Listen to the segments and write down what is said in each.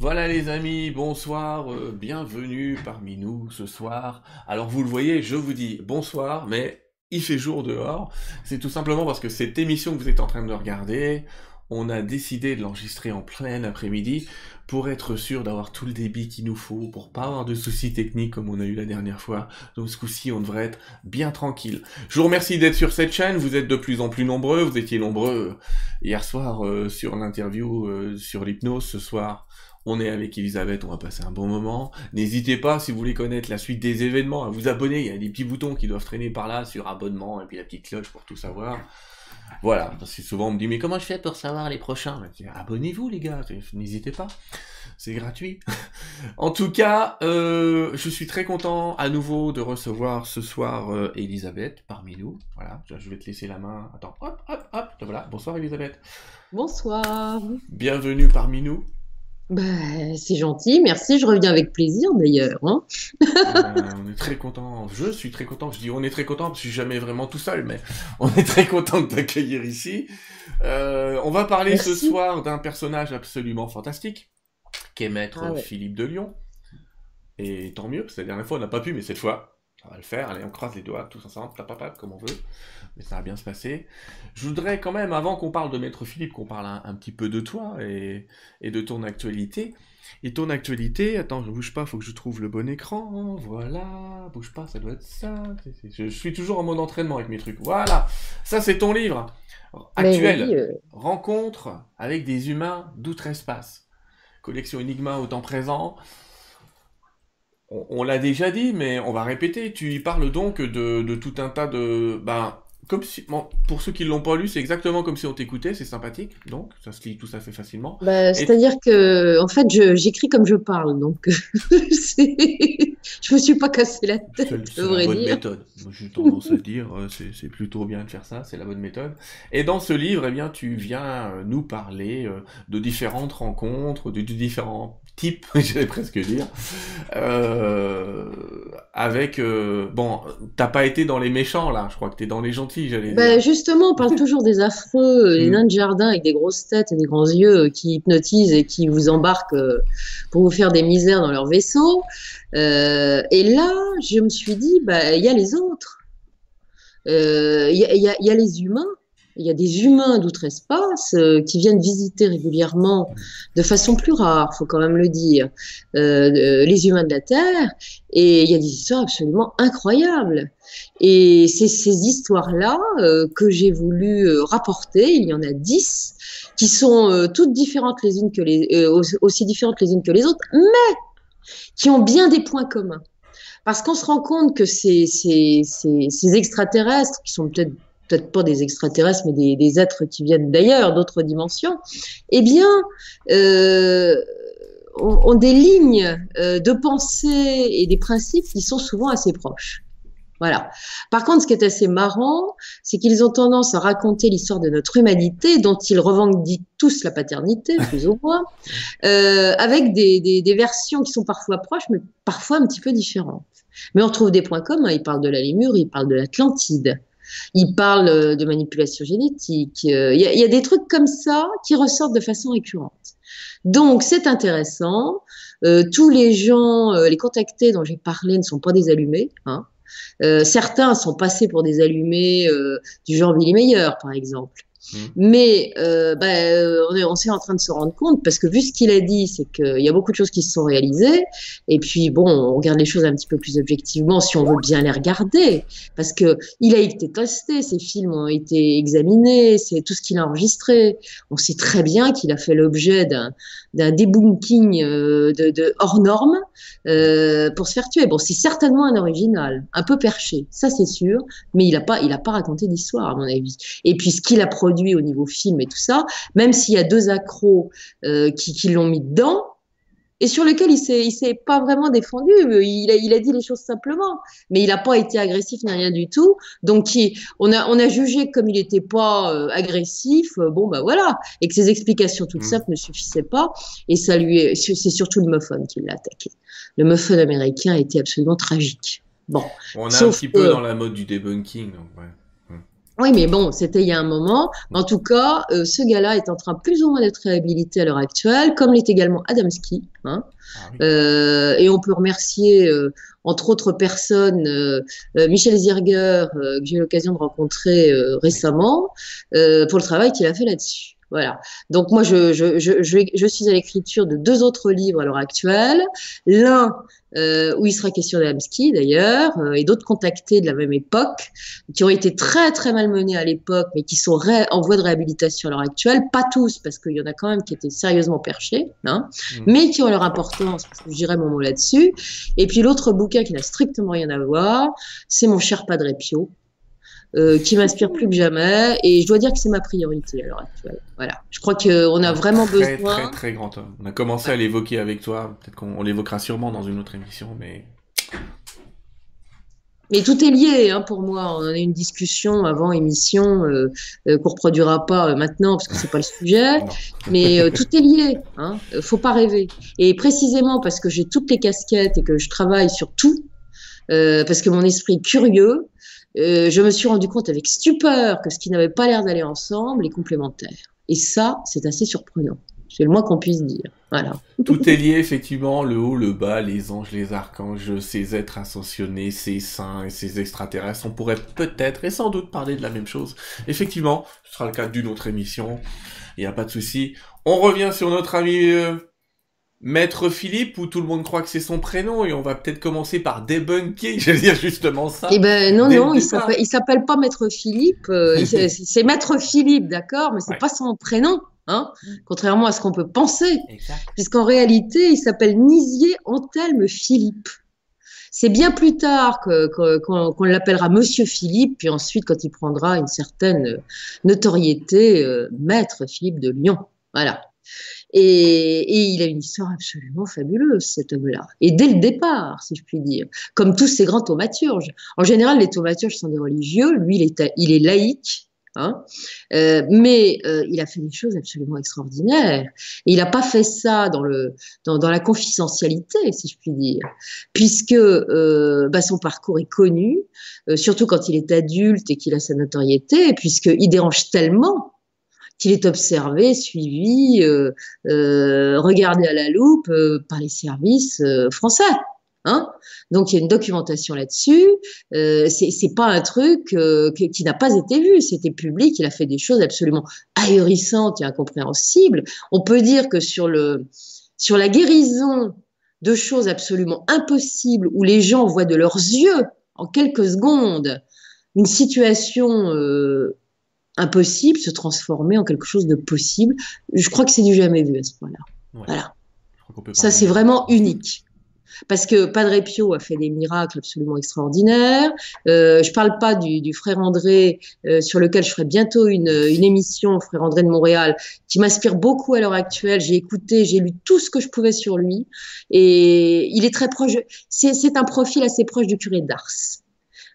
Voilà les amis, bonsoir, euh, bienvenue parmi nous ce soir. Alors vous le voyez, je vous dis bonsoir, mais il fait jour dehors. C'est tout simplement parce que cette émission que vous êtes en train de regarder, on a décidé de l'enregistrer en plein après-midi pour être sûr d'avoir tout le débit qu'il nous faut, pour pas avoir de soucis techniques comme on a eu la dernière fois. Donc ce coup-ci, on devrait être bien tranquille. Je vous remercie d'être sur cette chaîne, vous êtes de plus en plus nombreux, vous étiez nombreux hier soir euh, sur l'interview euh, sur l'hypnose, ce soir on est avec Elisabeth, on va passer un bon moment. N'hésitez pas, si vous voulez connaître la suite des événements, à vous abonner. Il y a des petits boutons qui doivent traîner par là sur abonnement et puis la petite cloche pour tout savoir. Voilà, parce que souvent on me dit mais comment je fais pour savoir les prochains? Abonnez-vous les gars, n'hésitez pas, c'est gratuit. en tout cas, euh, je suis très content à nouveau de recevoir ce soir euh, Elisabeth parmi nous. Voilà, je vais te laisser la main. Attends, hop, hop, hop, voilà. Bonsoir Elisabeth. Bonsoir. Bienvenue parmi nous. Bah, c'est gentil, merci, je reviens avec plaisir d'ailleurs. Hein. Euh, on est très content, je suis très content, je dis on est très content je suis jamais vraiment tout seul, mais on est très content de t'accueillir ici. Euh, on va parler ce soir d'un personnage absolument fantastique, qui est maître ah Philippe de Lyon. Et tant mieux, parce que la dernière fois on n'a pas pu, mais cette fois, ça va le faire, allez on croise les doigts tous ensemble, tap, comme on veut mais ça va bien se passer. Je voudrais quand même, avant qu'on parle de Maître Philippe, qu'on parle un, petit peu de toi et, de ton actualité. Et ton actualité, attends, je bouge pas, faut que je trouve le bon écran. Voilà, bouge pas, ça doit être ça. Je suis toujours en mode entraînement avec mes trucs. Voilà, ça c'est ton livre actuel. Euh. Rencontre avec des humains d'outre-espace. Collection Enigma au temps présent. On, l'a déjà dit, mais on va répéter. Tu y parles donc de, de tout un tas de, ben, comme si, pour ceux qui l'ont pas lu, c'est exactement comme si on t'écoutait, c'est sympathique, donc ça se lit tout à fait facilement. Bah, c'est-à-dire que, en fait, j'écris comme je parle, donc je me suis pas cassé la tête. C'est la bonne méthode. J'ai tendance à dire, euh, c'est plutôt bien de faire ça, c'est la bonne méthode. Et dans ce livre, eh bien, tu viens euh, nous parler euh, de différentes rencontres, de, de différents type, j'allais presque dire, euh, avec euh, bon, t'as pas été dans les méchants là, je crois que t'es dans les gentils, j'allais bah, Justement, on parle toujours des affreux, euh, les mm. nains de jardin avec des grosses têtes et des grands yeux qui hypnotisent et qui vous embarquent pour vous faire des misères dans leur vaisseau. et là, je me suis dit, bah il y a les autres, il y, y, y a les humains il y a des humains d'outre-espace euh, qui viennent visiter régulièrement, de façon plus rare, faut quand même le dire, euh, les humains de la Terre, et il y a des histoires absolument incroyables. Et c'est ces histoires-là euh, que j'ai voulu rapporter. Il y en a dix qui sont toutes différentes les unes que les, aussi différentes les unes que les autres, mais qui ont bien des points communs. Parce qu'on se rend compte que ces, ces, ces extraterrestres, qui sont peut-être peut-être pas des extraterrestres, mais des, êtres qui viennent d'ailleurs, d'autres dimensions, eh bien, euh, ont, des lignes euh, de pensée et des principes qui sont souvent assez proches. Voilà. Par contre, ce qui est assez marrant, c'est qu'ils ont tendance à raconter l'histoire de notre humanité, dont ils revendiquent tous la paternité, plus ou moins, euh, avec des, des, versions qui sont parfois proches, mais parfois un petit peu différentes. Mais on trouve des points communs. Ils parlent de la Lémure, ils parlent de l'Atlantide. Il parle euh, de manipulation génétique. Euh, il y, a, des trucs comme ça qui ressortent de façon récurrente. Donc, c'est intéressant. Euh, tous les gens, les contactés dont j'ai parlé ne sont pas des allumés. Hein. certains sont passés pour des allumés du genre Billy Meyer, par exemple. Mmh. Mais euh, bah, euh, on est, on est en train de se rendre compte, parce que vu ce qu'il a dit, c'est qu'il y a beaucoup de choses qui se sont réalisées. Et puis, bon, on regarde les choses un petit peu plus objectivement si on veut bien les regarder. Parce que il a été testé, ses films ont été examinés, c'est tout ce qu'il a enregistré. On sait très bien qu'il a fait l'objet d'un d'un debunking euh, hors norme pour se faire tuer. Bon, c'est certainement un original, un peu perché, ça c'est sûr, mais il n'a pas, il a pas raconté d'histoire à mon avis. Et puis ce qu'il a produit au niveau film et tout ça, même s'il y a deux accros euh, qui, qui l'ont mis dedans, et sur lequel il s'est, il s'est pas vraiment défendu. Il a, il a dit les choses simplement, mais il n'a pas été agressif ni rien du tout. Donc, on a, on a jugé comme il n'était pas euh, agressif. Euh, bon, bah voilà, et que ses explications toutes mm. simples ne suffisaient pas. Et ça lui, c'est surtout le muffin qui l'a attaqué. Le muffin américain a été absolument tragique. Bon, on est un petit peu dans la mode du debunking. Donc ouais. Oui, mais bon, c'était il y a un moment. En tout cas, euh, ce gars-là est en train plus ou moins d'être réhabilité à l'heure actuelle, comme l'est également Adamski. Hein. Ah euh, et on peut remercier, euh, entre autres personnes, Michel Zierger, que j'ai eu l'occasion de rencontrer récemment, pour le travail qu'il a fait là-dessus. Voilà. Donc moi, je, je, je, je suis à l'écriture de deux autres livres à l'heure actuelle. L'un euh, où il sera question d'Amski d'ailleurs, euh, et d'autres contactés de la même époque, qui ont été très très mal menés à l'époque, mais qui sont en voie de réhabilitation à l'heure actuelle. Pas tous, parce qu'il y en a quand même qui étaient sérieusement perchés, hein, mmh. mais qui ont leur importance, parce que je dirais mon mot là-dessus. Et puis l'autre bouquin qui n'a strictement rien à voir, c'est mon cher Padre Pio, euh, qui m'inspire plus que jamais. Et je dois dire que c'est ma priorité à l'heure actuelle. Voilà. Je crois qu'on a vraiment très, besoin. Très, très grand homme. On a commencé à l'évoquer avec toi. Peut-être qu'on l'évoquera sûrement dans une autre émission, mais. Mais tout est lié hein, pour moi. On a eu une discussion avant émission euh, euh qu'on reproduira pas euh, maintenant parce que c'est pas le sujet. mais euh, tout est lié. Hein. Faut pas rêver. Et précisément parce que j'ai toutes les casquettes et que je travaille sur tout, parce que mon esprit est curieux, euh, je me suis rendu compte avec stupeur que ce qui n'avait pas l'air d'aller ensemble est complémentaire. Et ça, c'est assez surprenant. C'est le moins qu'on puisse dire. Voilà. Tout est lié, effectivement, le haut, le bas, les anges, les archanges, ces êtres ascensionnés, ces saints et ces extraterrestres. On pourrait peut-être et sans doute parler de la même chose. Effectivement, ce sera le cas d'une autre émission. Il n'y a pas de souci. On revient sur notre ami euh, Maître Philippe, où tout le monde croit que c'est son prénom, et on va peut-être commencer par débunker, j'allais dire justement ça. Eh ben non, non, il s'appelle, s'appelle pas Maître Philippe, euh, c'est Maître Philippe, d'accord, mais c'est pas son prénom, hein, contrairement à ce qu'on peut penser, puisqu'en réalité, il s'appelle Nisier Antelme Philippe. C'est bien plus tard qu'on l'appellera Monsieur Philippe, puis ensuite quand il prendra une certaine notoriété, euh, Maître Philippe de Lyon. Voilà. Et, il a une histoire absolument fabuleuse, cet homme-là. Et dès le départ, si je puis dire, comme tous ces grands thaumaturges. En général, les thaumaturges sont des religieux. Lui, il est, il est laïque. Hein euh, mais euh, il a fait des choses absolument extraordinaires. Et il n'a pas fait ça dans, le, dans, la confidentialité, si je puis dire, puisque euh, bah, son parcours est connu, surtout quand il est adulte et qu'il a sa notoriété, puisqu'il dérange tellement qu'il est observé, suivi, euh, euh, regardé à la loupe euh, par les services français. Hein Donc il y a une documentation là-dessus. Euh, c'est pas un truc qui n'a pas été vu. C'était public. Il a fait des choses absolument ahurissantes et incompréhensibles. On peut dire que sur le sur la guérison de choses absolument impossibles où les gens voient de leurs yeux en quelques secondes une situation euh, impossible se transformer en quelque chose de possible. Je crois que c'est du jamais vu à ce point-là. Voilà. Ça, c'est vraiment unique. Parce que Padre Pio a fait des miracles absolument extraordinaires. Euh, je parle pas du, du frère André, euh, sur lequel je ferai bientôt une, une émission, frère André de Montréal, qui m'inspire beaucoup à l'heure actuelle. J'ai écouté, j'ai lu tout ce que je pouvais sur lui, et il est très proche. C'est un profil assez proche du curé d'Ars.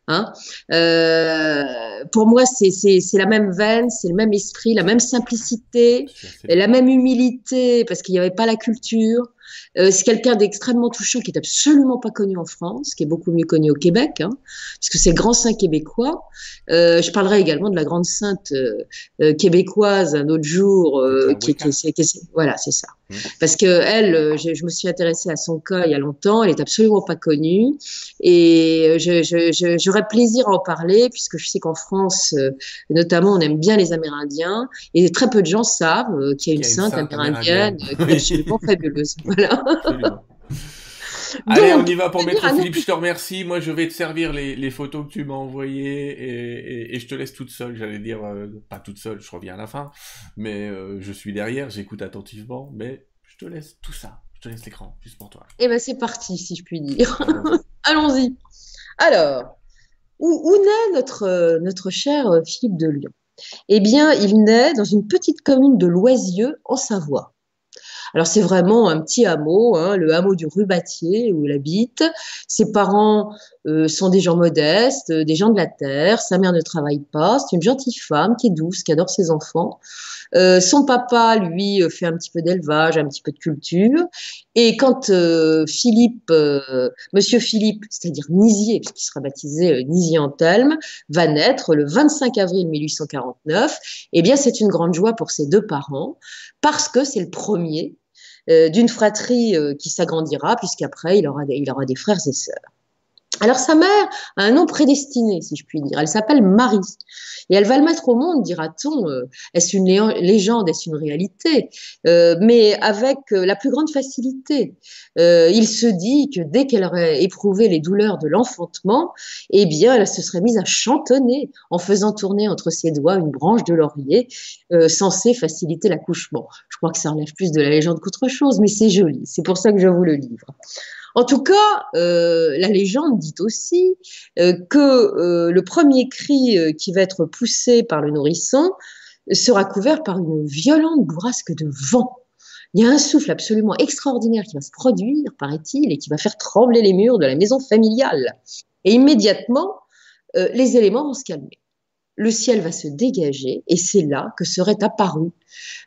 Hein euh, pour moi, c'est la même veine, c'est le même esprit, la même simplicité, la même humilité, parce qu'il n'y avait pas la culture. Euh, c'est quelqu'un d'extrêmement touchant qui est absolument pas connu en France, qui est beaucoup mieux connu au Québec, hein, puisque c'est le grand saint québécois. Euh, je parlerai également de la grande sainte euh, québécoise un autre jour, qui, qui, qui, qui, voilà, c'est ça. Mmh. Parce que elle, je, je, me suis intéressée à son cas il y a longtemps, elle est absolument pas connue, et j'aurais plaisir à en parler, puisque je sais qu'en France, notamment, on aime bien les Amérindiens, et très peu de gens savent qu'il y a une, sainte, amérindienne, qui est absolument fabuleuse. Voilà. Allez, on y va pour Maître Philippe, je te remercie. Moi, je vais te servir les, photos que tu m'as envoyées et, je te laisse toute seule. J'allais dire, euh, pas toute seule, je reviens à la fin, mais euh, je suis derrière, j'écoute attentivement, mais je te laisse tout ça. Je te laisse l'écran, juste pour toi. Eh ben, c'est parti, si je puis dire. Allons-y. Alors, où, naît notre, notre cher Philippe de Lyon? Eh bien, il naît dans une petite commune de Loisieux, en Savoie. Alors c'est vraiment un petit hameau, hein, le hameau du Rubatier où il habite. Ses parents euh, sont des gens modestes, euh, des gens de la terre. Sa mère ne travaille pas. C'est une gentille femme qui est douce, qui adore ses enfants. Euh, son papa, lui, fait un petit peu d'élevage, un petit peu de culture. Et quand Philippe, Monsieur Philippe, c'est-à-dire Nizier, puisqu'il sera baptisé Nizier Antelme, va naître le 25 avril 1849, eh bien, c'est une grande joie pour ses deux parents parce que c'est le premier d'une fratrie qui s'agrandira, puisqu'après, il aura, il aura des frères et sœurs. Alors sa mère a un nom prédestiné, si je puis dire. Elle s'appelle Marie. Et elle va le mettre au monde, dira-t-on. Euh, est-ce une légende, est-ce une réalité? Euh, Mais avec euh, la plus grande facilité. il se dit que dès qu'elle aurait éprouvé les douleurs de l'enfantement, eh bien, elle se serait mise à chantonner en faisant tourner entre ses doigts une branche de laurier censée faciliter l'accouchement. Je crois que ça relève plus de la légende qu'autre chose, mais c'est joli. C'est pour ça que je vous le livre. En tout cas, euh, la légende dit aussi euh, que euh, le premier cri qui va être poussé par le nourrisson sera couvert par une violente bourrasque de vent. Il y a un souffle absolument extraordinaire qui va se produire, paraît-il, et qui va faire trembler les murs de la maison familiale. Et immédiatement, les éléments vont se calmer le ciel va se dégager et c'est là que serait apparu,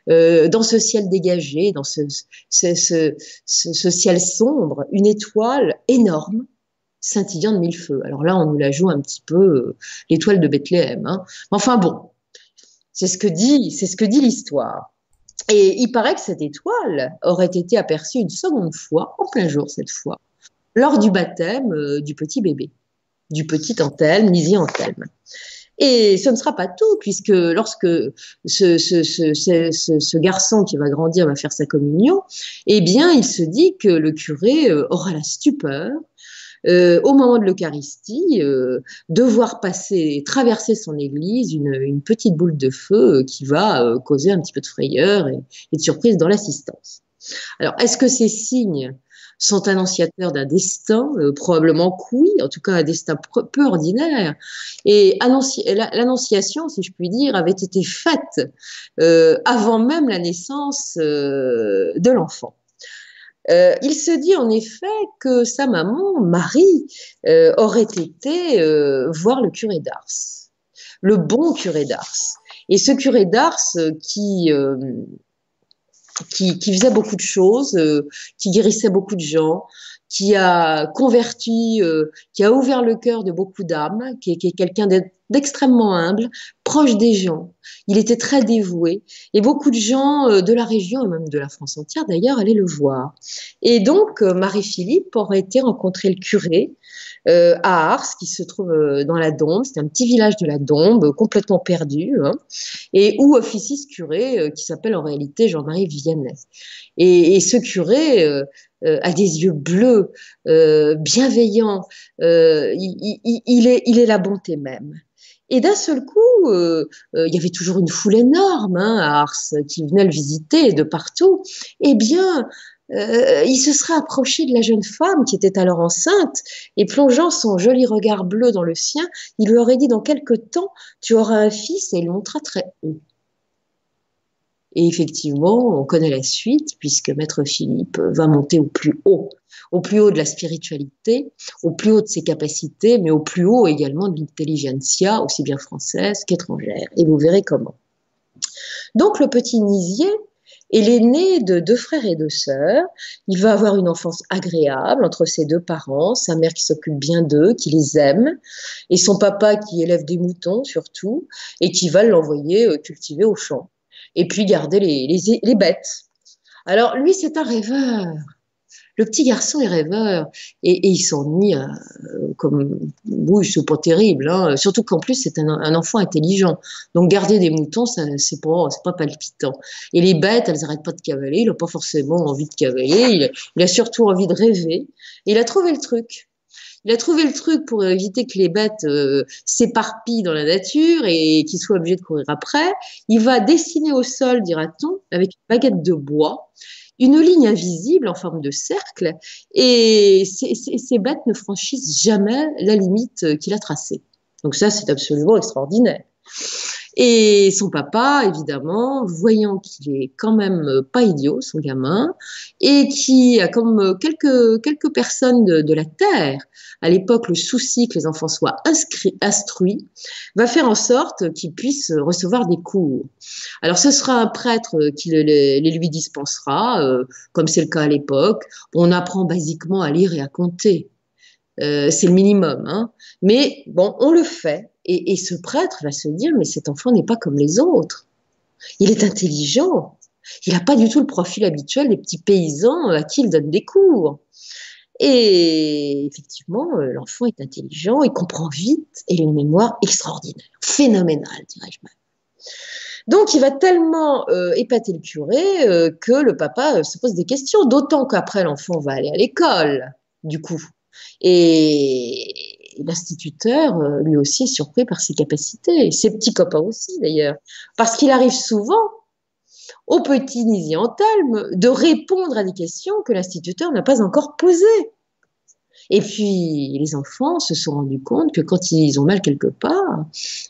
euh, dans ce ciel dégagé, dans ce, ciel sombre, une étoile énorme, scintillant de mille feux. Alors là, on nous la joue un petit peu euh, l'étoile de Bethléem. Hein. Enfin bon, c'est ce que dit, c'est ce que dit l'histoire. Et il paraît que cette étoile aurait été aperçue une seconde fois, en plein jour cette fois, lors du baptême euh, du petit bébé, du petit Anthelme, Nisi Anthelme. Et ce ne sera pas tout, puisque lorsque ce, garçon qui va grandir va faire sa communion, eh bien, il se dit que le curé euh, aura la stupeur euh, au moment de l'Eucharistie, euh, devoir passer, traverser son église, une, une petite boule de feu qui va causer un petit peu de frayeur et, et de surprise dans l'assistance. Alors, est-ce que ces signes sont annonciateurs d'un destin, euh, probablement oui, en tout cas un destin peu ordinaire. Et l'annonciation, si je puis dire, avait été faite euh, avant même la naissance euh, de l'enfant. il se dit en effet que sa maman, Marie, aurait été voir le curé d'Ars, le bon curé d'Ars. Et ce curé d'Ars qui qui, faisait beaucoup de choses, euh, qui guérissait beaucoup de gens, qui a converti, euh, qui a ouvert le cœur de beaucoup d'âmes, qui, est quelqu'un d'extrêmement humble, proche des gens. Il était très dévoué et beaucoup de gens euh, de la région et même de la France entière d'ailleurs allaient le voir. Et donc Marie-Philippe aurait été rencontrer le curé euh, à Ars, qui se trouve euh, dans la Dombe. C'est un petit village de la Dombe, complètement perdu, hein, et où officie ce curé euh, qui s'appelle en réalité Jean-Marie Vianney. Et, ce curé a des yeux bleus, bienveillants. Il, est, il est la bonté même. Et d'un seul coup, il y avait toujours une foule énorme hein, à Ars qui venait le visiter de partout. Eh bien, euh, il se serait approché de la jeune femme qui était alors enceinte et plongeant son joli regard bleu dans le sien, il lui aurait dit dans quelque temps tu auras un fils et il montera très haut. Et effectivement, on connaît la suite puisque Maître Philippe va monter au plus haut, au plus haut de la spiritualité, au plus haut de ses capacités, mais au plus haut également de l'intelligentsia, aussi bien française qu'étrangère. Et vous verrez comment. Donc le petit Nisier, il est né de deux frères et deux sœurs. Il va avoir une enfance agréable entre ses deux parents, sa mère qui s'occupe bien d'eux, qui les aime, et son papa qui élève des moutons surtout, et qui va l'envoyer euh, cultiver au champ, et puis garder les, les, les bêtes. Alors lui, c'est un rêveur. Le petit garçon est rêveur et, il s'ennuie euh, comme oui, c'est pas terrible. Hein. Surtout qu'en plus c'est un, enfant intelligent. Donc garder des moutons, c'est pas c'est pas palpitant. Et les bêtes, elles n'arrêtent pas de cavaler. Il n'a pas forcément envie de cavaler. Il, a surtout envie de rêver. Il a trouvé le truc. Il a trouvé le truc pour éviter que les bêtes euh, s'éparpillent dans la nature et qu'ils soient obligés de courir après. Il va dessiner au sol, dira-t-on, avec une baguette de bois, une ligne invisible en forme de cercle et ces, bêtes ne franchissent jamais la limite qu'il a tracée. Donc ça, c'est absolument extraordinaire. Et son papa, évidemment, voyant qu'il est quand même pas idiot, son gamin, et qui a comme quelques, quelques personnes de, la Terre, à l'époque le souci que les enfants soient inscrits, instruits, va faire en sorte qu'ils puissent recevoir des cours. Alors ce sera un prêtre qui les, les lui dispensera, euh, comme c'est le cas à l'époque. On apprend basiquement à lire et à compter. Euh, c'est le minimum. Hein. Mais bon, on le fait. Et, ce prêtre va se dire, mais cet enfant n'est pas comme les autres. Il est intelligent. Il n'a pas du tout le profil habituel des petits paysans à qui il donne des cours. Et effectivement, euh, l'enfant est intelligent, il comprend vite et il a une mémoire extraordinaire, phénoménale, dirais-je même. Donc, il va tellement euh, épater le curé euh, que le papa se pose des questions, d'autant qu'après, l'enfant va aller à l'école, du coup. Et l'instituteur, lui aussi, est surpris par ses capacités, ses petits copains aussi, d'ailleurs, parce qu'il arrive souvent au petit Nisi de répondre à des questions que l'instituteur n'a pas encore posées. Et puis, les enfants se sont rendus compte que quand ils ont mal quelque part,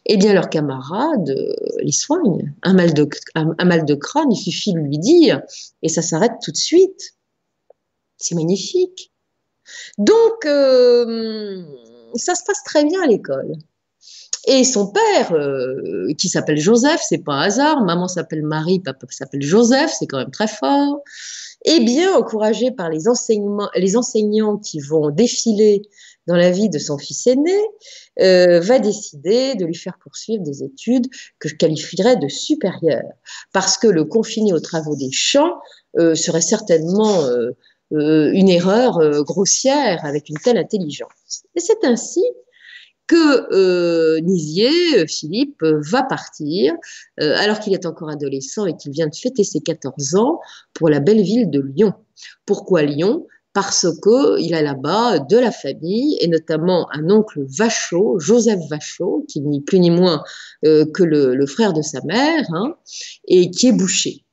eh bien, leurs camarades euh, les soignent. Un mal, de, un, mal de crâne, il suffit de lui dire, et ça s'arrête tout de suite. C'est magnifique. Donc, euh, ça se passe très bien à l'école. Et son père, euh, qui s'appelle Joseph, c'est pas un hasard, maman s'appelle Marie, papa s'appelle Joseph, c'est quand même très fort. Et bien encouragé par les, enseignements, les enseignants qui vont défiler dans la vie de son fils aîné, euh, va décider de lui faire poursuivre des études que je qualifierais de supérieures, parce que le confiner aux travaux des champs euh, serait certainement une erreur grossière avec une telle intelligence. Et c'est ainsi que euh, Nisier, euh, Philippe, euh, va partir, euh, alors qu'il est encore adolescent et qu'il vient de fêter ses 14 ans, pour la belle ville de Lyon. Pourquoi Lyon? Parce qu'il a là-bas de la famille, et notamment un oncle Vachot, Joseph Vachot, qui n'est plus ni moins euh, que le, le, frère de sa mère, hein, et qui est boucher.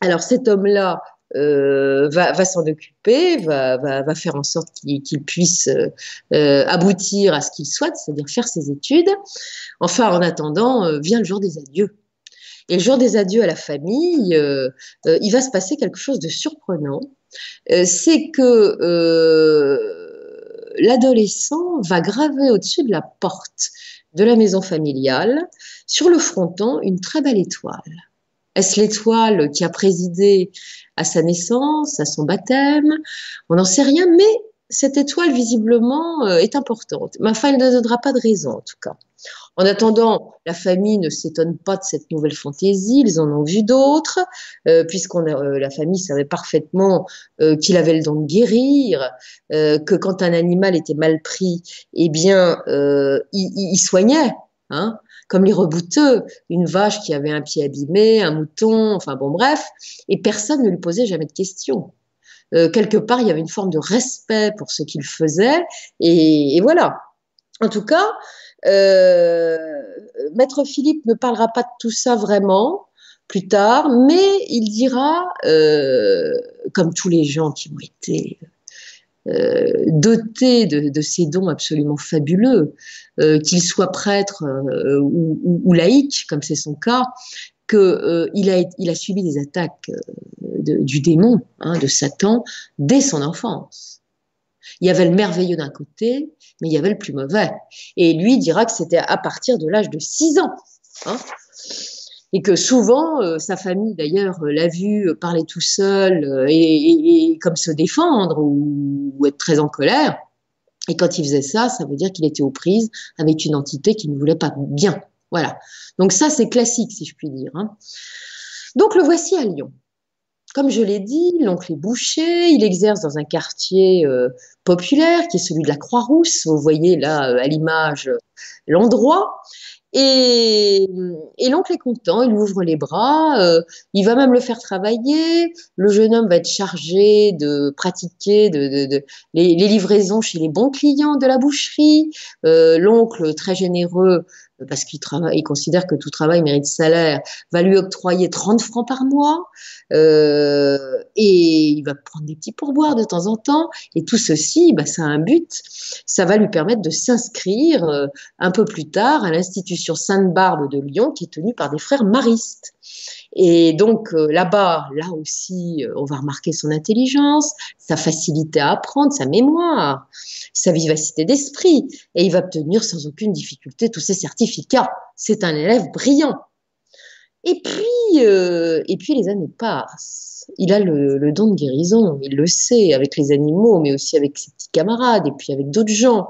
Alors cet homme-là euh, va, s'en occuper, va, faire en sorte qu'il puisse euh, aboutir à ce qu'il souhaite, c'est-à-dire faire ses études. Enfin, en attendant, euh, vient le jour des adieux. Et le jour des adieux à la famille, euh, euh, il va se passer quelque chose de surprenant. c'est que l'adolescent va graver au-dessus de la porte de la maison familiale, sur le fronton, une très belle étoile. Est-ce l'étoile qui a présidé à sa naissance, à son baptême, on n'en sait rien, mais cette étoile visiblement euh, est importante. Ma enfin, elle ne donnera pas de raison en tout cas. En attendant, la famille ne s'étonne pas de cette nouvelle fantaisie, ils en ont vu d'autres, euh, puisqu'on euh, la famille savait parfaitement euh, qu'il avait le don de guérir, euh, que quand un animal était mal pris, eh bien, il, il, soignait. Hein comme les rebouteux, une vache qui avait un pied abîmé, un mouton, enfin bon bref, et personne ne lui posait jamais de questions. Euh, quelque part, il y avait une forme de respect pour ce qu'il faisait, et, voilà. En tout cas, euh, Maître Philippe ne parlera pas de tout ça vraiment plus tard, mais il dira, euh, comme tous les gens qui ont été euh, doté de, de, ces dons absolument fabuleux, euh, qu'il soit prêtre euh, ou, ou, ou, laïque, comme c'est son cas, qu'il a, il a subi des attaques du démon, hein, de Satan, dès son enfance. Il y avait le merveilleux d'un côté, mais il y avait le plus mauvais. Et lui dira que c'était à partir de l'âge de 6 ans. Hein et que souvent euh, sa famille d'ailleurs euh, l'a vu euh, parler tout seul et, comme se défendre ou, être très en colère. Et quand il faisait ça, ça veut dire qu'il était aux prises avec une entité qui ne voulait pas bien. Voilà. Donc ça, c'est classique, si je puis dire. Hein. Donc le voici à Lyon. Comme je l'ai dit, l'oncle est boucher, il exerce dans un quartier populaire qui est celui de la Croix-Rousse. Vous voyez là à l'image l'endroit. Et, l'oncle est content, il ouvre les bras, euh, il va même le faire travailler. Le jeune homme va être chargé de pratiquer les, livraisons chez les bons clients de la boucherie. Euh, l'oncle, très généreux, parce qu'il travaille, il considère que tout travail mérite salaire, va lui octroyer 30 francs par mois, euh, et il va prendre des petits pourboires de temps en temps, et tout ceci, bah, ça a un but, ça va lui permettre de s'inscrire un peu plus tard à l'institution Sainte-Barbe de Lyon, qui est tenue par des frères maristes. Et donc euh, là-bas, là aussi, euh, on va remarquer son intelligence, sa facilité à apprendre, sa mémoire, sa vivacité d'esprit, et il va obtenir sans aucune difficulté tous ses certificats. C'est un élève brillant. Et puis, euh, et puis les années passent. Il a le, le, don de guérison, il le sait, avec les animaux, mais aussi avec ses petits camarades, et puis avec d'autres gens.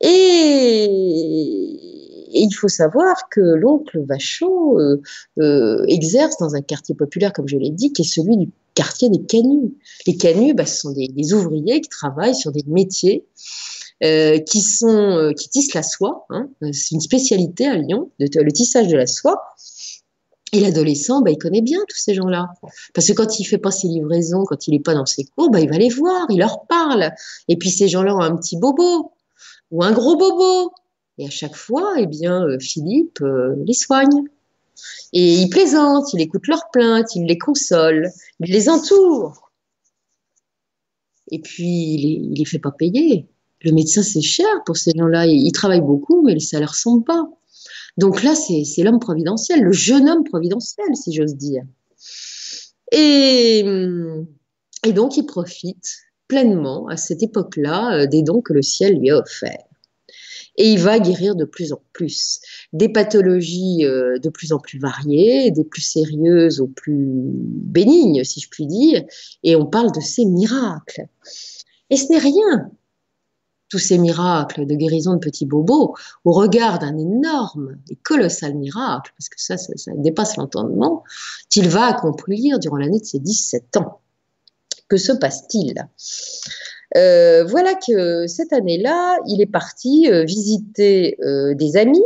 Et et il faut savoir que l'oncle Vachon euh, euh, exerce dans un quartier populaire, comme je l'ai dit, qui est celui du quartier des canuts. Les canuts, bah, ce sont des, ouvriers qui travaillent sur des métiers euh, qui sont qui tissent la soie. Hein. C'est une spécialité à Lyon, de, le tissage de la soie. Et l'adolescent, bah, il connaît bien tous ces gens-là. Parce que quand il fait pas ses livraisons, quand il n'est pas dans ses cours, bah, il va les voir, il leur parle. Et puis ces gens-là ont un petit bobo ou un gros bobo et à chaque fois, eh bien, euh, Philippe euh, les soigne. Et il plaisante, il écoute leurs plaintes, il les console, il les entoure. Et puis, il ne les, fait pas payer. Le médecin, c'est cher pour ces gens-là. Ils travaillent beaucoup, mais les salaires sont pas. Donc là, c'est l'homme providentiel, le jeune homme providentiel, si j'ose dire. Et, et donc, il profite pleinement à cette époque-là euh, des dons que le ciel lui a offerts et il va guérir de plus en plus. Des pathologies euh, de plus en plus variées, des plus sérieuses aux plus bénignes, si je puis dire, et on parle de ces miracles. Et ce n'est rien, tous ces miracles de guérison de petits bobos, au regard d'un énorme et colossal miracle, parce que ça, dépasse l'entendement, qu'il va accomplir durant l'année de ses 17 ans. Que se passe-t-il? Euh, voilà que cette année-là, il est parti euh, visiter euh, des amis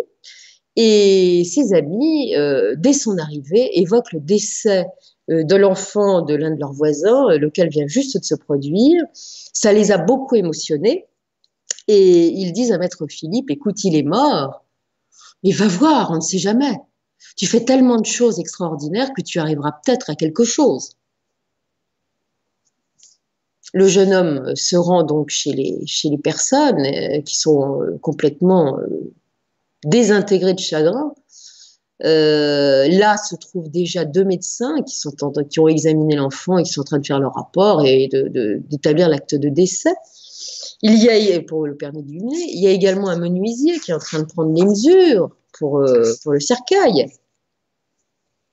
et ses amis, dès son arrivée, évoquent le décès de l'enfant de l'un de leurs voisins, lequel vient juste de se produire. Ça les a beaucoup émotionnés et ils disent à Maître Philippe, écoute, il est mort, mais va voir, on ne sait jamais. Tu fais tellement de choses extraordinaires que tu arriveras peut-être à quelque chose. Le jeune homme se rend donc chez les, personnes euh, qui sont euh, complètement euh, désintégrées de chagrin. là se trouvent déjà deux médecins qui, sont qui ont examiné l'enfant et qui sont en train de faire leur rapport et d'établir l'acte de décès. Il y a, pour le permis il y a également un menuisier qui est en train de prendre les mesures pour, pour le cercueil.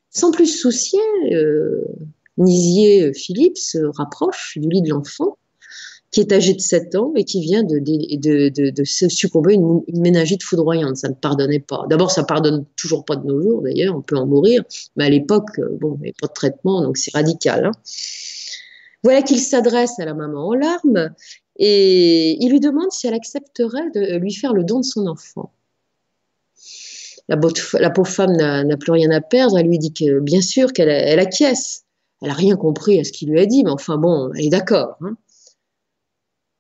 Sans plus soucier, Nisier Philippe se rapproche du lit de l'enfant, qui est âgé de 7 ans et qui vient de, de, succomber à une, une, méningite foudroyante. Ça ne pardonnait pas. D'abord, ça pardonne toujours pas de nos jours, d'ailleurs, on peut en mourir, mais à l'époque, euh, bon, il n'y avait pas de traitement, donc c'est radical. Hein. Voilà qu'il s'adresse à la maman en larmes et il lui demande si elle accepterait de lui faire le don de son enfant. La, pauvre femme n'a plus rien à perdre, elle lui dit que bien sûr qu'elle elle acquiesce. Elle n'a rien compris à ce qu'il lui a dit, mais enfin bon, elle est d'accord. Hein.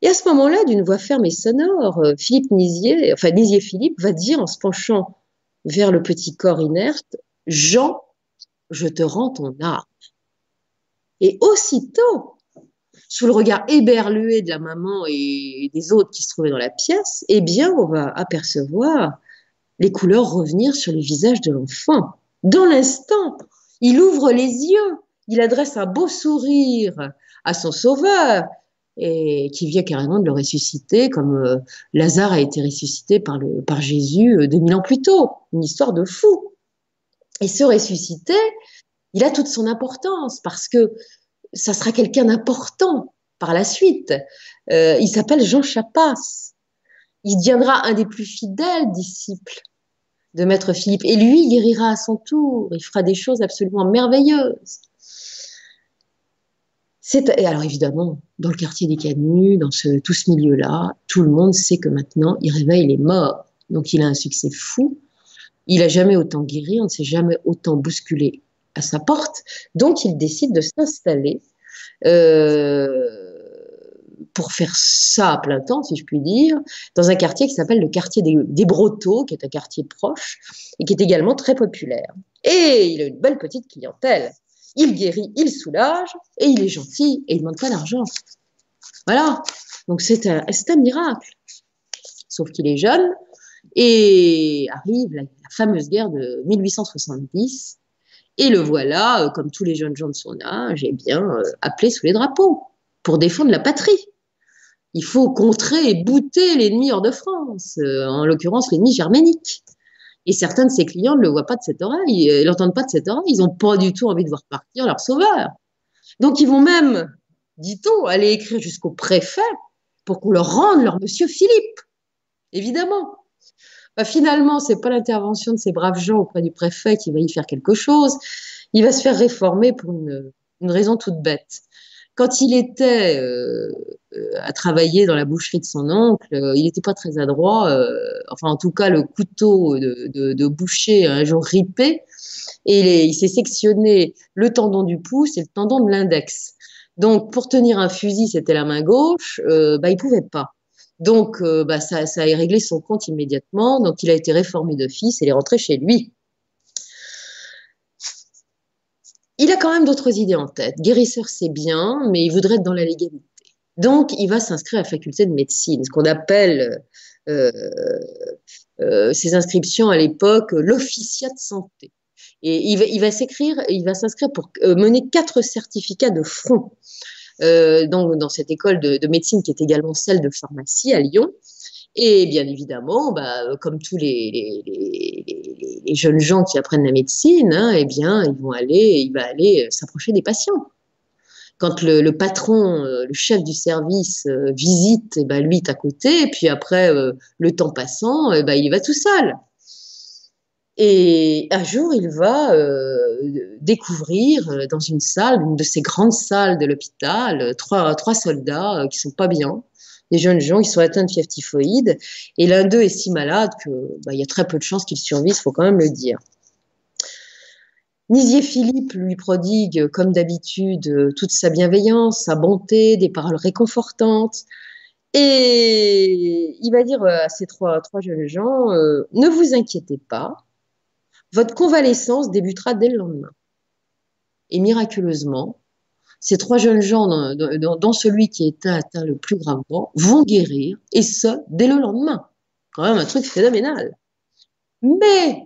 Et à ce moment-là, d'une voix ferme et sonore, euh, Philippe Nisier, enfin Nisier Philippe, va dire en se penchant vers le petit corps inerte, Jean, je te rends ton âme. Et aussitôt, sous le regard éberlué de la maman et des autres qui se trouvaient dans la pièce, eh bien, on va apercevoir les couleurs revenir sur le visage de l'enfant. Dans l'instant, il ouvre les yeux il adresse un beau sourire à son sauveur et qui vient carrément de le ressusciter, comme euh, Lazare a été ressuscité par, Jésus euh, 2000 ans plus tôt. Une histoire de fou. Et ce ressuscité, il a toute son importance parce que ça sera quelqu'un d'important par la suite. Euh, il s'appelle Jean Chapas. Il deviendra un des plus fidèles disciples de Maître Philippe. Et lui, il guérira à son tour. Il fera des choses absolument merveilleuses. Et alors évidemment, dans le quartier des Canuts, dans ce, tout ce milieu-là, tout le monde sait que maintenant, il réveille les morts. Donc il a un succès fou. Il a jamais autant guéri, on ne s'est jamais autant bousculé à sa porte. Donc il décide de s'installer euh, pour faire ça à plein temps, si je puis dire, dans un quartier qui s'appelle le quartier des, des Brotteaux, qui est un quartier proche et qui est également très populaire. Et il a une belle petite clientèle. Il guérit, il soulage, et il est gentil, et il ne demande pas d'argent. Voilà. Donc c'est un, miracle. Sauf qu'il est jeune, et arrive la, fameuse guerre de 1870, et le voilà, euh, comme tous les jeunes gens de son âge, eh bien, euh, appelé sous les drapeaux pour défendre la patrie. Il faut contrer et bouter l'ennemi hors de France, euh, en l'occurrence l'ennemi germanique. Et certains de ses clients ne le voient pas de cette oreille, ne l'entendent pas de cette oreille, ils n'ont pas du tout envie de voir partir leur sauveur. Donc ils vont même, dit-on, aller écrire jusqu'au préfet pour qu'on leur rende leur monsieur Philippe. Évidemment. Bah, finalement, c'est pas l'intervention de ces braves gens auprès du préfet qui va y faire quelque chose. Il va se faire réformer pour une, raison toute bête. Quand il était euh, à travailler dans la boucherie de son oncle, euh, il n'était pas très adroit. Euh, enfin, en tout cas, le couteau de, boucher a un jour ripé et il s'est sectionné le tendon du pouce et le tendon de l'index. Donc, pour tenir un fusil, c'était la main gauche, bah, il pouvait pas. Donc, euh, bah, ça, a réglé son compte immédiatement. Donc, il a été réformé d'office et il est rentré chez lui. Il a quand même d'autres idées en tête. Guérisseur, c'est bien, mais il voudrait être dans la légalité. Donc, il va s'inscrire à la faculté de médecine, ce qu'on appelle euh, euh, ces inscriptions à l'époque l'officiat de santé. Et il va, s'écrire, il va s'inscrire pour mener quatre certificats de front euh, dans cette école de, médecine qui est également celle de pharmacie à Lyon. Et bien évidemment, bah, comme tous les, les, jeunes gens qui apprennent la médecine, hein, eh bien, ils vont aller, il va aller s'approcher des patients. Quand le, patron, euh, le chef du service euh, visite, eh ben, lui est à côté, puis après, le temps passant, eh ben, il va tout seul. Et un jour, il va euh, découvrir euh, dans une salle, une de ces grandes salles de l'hôpital, euh, trois, trois soldats qui sont pas bien, des jeunes gens qui sont atteints de fièvre typhoïde. Et l'un d'eux est si malade qu'il bah, y a très peu de chances qu'il survive, il faut quand même le dire. Nisier Philippe lui prodigue, comme d'habitude, toute sa bienveillance, sa bonté, des paroles réconfortantes. Et il va dire à ces trois, trois jeunes gens, ne vous inquiétez pas, votre convalescence débutera dès le lendemain. Et miraculeusement, ces trois jeunes gens, dont celui qui est atteint le plus gravement, vont guérir, et ce, dès le lendemain. Quand même un truc phénoménal. Mais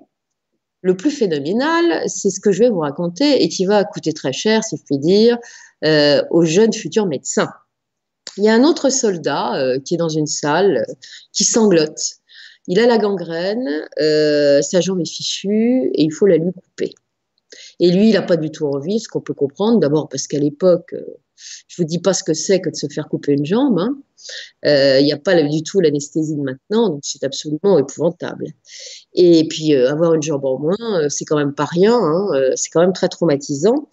le plus phénoménal, c'est ce que je vais vous raconter et qui va coûter très cher, si je puis dire, euh, aux jeunes futurs médecins. Il y a un autre soldat euh, qui est dans une salle, qui sanglote il a la gangrène, euh, sa jambe est fichue et il faut la lui couper. Et lui, il n'a pas du tout envie, ce qu'on peut comprendre, d'abord parce qu'à l'époque, euh, je vous dis pas ce que c'est que de se faire couper une jambe. Hein. Euh, il n'y a pas du tout l'anesthésie de maintenant, donc c'est absolument épouvantable. Et puis avoir une jambe en moins, c'est quand même pas rien, hein, c'est quand même très traumatisant.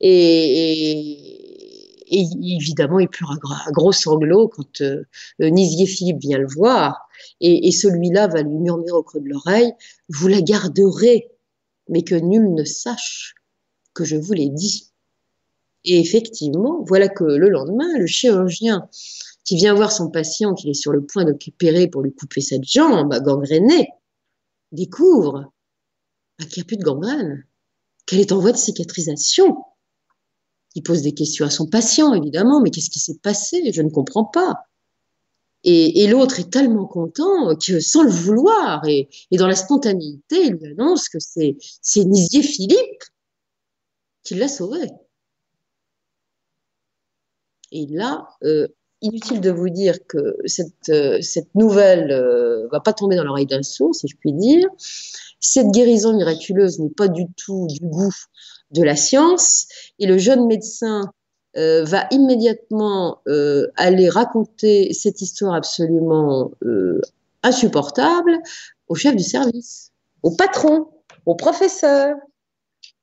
Et, évidemment, il pleure un gros sanglot quand Nisier Philippe vient le voir et, celui-là va lui murmurer au creux de l'oreille, vous la garderez, mais que nul ne sache que je vous l'ai dit. Et effectivement, voilà que le lendemain, le chirurgien qui vient voir son patient qu'il est sur le point d'opérer pour lui couper cette jambe gangrénée, découvre qu'il n'y a plus de gangrène, qu'elle est en voie de cicatrisation. Il pose des questions à son patient, évidemment, mais qu'est-ce qui s'est passé? Je ne comprends pas. Et, l'autre est tellement content que, sans le vouloir et, dans la spontanéité, il lui annonce que c'est Nisier Philippe qui l'a sauvé. Et là, euh, inutile de vous dire que cette, euh, nouvelle euh, va pas tomber dans l'oreille d'un sourd, si je puis dire. Cette guérison miraculeuse n'est pas du tout du goût de la science. Et le jeune médecin euh, va immédiatement euh, aller raconter cette histoire absolument euh, insupportable au chef du service, au patron, au professeur.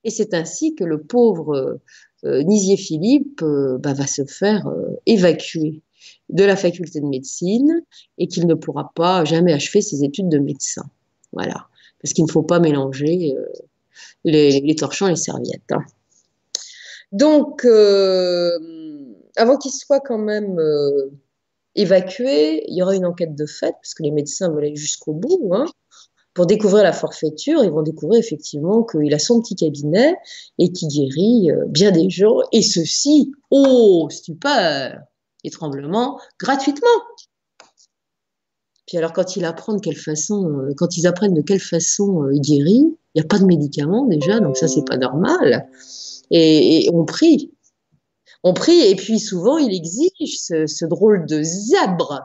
Et c'est ainsi que le pauvre Nisier Philippe bah, va se faire évacuer de la faculté de médecine et qu'il ne pourra pas jamais achever ses études de médecin. Voilà. Parce qu'il ne faut pas mélanger les, torchons et les serviettes. Hein. Donc, euh, avant qu'il soit quand même euh, évacué. Il y aura une enquête de fait, parce que les médecins veulent aller jusqu'au bout. Hein. Pour découvrir la forfaiture, ils vont découvrir effectivement qu'il a son petit cabinet et qu'il guérit euh, bien des gens. Et ceci, oh, stupeur et tremblement, gratuitement. Puis alors, quand ils apprennent de quelle façon, euh, quand ils apprennent de quelle façon euh, il guérit, il n'y a pas de médicaments déjà, donc ça c'est pas normal. Et, on prie, on prie, et puis souvent il exige ce, drôle de zèbre.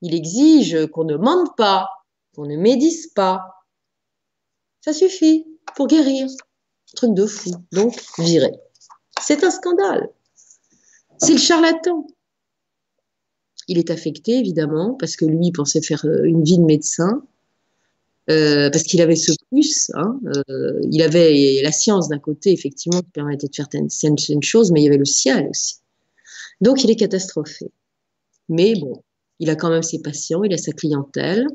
Il exige qu'on ne mente pas, qu'on ne médise pas. Ça suffit pour guérir. Truc de fou. Donc, viré. C'est un scandale. C'est le charlatan. Il est affecté, évidemment, parce que lui pensait faire euh, une vie de médecin, euh, parce qu'il avait ce plus. Hein, euh, il avait la science d'un côté, effectivement, qui permettait de faire certaines choses, mais il y avait le ciel aussi. Donc, il est catastrophé. Mais bon, il a quand même ses patients, il a sa clientèle.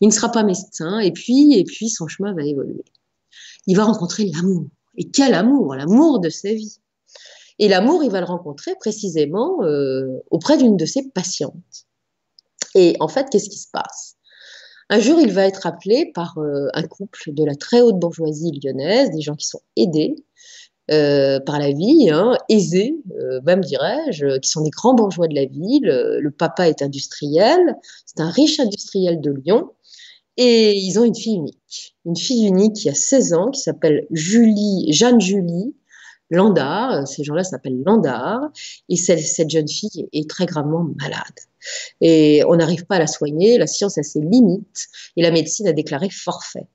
Il ne sera pas médecin, et puis, et puis son chemin va évoluer. Il va rencontrer l'amour. Et quel amour L'amour de sa vie. Et l'amour, il va le rencontrer précisément euh, auprès d'une de ses patientes. Et en fait, qu'est-ce qui se passe? Un jour, il va être appelé par euh, un couple de la très haute bourgeoisie lyonnaise, des gens qui sont aidés euh, par la vie, hein, aisés, même dirais-je, qui sont des grands bourgeois de la ville. Le papa est industriel, c'est un riche industriel de Lyon. Et ils ont une fille unique, une fille unique qui a 16 ans, qui s'appelle Julie, Jeanne Julie, Landard, euh, ces gens-là s'appellent Landard, et cette, jeune fille est très gravement malade. Et on n'arrive pas à la soigner, la science a ses limites, et la médecine a déclaré forfait.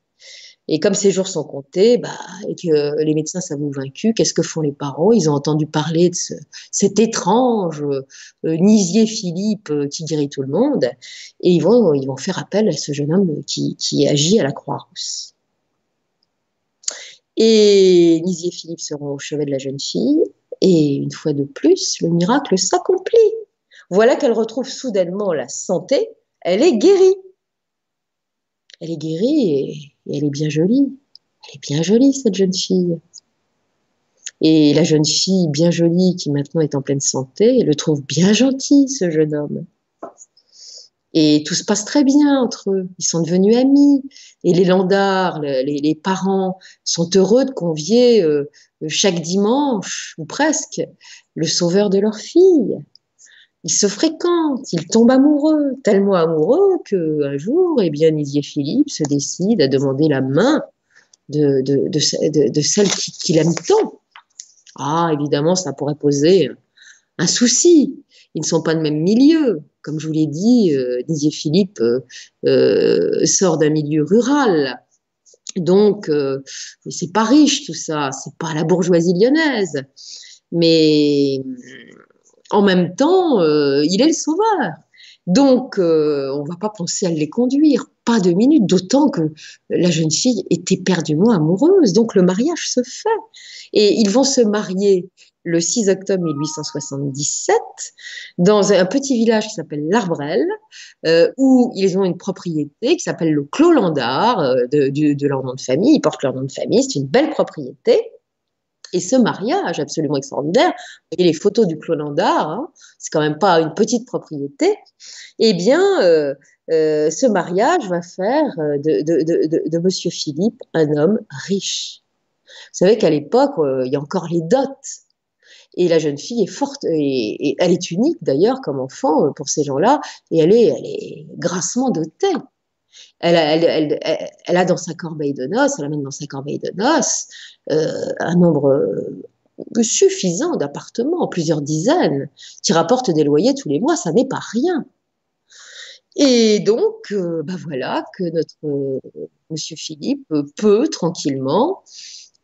Et comme ces jours sont comptés, bah, et que les médecins s'avouent vaincus, qu'est-ce que font les parents? Ils ont entendu parler de cet étrange euh, Nisier Philippe euh, qui guérit tout le monde, et ils vont, vont faire appel à ce jeune homme qui, qui agit à la Croix-Rousse. Et Nisier et Philippe seront au chevet de la jeune fille. Et une fois de plus, le miracle s'accomplit. Voilà qu'elle retrouve soudainement la santé. Elle est guérie. Elle est guérie et, elle est bien jolie. Elle est bien jolie, cette jeune fille. Et la jeune fille bien jolie qui maintenant est en pleine santé, le trouve bien gentil, ce jeune homme. Et tout se passe très bien entre eux. Ils sont devenus amis. Et les landards, les, parents sont heureux de convier euh, chaque dimanche, ou presque, le sauveur de leur fille. Ils se fréquentent, ils tombent amoureux, tellement amoureux qu'un jour, eh bien, Nidier Philippe se décide à demander la main de, de, de, celle qu'il aime tant. Ah, évidemment, ça pourrait poser un souci. Ils ne sont pas de même milieu. Comme je vous l'ai dit, euh, Didier Philippe euh, euh, sort d'un milieu rural. Donc, c'est pas riche tout ça, c'est pas la bourgeoisie lyonnaise. Mais en même temps, il est le sauveur. Donc, on va pas penser à les conduire, pas deux minutes, d'autant que la jeune fille était perdument amoureuse. Donc, le mariage se fait. Et ils vont se marier le 6 octobre 1877 dans un petit village qui s'appelle l'Arbrel, euh, où ils ont une propriété qui s'appelle le Clos Landard, euh, de, leur nom de famille. Ils portent leur nom de famille, c'est une belle propriété. Et ce mariage absolument extraordinaire, et les photos du Clos Landard, hein, c'est quand même pas une petite propriété, eh bien, euh, ce mariage va faire de, de, Monsieur Philippe un homme riche. Vous savez qu'à l'époque, il y a encore les dots. Et la jeune fille est forte, et, elle est unique d'ailleurs comme enfant euh, pour ces gens-là, et elle est, elle est grassement dotée. Elle a, dans sa corbeille de noces, elle amène dans sa corbeille de noces euh, un nombre euh, suffisant d'appartements, plusieurs dizaines, qui rapportent des loyers tous les mois, ça n'est pas rien. Et donc, bah voilà que notre Monsieur Philippe peut tranquillement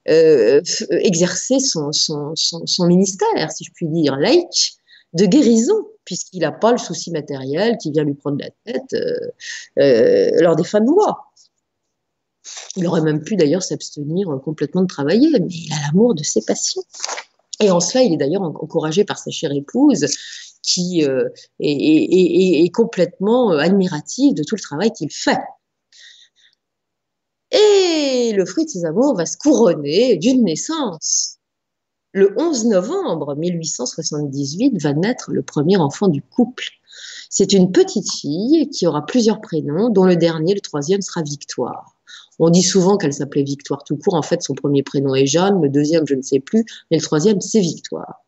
euh, exercer son, ministère, si je puis dire, laïque, de guérison, puisqu'il n'a pas le souci matériel qui vient lui prendre la tête euh, euh, lors des fins de mois. Il aurait même pu d'ailleurs s'abstenir complètement de travailler, mais il a l'amour de ses patients. Et en cela, il est d'ailleurs encouragé par sa chère épouse, qui est, est, est, complètement admirative de tout le travail qu'il fait. Et le fruit de ses amours va se couronner d'une naissance. le 11 novembre 1878 va naître le premier enfant du couple. C'est une petite fille qui aura plusieurs prénoms, dont le dernier, le troisième, sera Victoire. On dit souvent qu'elle s'appelait Victoire tout court. En fait, son premier prénom est Jeanne, le deuxième, je ne sais plus, mais le troisième, c'est Victoire.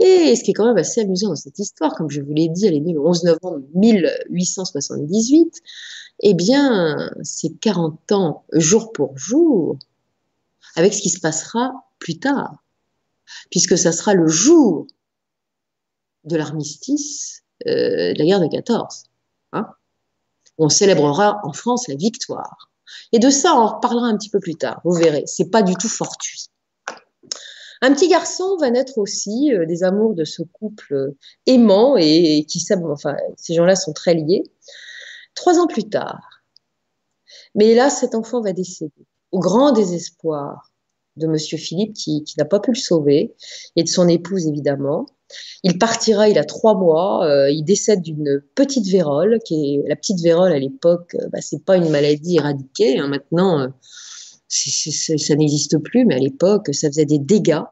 Et ce qui est quand même assez amusant dans cette histoire, comme je vous l'ai dit, elle est née le 11 novembre 1878, eh bien, c'est 40 ans jour pour jour avec ce qui se passera plus tard, puisque ça sera le jour de l'armistice euh, de la guerre de 14. Hein on célébrera en France la victoire. Et de ça, on en reparlera un petit peu plus tard. Vous verrez, c'est pas du tout fortuit. Un petit garçon va naître aussi euh, des amours de ce couple euh, aimant et, qui s'aiment. Enfin, ces gens-là sont très liés. Trois ans plus tard. Mais là, cet enfant va décéder au grand désespoir de Monsieur Philippe qui, n'a pas pu le sauver et de son épouse évidemment. Il partira, il a trois mois, euh, il décède d'une petite vérole, qui est la petite vérole à l'époque, bah, c'est pas une maladie éradiquée. Hein, maintenant, ça n'existe plus, mais à l'époque, ça faisait des dégâts.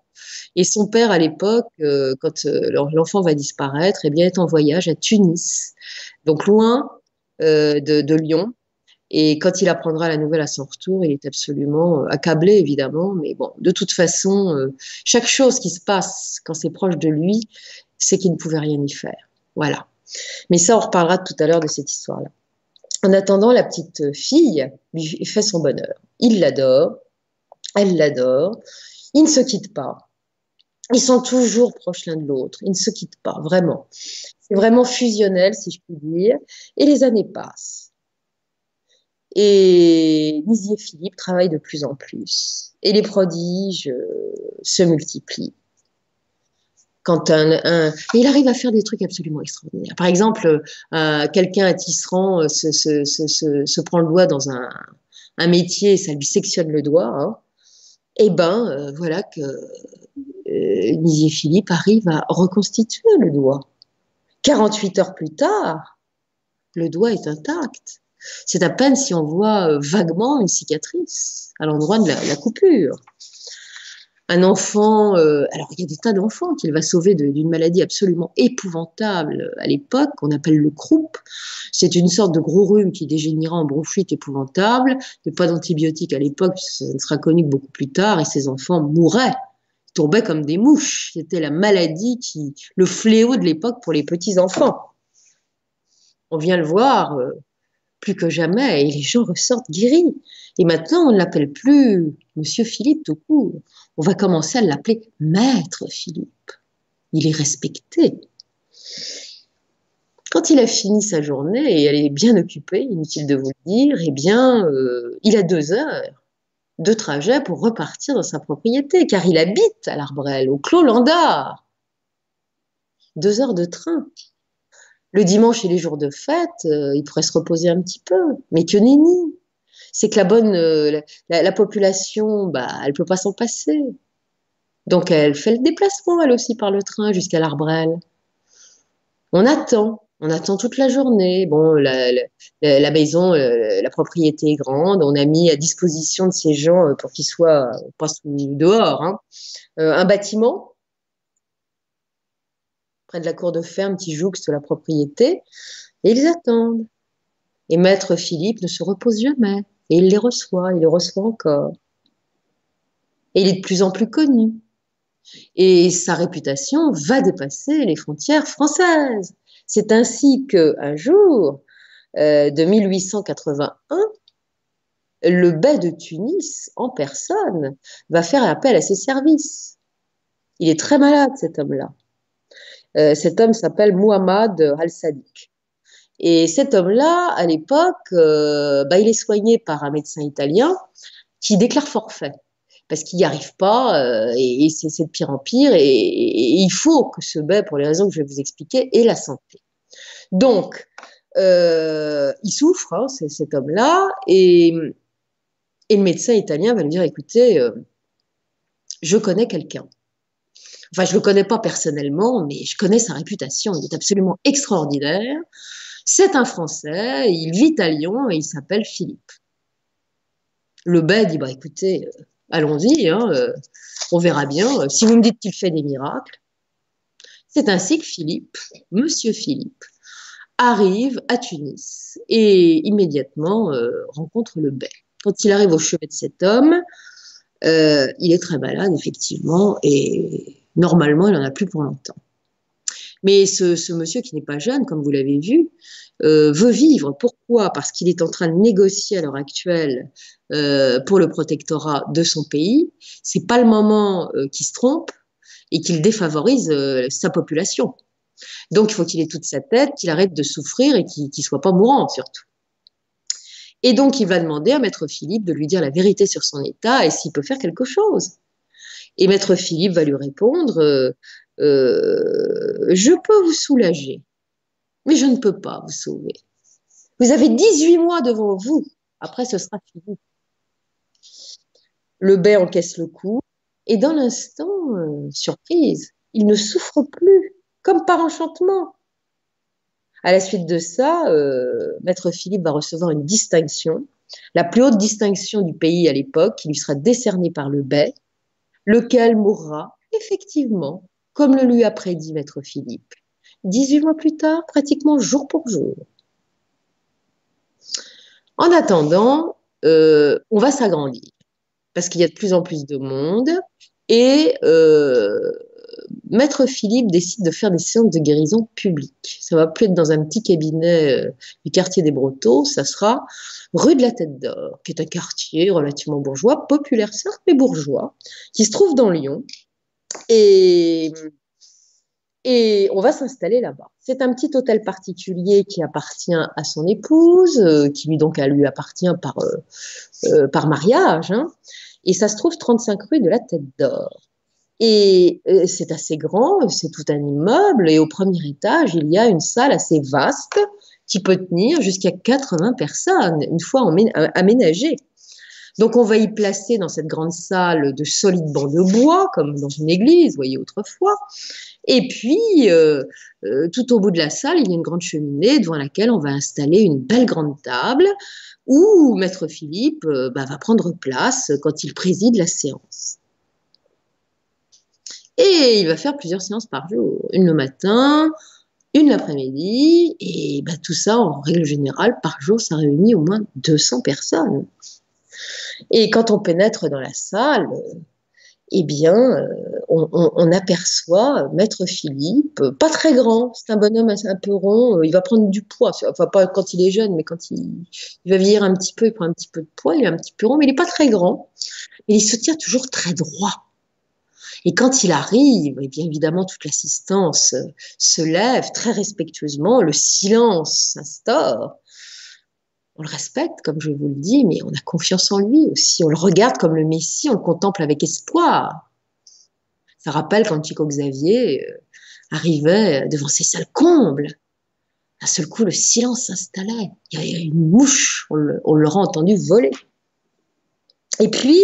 Et son père, à l'époque, euh, quand euh, l'enfant va disparaître, eh bien, est en voyage à Tunis, donc loin euh, de, Lyon. Et quand il apprendra la nouvelle à son retour, il est absolument accablé, évidemment. Mais bon, de toute façon, chaque chose qui se passe quand c'est proche de lui, c'est qu'il ne pouvait rien y faire. Voilà. Mais ça, on reparlera tout à l'heure de cette histoire-là. En attendant, la petite fille lui fait son bonheur. Il l'adore, elle l'adore, ils ne se quittent pas. Ils sont toujours proches l'un de l'autre, ils ne se quittent pas, vraiment. C'est vraiment fusionnel, si je puis dire, et les années passent. Et Nizier Philippe travaille de plus en plus, et les prodiges euh, se multiplient il arrive à faire des trucs absolument extraordinaires. Par exemple, euh, quelqu'un à tisserand euh, se, prend le doigt dans un, métier, ça lui sectionne le doigt. Hein. Et eh ben euh, voilà que euh, Philippe arrive à reconstituer le doigt. 48 heures plus tard, le doigt est intact. C'est à peine si on voit vaguement une cicatrice à l'endroit de la coupure un enfant, euh, alors il y a des tas d'enfants qu'il va sauver d'une maladie absolument épouvantable à l'époque, qu'on appelle le croup. C'est une sorte de gros rhume qui dégénéra en bronchite épouvantable. Il n'y a pas d'antibiotiques à l'époque, ça ne sera connu que beaucoup plus tard, et ces enfants mouraient, tombaient comme des mouches. C'était la maladie qui, le fléau de l'époque pour les petits enfants. On vient le voir euh, plus que jamais, et les gens ressortent guéris. Et maintenant, on ne l'appelle plus Monsieur Philippe tout court. On va commencer à l'appeler Maître Philippe. Il est respecté. Quand il a fini sa journée, et elle est bien occupée, inutile de vous le dire, eh bien, euh, il a deux heures de trajet pour repartir dans sa propriété, car il habite à l'Arbrel, au Clos Landard. Deux heures de train. Le dimanche et les jours de fête, euh, il pourrait se reposer un petit peu, mais que nenni c'est que la bonne, euh, la, population, bah, elle peut pas s'en passer. Donc elle fait le déplacement, elle aussi, par le train jusqu'à l'Arbrel. On attend, on attend toute la journée. Bon, la, maison, euh, la propriété est grande. On a mis à disposition de ces gens pour qu'ils soient pas dehors, hein, un bâtiment près de la cour de ferme qui jouxte la propriété, et ils attendent. Et maître Philippe ne se repose jamais. Et il les reçoit, il les reçoit encore. Et il est de plus en plus connu. Et sa réputation va dépasser les frontières françaises. C'est ainsi qu'un jour, euh, de 1881, le bey de Tunis, en personne, va faire appel à ses services. Il est très malade, cet homme-là. Euh, cet homme s'appelle Muhammad al-Sadiq. Et cet homme-là, à l'époque, euh, bah, il est soigné par un médecin italien qui déclare forfait parce qu'il n'y arrive pas euh, et, c'est de pire en pire et, il faut que ce bébé, pour les raisons que je vais vous expliquer, ait la santé. Donc, il souffre, hein, cet homme-là, et, et, le médecin italien va lui dire, écoutez, je connais quelqu'un. Enfin, je ne le connais pas personnellement, mais je connais sa réputation. Il est absolument extraordinaire. C'est un Français, il vit à Lyon et il s'appelle Philippe. Le bey dit, bah écoutez, euh, allons-y, hein, on verra bien. Si vous me dites qu'il fait des miracles, c'est ainsi que Philippe, Monsieur Philippe, arrive à Tunis et immédiatement rencontre le bey. Quand il arrive au chevet de cet homme, il est très malade, effectivement, et normalement, il n'en a plus pour longtemps. Mais ce, monsieur qui n'est pas jeune, comme vous l'avez vu, euh, veut vivre. Pourquoi? Parce qu'il est en train de négocier à l'heure actuelle euh, pour le protectorat de son pays. C'est pas le moment euh, qu'il se trompe et qu'il défavorise sa population. Donc il faut qu'il ait toute sa tête, qu'il arrête de souffrir et qu'il ne soit pas mourant surtout. Et donc il va demander à Maître Philippe de lui dire la vérité sur son état et s'il peut faire quelque chose. Et Maître Philippe va lui répondre euh, je peux vous soulager, mais je ne peux pas vous sauver. Vous avez 18 mois devant vous. Après, ce sera fini. Le bey encaisse le coup et dans l'instant, euh, surprise, il ne souffre plus, comme par enchantement. À la suite de ça, euh, Maître Philippe va recevoir une distinction, la plus haute distinction du pays à l'époque, qui lui sera décernée par le bey, lequel mourra effectivement comme le lui a prédit Maître Philippe. 18 mois plus tard, pratiquement jour pour jour. En attendant, euh, on va s'agrandir parce qu'il y a de plus en plus de monde et euh, Maître Philippe décide de faire des séances de guérison publiques. Ça va plus être dans un petit cabinet euh, du quartier des Brotteaux, ça sera rue de la Tête d'Or, qui est un quartier relativement bourgeois, populaire certes, mais bourgeois, qui se trouve dans Lyon et, on va s'installer là-bas. C'est un petit hôtel particulier qui appartient à son épouse, euh, qui lui donc lui appartient par, euh, mariage. Hein. et ça se trouve 35 rue de la Tête d'Or. Et c'est assez grand, c'est tout un immeuble, et au premier étage, il y a une salle assez vaste qui peut tenir jusqu'à 80 personnes, une fois aménagée. Donc on va y placer dans cette grande salle de solides bancs de bois, comme dans une église, voyez autrefois. Et puis, euh, euh, tout au bout de la salle, il y a une grande cheminée devant laquelle on va installer une belle grande table où Maître Philippe euh, bah, va prendre place quand il préside la séance. Et il va faire plusieurs séances par jour, une le matin, une l'après-midi, et bah, tout ça, en règle générale, par jour, ça réunit au moins 200 personnes. Et quand on pénètre dans la salle, eh bien, euh, on, aperçoit Maître Philippe, pas très grand, c'est un bonhomme un peu rond, euh, il va prendre du poids, enfin pas quand il est jeune, mais quand il, va vieillir un petit peu, il prend un petit peu de poids, il est un petit peu rond, mais il n'est pas très grand, mais il se tient toujours très droit. Et quand il arrive, eh bien évidemment, toute l'assistance se lève très respectueusement, le silence s'instaure, on le respecte, comme je vous le dis, mais on a confiance en lui aussi. On le regarde comme le Messie, on le contemple avec espoir. Ça rappelle quand Chico Xavier euh, arrivait devant ces salles combles. D'un seul coup, le silence s'installait. Il y avait une mouche, on l'aurait entendu voler. Et puis,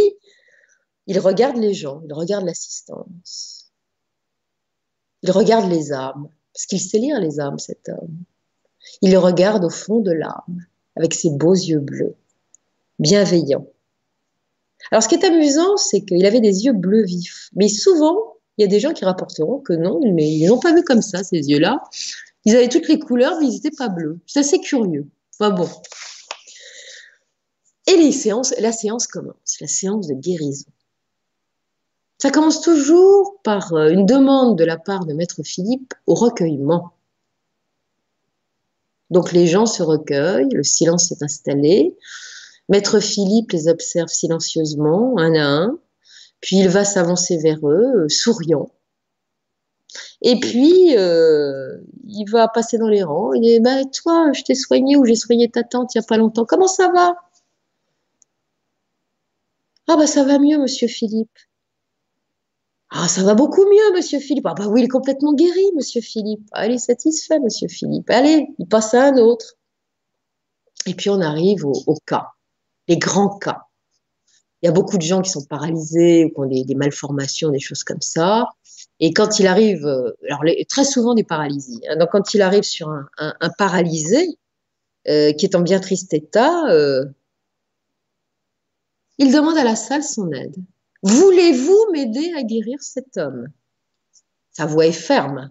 il regarde les gens, il regarde l'assistance. Il regarde les âmes, parce qu'il sait lire les âmes, cet homme. Il regarde au fond de l'âme avec ses beaux yeux bleus, bienveillants. Alors ce qui est amusant, c'est qu'il avait des yeux bleus vifs. Mais souvent, il y a des gens qui rapporteront que non, mais ils n'ont pas vu comme ça, ces yeux-là. Ils avaient toutes les couleurs, mais ils n'étaient pas bleus. C'est assez curieux. Enfin bon. Et les séances, la séance commence, la séance de guérison. Ça commence toujours par euh, une demande de la part de Maître Philippe au recueillement. Donc les gens se recueillent, le silence s'est installé. Maître Philippe les observe silencieusement, un à un, puis il va s'avancer vers eux, euh, souriant. Et puis, euh, il va passer dans les rangs. Il dit, bah, toi, je t'ai soigné ou j'ai soigné ta tante il n'y a pas longtemps. Comment ça va? Ah, bah, ça va mieux, monsieur Philippe. Ah, ça va beaucoup mieux, monsieur Philippe. Ah, bah oui, il est complètement guéri, monsieur Philippe. Allez, satisfait, monsieur Philippe. Allez, il passe à un autre. Et puis on arrive au, cas, les grands cas. Il y a beaucoup de gens qui sont paralysés ou qui ont des, malformations, des choses comme ça. Et quand il arrive, euh, alors très souvent des paralysies. Hein. donc quand il arrive sur un, paralysé euh, qui est en bien triste état, euh, il demande à la salle son aide. Voulez-vous m'aider à guérir cet homme? Sa voix est ferme.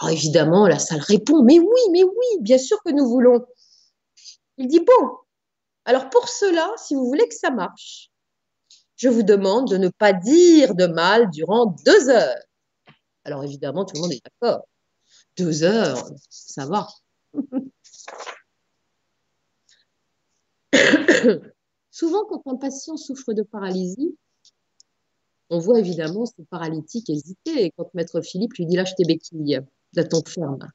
Oh, évidemment, la salle répond Mais oui, mais oui, bien sûr que nous voulons. Il dit Bon, alors pour cela, si vous voulez que ça marche, je vous demande de ne pas dire de mal durant deux heures. Alors évidemment, tout le monde est d'accord. Deux heures, ça va. Souvent, quand un patient souffre de paralysie, on voit évidemment ce paralytique hésiter. Et quand Maître Philippe lui dit Lâche tes béquilles, la tombe ferme.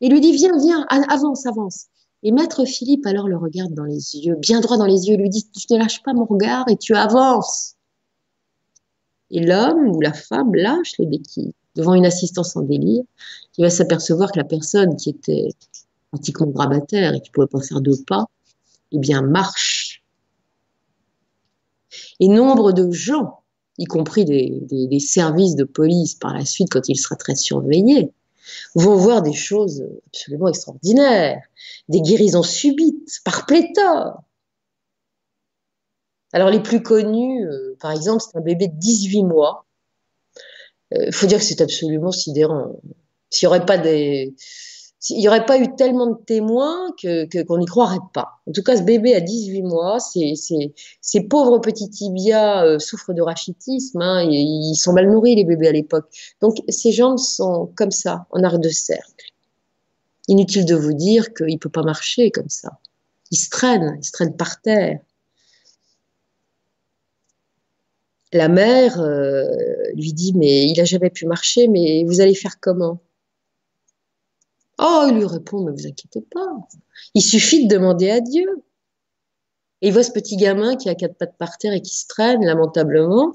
Il lui dit Viens, viens, avance, avance. Et Maître Philippe alors le regarde dans les yeux, bien droit dans les yeux, lui dit Tu ne lâches pas mon regard et tu avances. Et l'homme ou la femme lâche les béquilles devant une assistance en délire, qui va s'apercevoir que la personne qui était pratiquement grabataire et qui ne pouvait pas faire deux pas, eh bien, marche. Et nombre de gens, y compris des, services de police par la suite, quand il sera très surveillé, vont voir des choses absolument extraordinaires, des guérisons subites par pléthore. Alors les plus connus, euh, par exemple, c'est un bébé de 18 mois. Il euh, faut dire que c'est absolument sidérant. S'il n'y aurait pas des, il n'y aurait pas eu tellement de témoins que qu'on n'y croirait pas. En tout cas, ce bébé à 18 mois, ces, ces, pauvres petits tibias euh, souffrent de rachitisme. Hein, ils sont mal nourris, les bébés à l'époque. Donc, ces jambes sont comme ça, en arc de cercle. Inutile de vous dire qu'il ne peut pas marcher comme ça. Il se traîne, il se traîne par terre. La mère euh, lui dit, mais il n'a jamais pu marcher, mais vous allez faire comment? Oh, il lui répond, mais vous inquiétez pas. Il suffit de demander à Dieu. Et il voit ce petit gamin qui a quatre pattes par terre et qui se traîne lamentablement,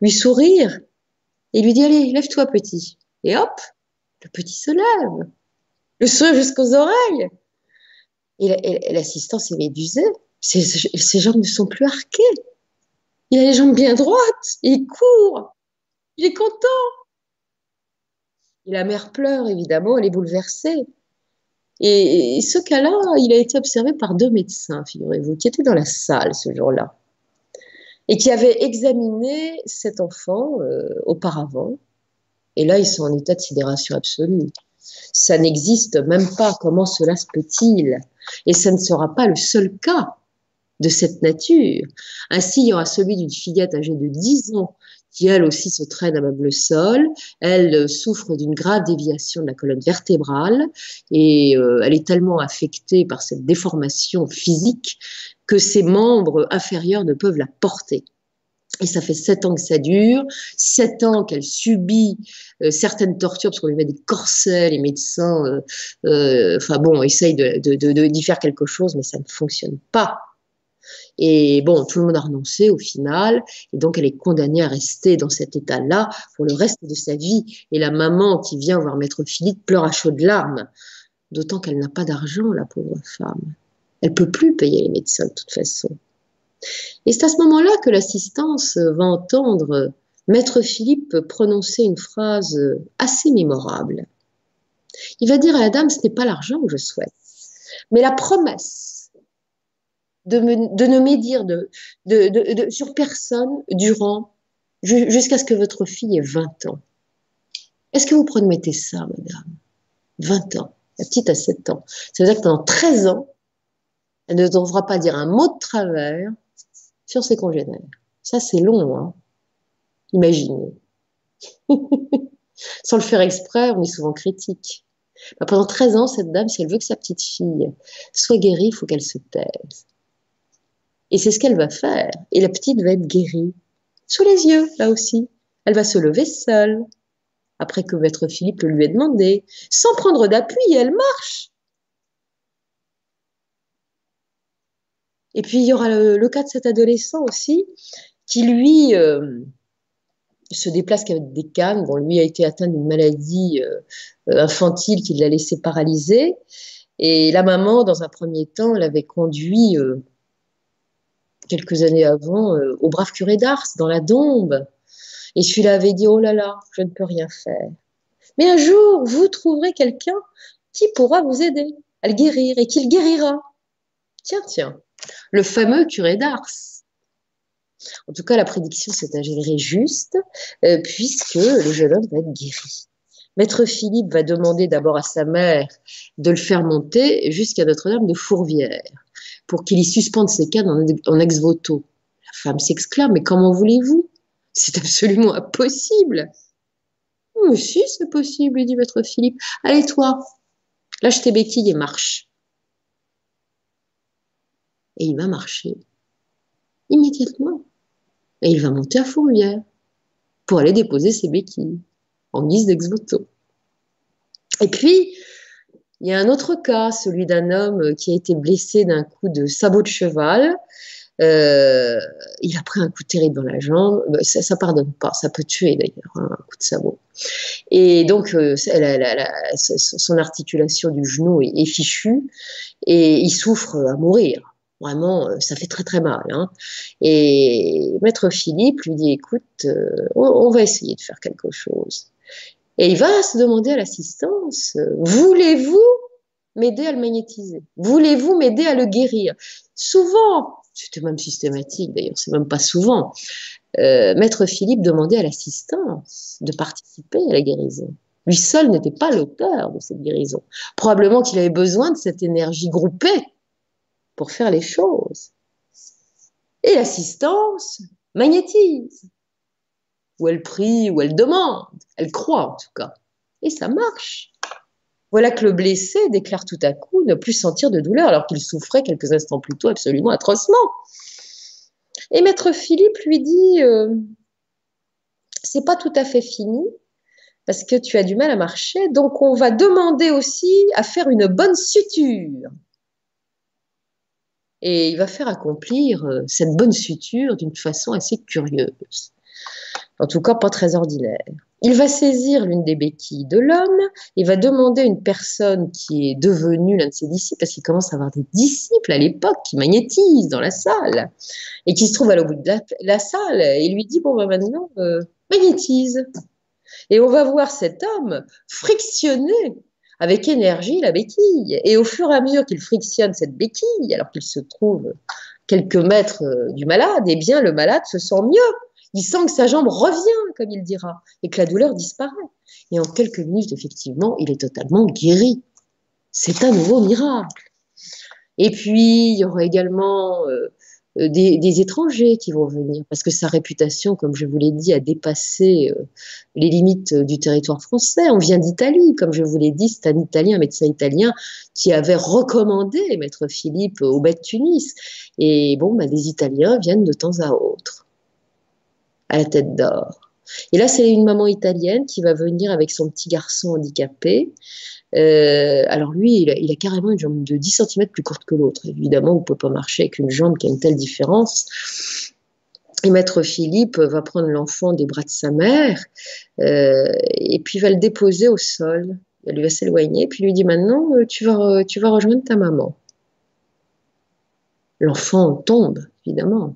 lui sourire et lui dit, allez, lève-toi petit. Et hop, le petit se lève, le sourire jusqu'aux oreilles. Et l'assistance est médusée. Ses, ses jambes ne sont plus arquées. Il a les jambes bien droites. Il court. Il est content. Et la mère pleure, évidemment, elle est bouleversée. Et, ce cas-là, il a été observé par deux médecins, figurez-vous, qui étaient dans la salle ce jour-là, et qui avaient examiné cet enfant euh, auparavant. Et là, ils sont en état de sidération absolue. Ça n'existe même pas. Comment cela se peut-il? Et ça ne sera pas le seul cas de cette nature. Ainsi, il y aura celui d'une fillette âgée de 10 ans qui elle aussi se traîne à même le sol. Elle euh, souffre d'une grave déviation de la colonne vertébrale et euh, elle est tellement affectée par cette déformation physique que ses membres inférieurs ne peuvent la porter. Et ça fait sept ans que ça dure, sept ans qu'elle subit euh, certaines tortures parce qu'on lui met des corsets, les médecins, enfin bon, essayent de, de, d'y faire quelque chose, mais ça ne fonctionne pas. Et bon, tout le monde a renoncé au final, et donc elle est condamnée à rester dans cet état-là pour le reste de sa vie. Et la maman qui vient voir Maître Philippe pleure à chaudes larmes, d'autant qu'elle n'a pas d'argent, la pauvre femme. Elle peut plus payer les médecins de toute façon. Et c'est à ce moment-là que l'assistance va entendre Maître Philippe prononcer une phrase assez mémorable. Il va dire à la dame, ce n'est pas l'argent que je souhaite, mais la promesse de, ne médire de, sur personne durant jusqu'à ce que votre fille ait 20 ans. Est-ce que vous promettez ça, madame? 20 ans. La petite a 7 ans. Ça veut dire que pendant 13 ans, elle ne devra pas dire un mot de travers sur ses congénères. Ça, c'est long, hein Imaginez. Sans le faire exprès, on est souvent critique. Bah, pendant 13 ans, cette dame, si elle veut que sa petite fille soit guérie, il faut qu'elle se taise. Et c'est ce qu'elle va faire. Et la petite va être guérie. Sous les yeux, là aussi. Elle va se lever seule. Après que maître Philippe lui ait demandé. Sans prendre d'appui, elle marche. Et puis il y aura le, cas de cet adolescent aussi, qui lui euh, se déplace qu'avec des cannes. Bon, lui a été atteint d'une maladie euh, euh, infantile qui l'a laissé paralysé. Et la maman, dans un premier temps, l'avait conduit quelques années avant euh, au brave curé d'Ars, dans la Dombe. Et celui-là avait dit, oh là là, je ne peux rien faire. Mais un jour, vous trouverez quelqu'un qui pourra vous aider à le guérir et qui le guérira. Tiens, tiens, le fameux curé d'Ars. En tout cas, la prédiction s'est avérée juste, euh, puisque le jeune homme va être guéri. Maître Philippe va demander d'abord à sa mère de le faire monter jusqu'à Notre-Dame de Fourvière pour qu'il y suspende ses cannes en ex-voto. La femme s'exclame, mais comment voulez-vous? C'est absolument impossible. Mais si, c'est possible, dit Maître Philippe. Allez, toi, lâche tes béquilles et marche. Et il va marcher immédiatement. Et il va monter à Fourvière pour aller déposer ses béquilles en guise d'ex-voto. Et puis, il y a un autre cas, celui d'un homme qui a été blessé d'un coup de sabot de cheval. Euh, il a pris un coup terrible dans la jambe. Bah, ça, ça pardonne pas, ça peut tuer d'ailleurs, hein, un coup de sabot. Et donc, euh, son articulation du genou est, fichue et il souffre à mourir. Vraiment, euh, ça fait très très mal. Hein. Et Maître Philippe lui dit, écoute, euh, on, va essayer de faire quelque chose. Et il va se demander à l'assistance, euh, voulez-vous m'aider à le magnétiser? Voulez-vous m'aider à le guérir? Souvent, c'était même systématique d'ailleurs, c'est même pas souvent, Maître Philippe demandait à l'assistance de participer à la guérison. Lui seul n'était pas l'auteur de cette guérison. Probablement qu'il avait besoin de cette énergie groupée pour faire les choses. Et l'assistance magnétise. Ou elle prie, ou elle demande. Elle croit en tout cas. Et ça marche. Voilà que le blessé déclare tout à coup ne plus sentir de douleur alors qu'il souffrait quelques instants plus tôt absolument atrocement. Et maître Philippe lui dit euh, c'est pas tout à fait fini parce que tu as du mal à marcher, donc on va demander aussi à faire une bonne suture et il va faire accomplir euh, cette bonne suture d'une façon assez curieuse. En tout cas, pas très ordinaire. Il va saisir l'une des béquilles de l'homme, il va demander à une personne qui est devenue l'un de ses disciples, parce qu'il commence à avoir des disciples à l'époque qui magnétisent dans la salle, et qui se trouve à l'au bout de la, salle, et lui dit, bon, ben maintenant, euh, magnétise. Et on va voir cet homme frictionner avec énergie la béquille. Et au fur et à mesure qu'il frictionne cette béquille, alors qu'il se trouve quelques mètres euh, du malade, eh bien le malade se sent mieux. Il sent que sa jambe revient, comme il dira, et que la douleur disparaît. Et en quelques minutes, effectivement, il est totalement guéri. C'est un nouveau miracle. Et puis, il y aura également euh, euh, des, étrangers qui vont venir, parce que sa réputation, comme je vous l'ai dit, a dépassé euh, les limites du territoire français. On vient d'Italie, comme je vous l'ai dit, c'est un Italien, un médecin italien, qui avait recommandé Maître Philippe au bête Tunis. Et bon, bah, des Italiens viennent de temps à autre, à la tête d'or. Et là, c'est une maman italienne qui va venir avec son petit garçon handicapé. Euh, alors lui, il a, carrément une jambe de 10 cm plus courte que l'autre. Évidemment, on ne peut pas marcher avec une jambe qui a une telle différence. Et maître Philippe va prendre l'enfant des bras de sa mère euh, et puis va le déposer au sol. Elle va s'éloigner, puis lui dit maintenant, euh, tu vas rejoindre ta maman. L'enfant tombe, évidemment.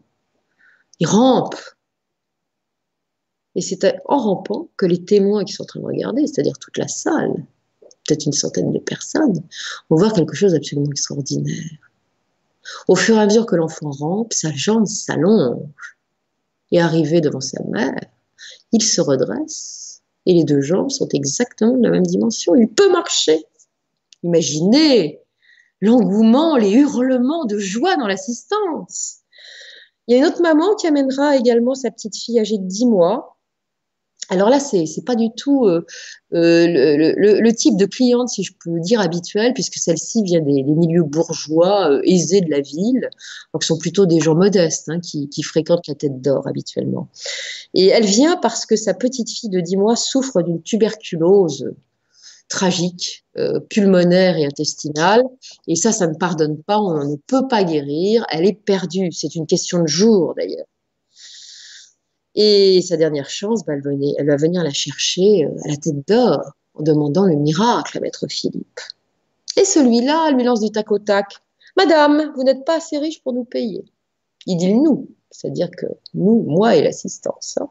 Il rampe, et c'est en rampant que les témoins qui sont en train de regarder, c'est-à-dire toute la salle, peut-être une centaine de personnes, vont voir quelque chose d'absolument extraordinaire. Au fur et à mesure que l'enfant rampe, sa jambe s'allonge. Et arrivé devant sa mère, il se redresse et les deux jambes sont exactement de la même dimension. Il peut marcher. Imaginez l'engouement, les hurlements de joie dans l'assistance. Il y a une autre maman qui amènera également sa petite fille âgée de 10 mois alors là, c'est n'est pas du tout euh, euh, le, type de cliente, si je peux dire, habituel, puisque celle-ci vient des, milieux bourgeois euh, aisés de la ville, donc ce sont plutôt des gens modestes hein, qui, fréquentent la tête d'or habituellement. Et elle vient parce que sa petite fille de 10 mois souffre d'une tuberculose tragique, pulmonaire et intestinale. Et ça, ça ne pardonne pas, on ne peut pas guérir, elle est perdue. C'est une question de jour d'ailleurs. Et sa dernière chance, bah, elle, va venir la chercher euh, à la tête d'or en demandant le miracle à maître Philippe. Et celui-là, elle lui lance du tac au tac. Madame, vous n'êtes pas assez riche pour nous payer. Il dit nous, c'est-à-dire que nous, moi et l'assistance. Hein.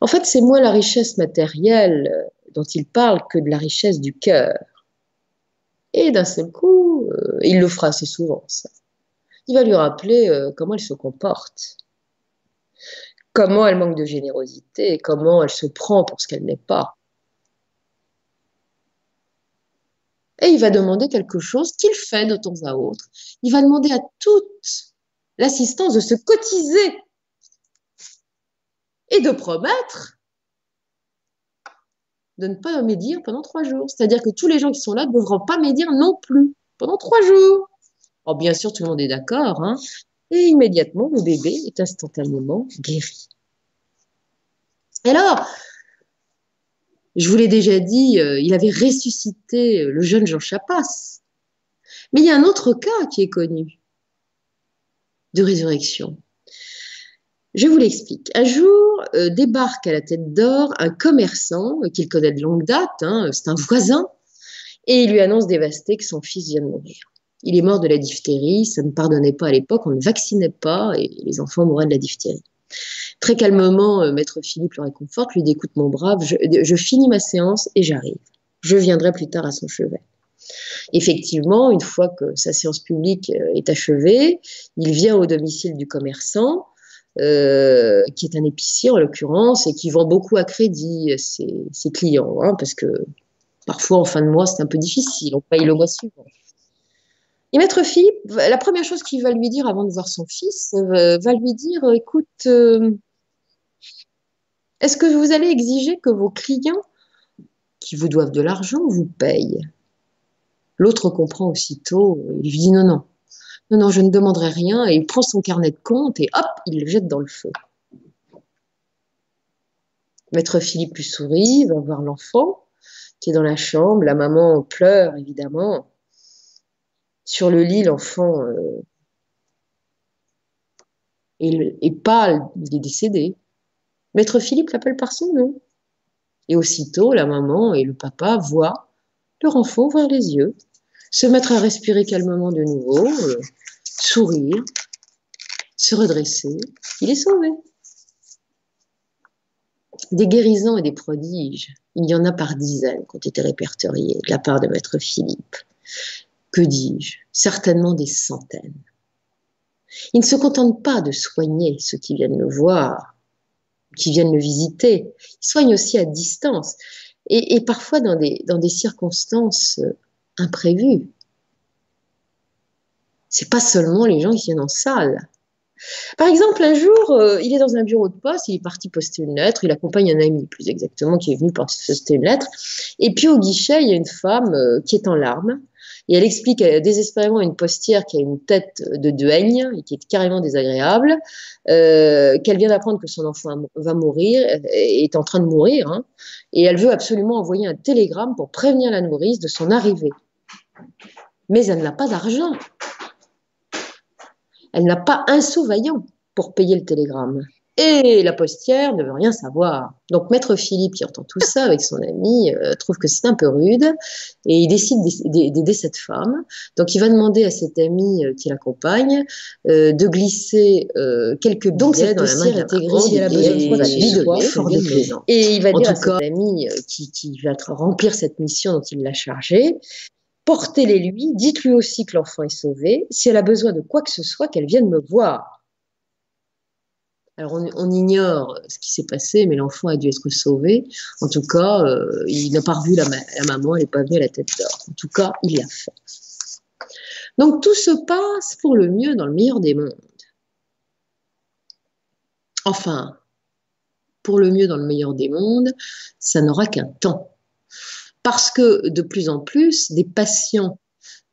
En fait, c'est moins la richesse matérielle euh, dont il parle que de la richesse du cœur. Et d'un seul coup, euh, il le fera assez souvent, ça il va lui rappeler comment elle se comporte, comment elle manque de générosité, comment elle se prend pour ce qu'elle n'est pas. Et il va demander quelque chose qu'il fait de temps à autre. Il va demander à toute l'assistance de se cotiser et de promettre de ne pas médire pendant trois jours. C'est-à-dire que tous les gens qui sont là ne devront pas médire non plus pendant trois jours. Oh, bien sûr, tout le monde est d'accord. Hein et immédiatement, le bébé est instantanément guéri. Alors, je vous l'ai déjà dit, euh, il avait ressuscité le jeune Jean Chapas. Mais il y a un autre cas qui est connu de résurrection. Je vous l'explique. Un jour, euh, débarque à la tête d'or un commerçant euh, qu'il connaît de longue date, hein, c'est un voisin, et il lui annonce dévasté que son fils vient de mourir. Il est mort de la diphtérie, ça ne pardonnait pas à l'époque, on ne vaccinait pas et les enfants mouraient de la diphtérie. Très calmement, euh, maître Philippe le réconforte, lui dit écoute mon brave, je, finis ma séance et j'arrive. Je viendrai plus tard à son chevet. Effectivement, une fois que sa séance publique est achevée, il vient au domicile du commerçant euh, qui est un épicier en l'occurrence, et qui vend beaucoup à crédit ses, ses clients, hein, parce que parfois en fin de mois c'est un peu difficile, on paye le mois suivant. Et maître Philippe, la première chose qu'il va lui dire avant de voir son fils, euh, va lui dire, écoute, euh, est-ce que vous allez exiger que vos clients qui vous doivent de l'argent vous payent? L'autre comprend aussitôt, il lui dit non, non, non, non, je ne demanderai rien. Et il prend son carnet de compte et hop, il le jette dans le feu. Maître Philippe lui sourit, va voir l'enfant qui est dans la chambre. La maman pleure, évidemment. Sur le lit, l'enfant euh, est, pâle, il est décédé. Maître Philippe l'appelle par son nom. Et aussitôt, la maman et le papa voient leur enfant ouvrir les yeux, se mettre à respirer calmement de nouveau, euh, sourire, se redresser, il est sauvé. Des guérisons et des prodiges, il y en a par dizaines qui ont été répertoriés de la part de Maître Philippe. Que dis-je? Certainement des centaines. Il ne se contente pas de soigner ceux qui viennent le voir, qui viennent le visiter. Il soigne aussi à distance et, parfois dans des, circonstances imprévues c'est pas seulement les gens qui viennent en salle. Par exemple, un jour, euh, il est dans un bureau de poste, il est parti poster une lettre, il accompagne un ami, plus exactement, qui est venu poster une lettre. Et puis au guichet, il y a une femme euh, qui est en larmes, et elle explique euh, désespérément une postière qui a une tête de duègne et qui est carrément désagréable, qu'elle vient d'apprendre que son enfant va mourir, est en train de mourir, hein, et elle veut absolument envoyer un télégramme pour prévenir la nourrice de son arrivée. Mais elle n'a pas d'argent. Elle n'a pas un sou vaillant pour payer le télégramme. Et la postière ne veut rien savoir. Donc Maître Philippe, qui entend tout ça avec son ami, euh, trouve que c'est un peu rude et il décide d'aider cette femme. Donc il va demander à cet ami euh, qui l'accompagne euh, de glisser quelques billets dans la main intégrée si elle a besoin de Et il va dire à cet ami qui, qui va remplir cette mission dont il l'a chargé, portez-les lui, dites-lui aussi que l'enfant est sauvé. Si elle a besoin de quoi que ce soit, qu'elle vienne me voir. Alors on, ignore ce qui s'est passé, mais l'enfant a dû être sauvé. En tout cas, euh, il n'a pas revu la, maman, elle n'est pas venue à la tête d'or. En tout cas, il l'a fait. Donc tout se passe pour le mieux dans le meilleur des mondes. Enfin, pour le mieux dans le meilleur des mondes, ça n'aura qu'un temps parce que de plus en plus, des patients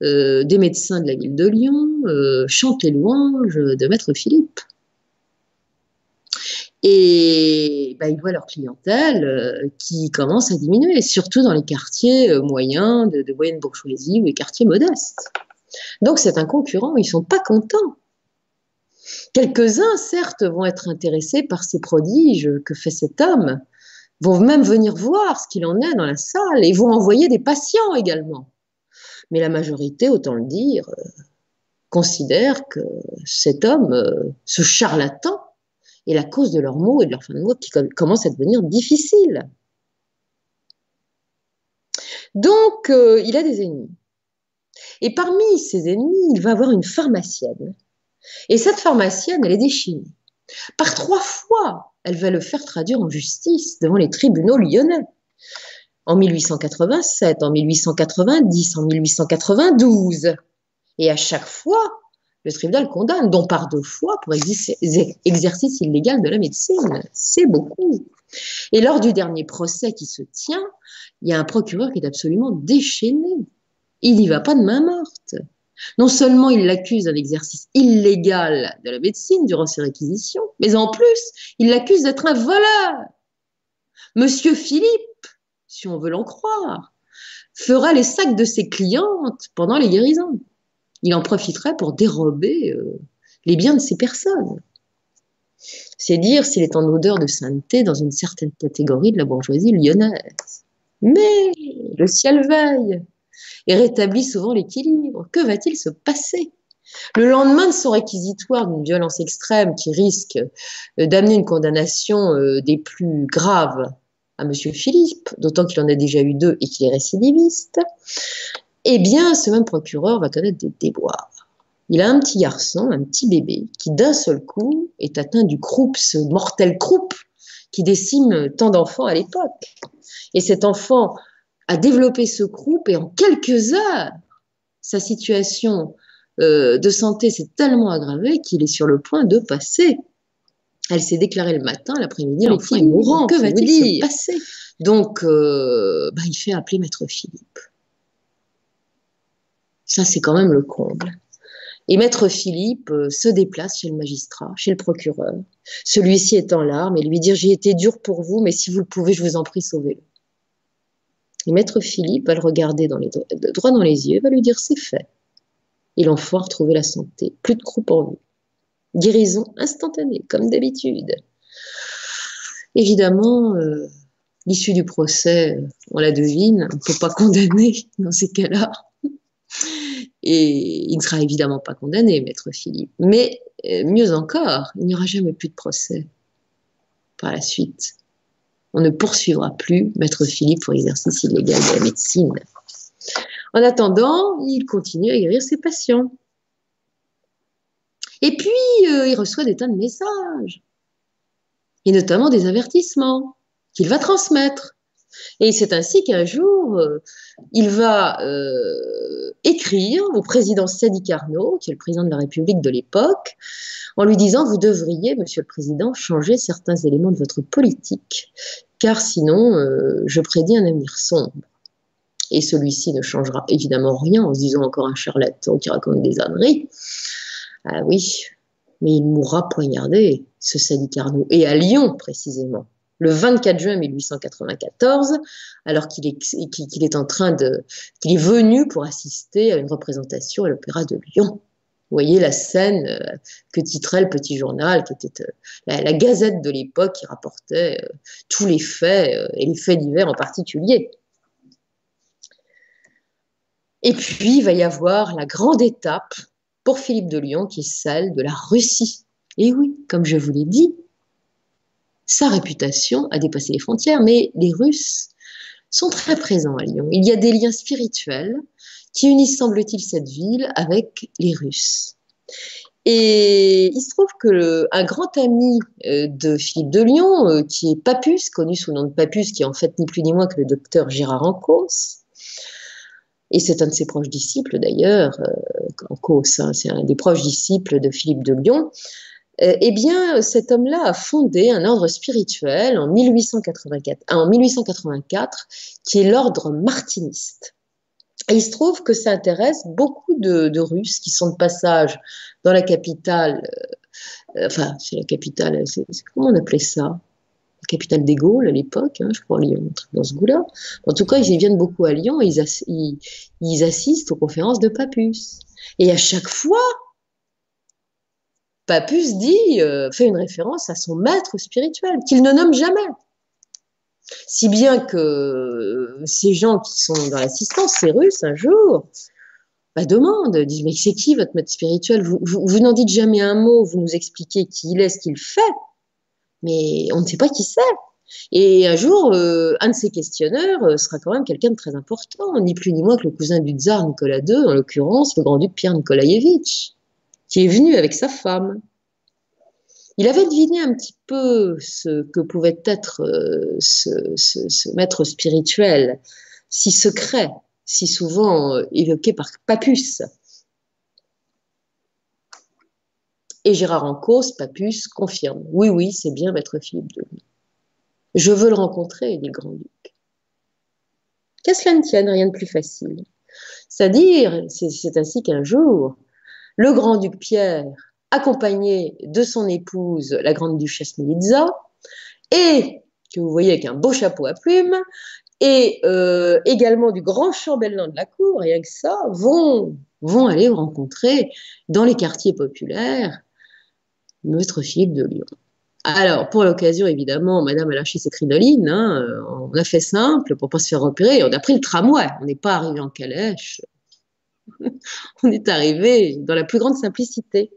euh, des médecins de la ville de Lyon euh, chantent les louanges de Maître Philippe. Et bah, ils voient leur clientèle euh, qui commence à diminuer, surtout dans les quartiers moyens de, moyenne bourgeoisie ou les quartiers modestes. Donc c'est un concurrent, ils ne sont pas contents. Quelques-uns, certes, vont être intéressés par ces prodiges que fait cet homme, vont même venir voir ce qu'il en est dans la salle et vont envoyer des patients également. Mais la majorité, autant le dire, euh, considère que cet homme, euh, ce charlatan, est la cause de leurs maux et de leur fin de mois qui commence à devenir difficile. Donc, euh, il a des ennemis. Et parmi ses ennemis, il va avoir une pharmacienne Et cette pharmacienne, elle est déchaînée. Par trois fois, elle va le faire traduire en justice devant les tribunaux lyonnais. En 1887, en 1890, en 1892. Et à chaque fois, le tribunal condamne, dont par deux fois pour exercice illégal de la médecine. C'est beaucoup. Et lors du dernier procès qui se tient, il y a un procureur qui est absolument déchaîné. Il n'y va pas de main morte. Non seulement il l'accuse d'un exercice illégal de la médecine durant ses réquisitions, mais en plus, il l'accuse d'être un voleur. Monsieur Philippe, si on veut l'en croire, fera les sacs de ses clientes pendant les guérisons il en profiterait pour dérober euh, les biens de ces personnes. C'est dire s'il est en odeur de sainteté dans une certaine catégorie de la bourgeoisie lyonnaise. Mais le ciel veille et rétablit souvent l'équilibre. Que va-t-il se passer? Le lendemain de son réquisitoire d'une violence extrême qui risque euh, d'amener une condamnation euh, des plus graves à M. Philippe, d'autant qu'il en a déjà eu deux et qu'il est récidiviste, eh bien, ce même procureur va connaître des déboires. Il a un petit garçon, un petit bébé, qui d'un seul coup est atteint du croup, ce mortel croup qui décime tant d'enfants à l'époque. Et cet enfant a développé ce croup et en quelques heures, sa situation euh, de santé s'est tellement aggravée qu'il est sur le point de passer. Elle s'est déclarée le matin, l'après-midi, l'enfant est mourant. Que va-t-il se passer? Donc, euh, bah, il fait appeler Maître Philippe. Ça, c'est quand même le comble. Et maître Philippe euh, se déplace chez le magistrat, chez le procureur. Celui-ci est en larmes et lui dit J'ai été dur pour vous, mais si vous le pouvez, je vous en prie, sauvez-le. Et maître Philippe va le regarder droit dans les yeux, va lui dire C'est fait. Et l'enfant a retrouvé la santé, plus de croupe en vue. Guérison instantanée, comme d'habitude. Évidemment, euh, l'issue du procès, on la devine, on ne peut pas condamner dans ces cas-là. Et il ne sera évidemment pas condamné, maître Philippe. Mais euh, mieux encore, il n'y aura jamais plus de procès par la suite. On ne poursuivra plus maître Philippe pour exercice illégal de la médecine. En attendant, il continue à guérir ses patients. Et puis, euh, il reçoit des tas de messages, et notamment des avertissements qu'il va transmettre. Et c'est ainsi qu'un jour, euh, il va euh, écrire au président Sadi Carnot, qui est le président de la République de l'époque, en lui disant Vous devriez, monsieur le président, changer certains éléments de votre politique, car sinon, euh, je prédis un avenir sombre. Et celui-ci ne changera évidemment rien en se disant encore un charlatan qui raconte des âneries. Ah oui, mais il mourra poignardé, ce Sadi Carnot, et à Lyon précisément le 24 juin 1894, alors qu'il est, qu'il est en train de, qu'il est venu pour assister à une représentation à l'Opéra de Lyon. Vous voyez la scène euh, que titrait le Petit Journal, qui était euh, la, gazette de l'époque qui rapportait euh, tous les faits, et les faits divers en particulier. Et puis, il va y avoir la grande étape pour Philippe de Lyon, qui est celle de la Russie. Et oui, comme je vous l'ai dit, sa réputation a dépassé les frontières, mais les Russes sont très présents à Lyon. Il y a des liens spirituels qui unissent, semble-t-il, cette ville avec les Russes. Et il se trouve que un grand ami euh, de Philippe de Lyon, euh, qui est Papus, connu sous le nom de Papus, qui est en fait ni plus ni moins que le docteur Gérard Ancos, et c'est un de ses proches disciples d'ailleurs, euh, Ancos, hein, c'est un des proches disciples de Philippe de Lyon, eh bien, cet homme-là a fondé un ordre spirituel en 1884, ah, en 1884 qui est l'ordre martiniste. Et il se trouve que ça intéresse beaucoup de, Russes qui sont de passage dans la capitale, euh, enfin, c'est la capitale, comment on appelait ça? La capitale des Gaules à l'époque, hein, je crois, Lyon, dans ce goût-là. En tout cas, ils viennent beaucoup à Lyon et ils, ils assistent aux conférences de Papus. Et à chaque fois, Papus dit, euh, fait une référence à son maître spirituel, qu'il ne nomme jamais. Si bien que euh, ces gens qui sont dans l'assistance, ces Russes, un jour, bah, demandent, disent, mais c'est qui votre maître spirituel? Vous, vous, n'en dites jamais un mot, vous nous expliquez qui il est, ce qu'il fait, mais on ne sait pas qui c'est. Et un jour, euh, un de ces questionneurs sera quand même quelqu'un de très important, ni plus ni moins que le cousin du tsar Nicolas II, en l'occurrence le grand-duc Pierre Nikolaïevitch. Qui est venu avec sa femme. Il avait deviné un petit peu ce que pouvait être euh, ce, maître spirituel, si secret, si souvent euh, évoqué par Papus. Et Gérard Encausse, Papus, confirme. Oui, oui, c'est bien maître Philippe de Je veux le rencontrer, dit le grand-duc. Qu'à cela ne tienne, rien de plus facile. C'est-à-dire, c'est ainsi qu'un jour, le grand-duc Pierre, accompagné de son épouse, la grande-duchesse Melitza, et que vous voyez avec un beau chapeau à plumes, et euh, également du grand chambellan de la cour, rien que ça, vont, vont aller rencontrer dans les quartiers populaires Maître Philippe de Lyon. Alors, pour l'occasion, évidemment, Madame a lâché ses crinolines. Hein, on a fait simple pour pas se faire repérer. On a pris le tramway. On n'est pas arrivé en calèche. on est arrivé dans la plus grande simplicité.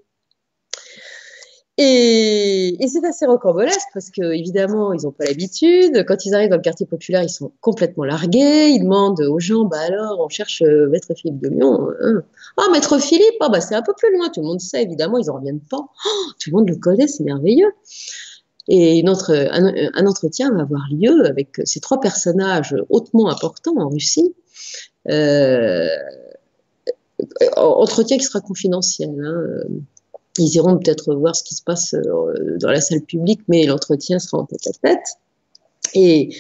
Et, c'est assez rocambolesque parce que évidemment ils n'ont pas l'habitude. Quand ils arrivent dans le quartier populaire, ils sont complètement largués. Ils demandent aux gens, bah alors on cherche euh, Maître Philippe de Lyon. Hein. Ah Maître Philippe, ah, bah c'est un peu plus loin. Tout le monde sait évidemment, ils n'en reviennent pas. Oh, tout le monde le connaît, c'est merveilleux. Et notre, un, entretien va avoir lieu avec ces trois personnages hautement importants en Russie. Euh, entretien qui sera confidentiel. Hein. Ils iront peut-être voir ce qui se passe euh, dans la salle publique, mais l'entretien sera en tête à tête. Et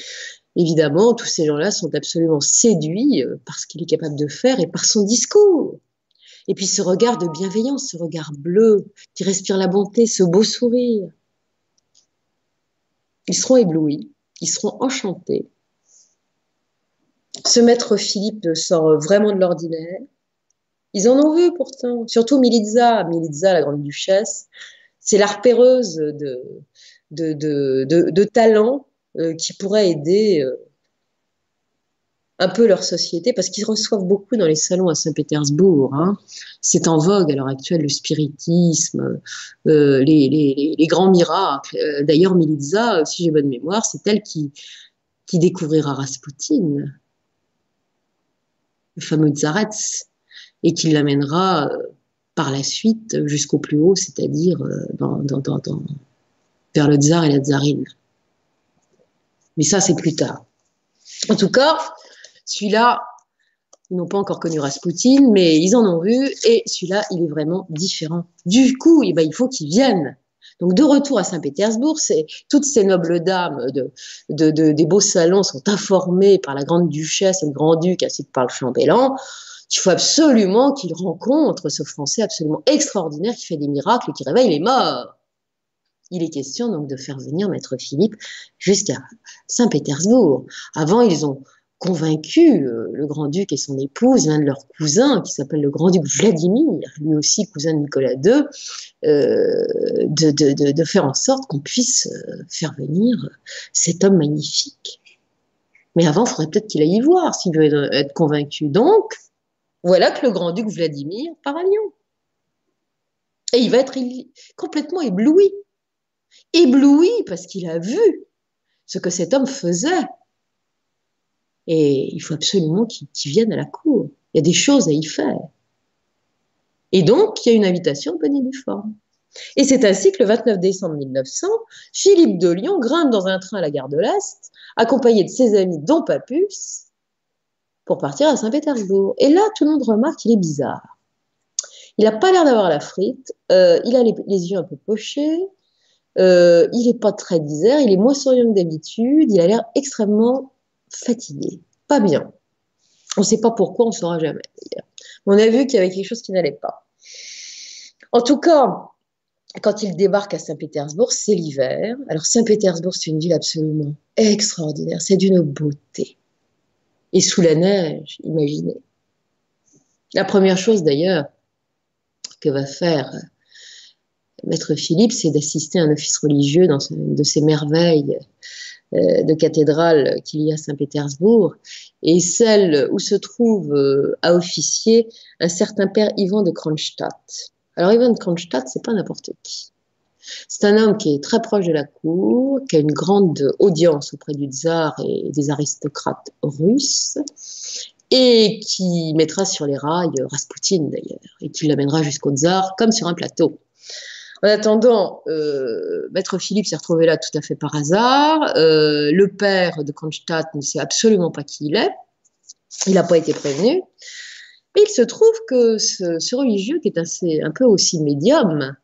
évidemment, tous ces gens-là sont absolument séduits euh, par ce qu'il est capable de faire et par son discours. Et puis ce regard de bienveillance, ce regard bleu qui respire la bonté, ce beau sourire. Ils seront éblouis, ils seront enchantés. Ce maître Philippe sort vraiment de l'ordinaire. Ils en ont vu pourtant, surtout Militza, Militza, la grande duchesse. C'est la repéreuse de, de, talents euh, qui pourrait aider euh, un peu leur société, parce qu'ils reçoivent beaucoup dans les salons à Saint-Pétersbourg. Hein. C'est en vogue à l'heure actuelle, le spiritisme, euh, les, grands miracles. D'ailleurs, Militza, si j'ai bonne mémoire, c'est elle qui, qui découvrira Rasputin, le fameux Tsarets et qui l'amènera euh, par la suite jusqu'au plus haut, c'est-à-dire euh, vers le tsar et la tsarine. Mais ça, c'est plus tard. En tout cas, celui-là, ils n'ont pas encore connu Rasputin, mais ils en ont vu, et celui-là, il est vraiment différent. Du coup, eh ben, il faut qu'ils viennent. Donc, de retour à Saint-Pétersbourg, toutes ces nobles dames de, de, des beaux salons sont informées par la grande duchesse et le grand-duc, ainsi que par le chambellan, il faut absolument qu'il rencontre ce Français absolument extraordinaire qui fait des miracles, qui réveille les morts. Il est question donc de faire venir Maître Philippe jusqu'à Saint-Pétersbourg. Avant, ils ont convaincu euh, le grand-duc et son épouse, l'un de leurs cousins, qui s'appelle le grand-duc Vladimir, lui aussi cousin de Nicolas II, euh, de, faire en sorte qu'on puisse euh, faire venir cet homme magnifique. Mais avant, il faudrait peut-être qu'il aille y voir s'il veut être convaincu. Donc, voilà que le grand-duc Vladimir part à Lyon. Et il va être complètement ébloui. Ébloui parce qu'il a vu ce que cet homme faisait. Et il faut absolument qu'il vienne à la cour. Il y a des choses à y faire. Et donc, il y a une invitation de bonne du forme. Et c'est ainsi que le 29 décembre 1900, Philippe de Lyon grimpe dans un train à la gare de l'Est, accompagné de ses amis dont Papus, pour partir à Saint-Pétersbourg. Et là, tout le monde remarque qu'il est bizarre. Il n'a pas l'air d'avoir la frite, euh, il a les, yeux un peu pochés, euh, il n'est pas très bizarre, il est moins souriant que d'habitude, il a l'air extrêmement fatigué, pas bien. On ne sait pas pourquoi, on ne saura jamais. On a vu qu'il y avait quelque chose qui n'allait pas. En tout cas, quand il débarque à Saint-Pétersbourg, c'est l'hiver. Alors Saint-Pétersbourg, c'est une ville absolument extraordinaire, c'est d'une beauté et sous la neige, imaginez. La première chose d'ailleurs que va faire Maître Philippe, c'est d'assister à un office religieux dans une de ces merveilles euh, de cathédrale qu'il y a à Saint-Pétersbourg, et celle où se trouve euh, à officier un certain père Ivan de Kronstadt. Alors Ivan de Kronstadt, c'est pas n'importe qui. C'est un homme qui est très proche de la cour, qui a une grande audience auprès du tsar et des aristocrates russes, et qui mettra sur les rails Raspoutine d'ailleurs, et qui l'amènera jusqu'au tsar comme sur un plateau. En attendant, euh, Maître Philippe s'est retrouvé là tout à fait par hasard. Euh, le père de Kronstadt ne sait absolument pas qui il est. Il n'a pas été prévenu. Et il se trouve que ce, religieux, qui est un peu aussi médium,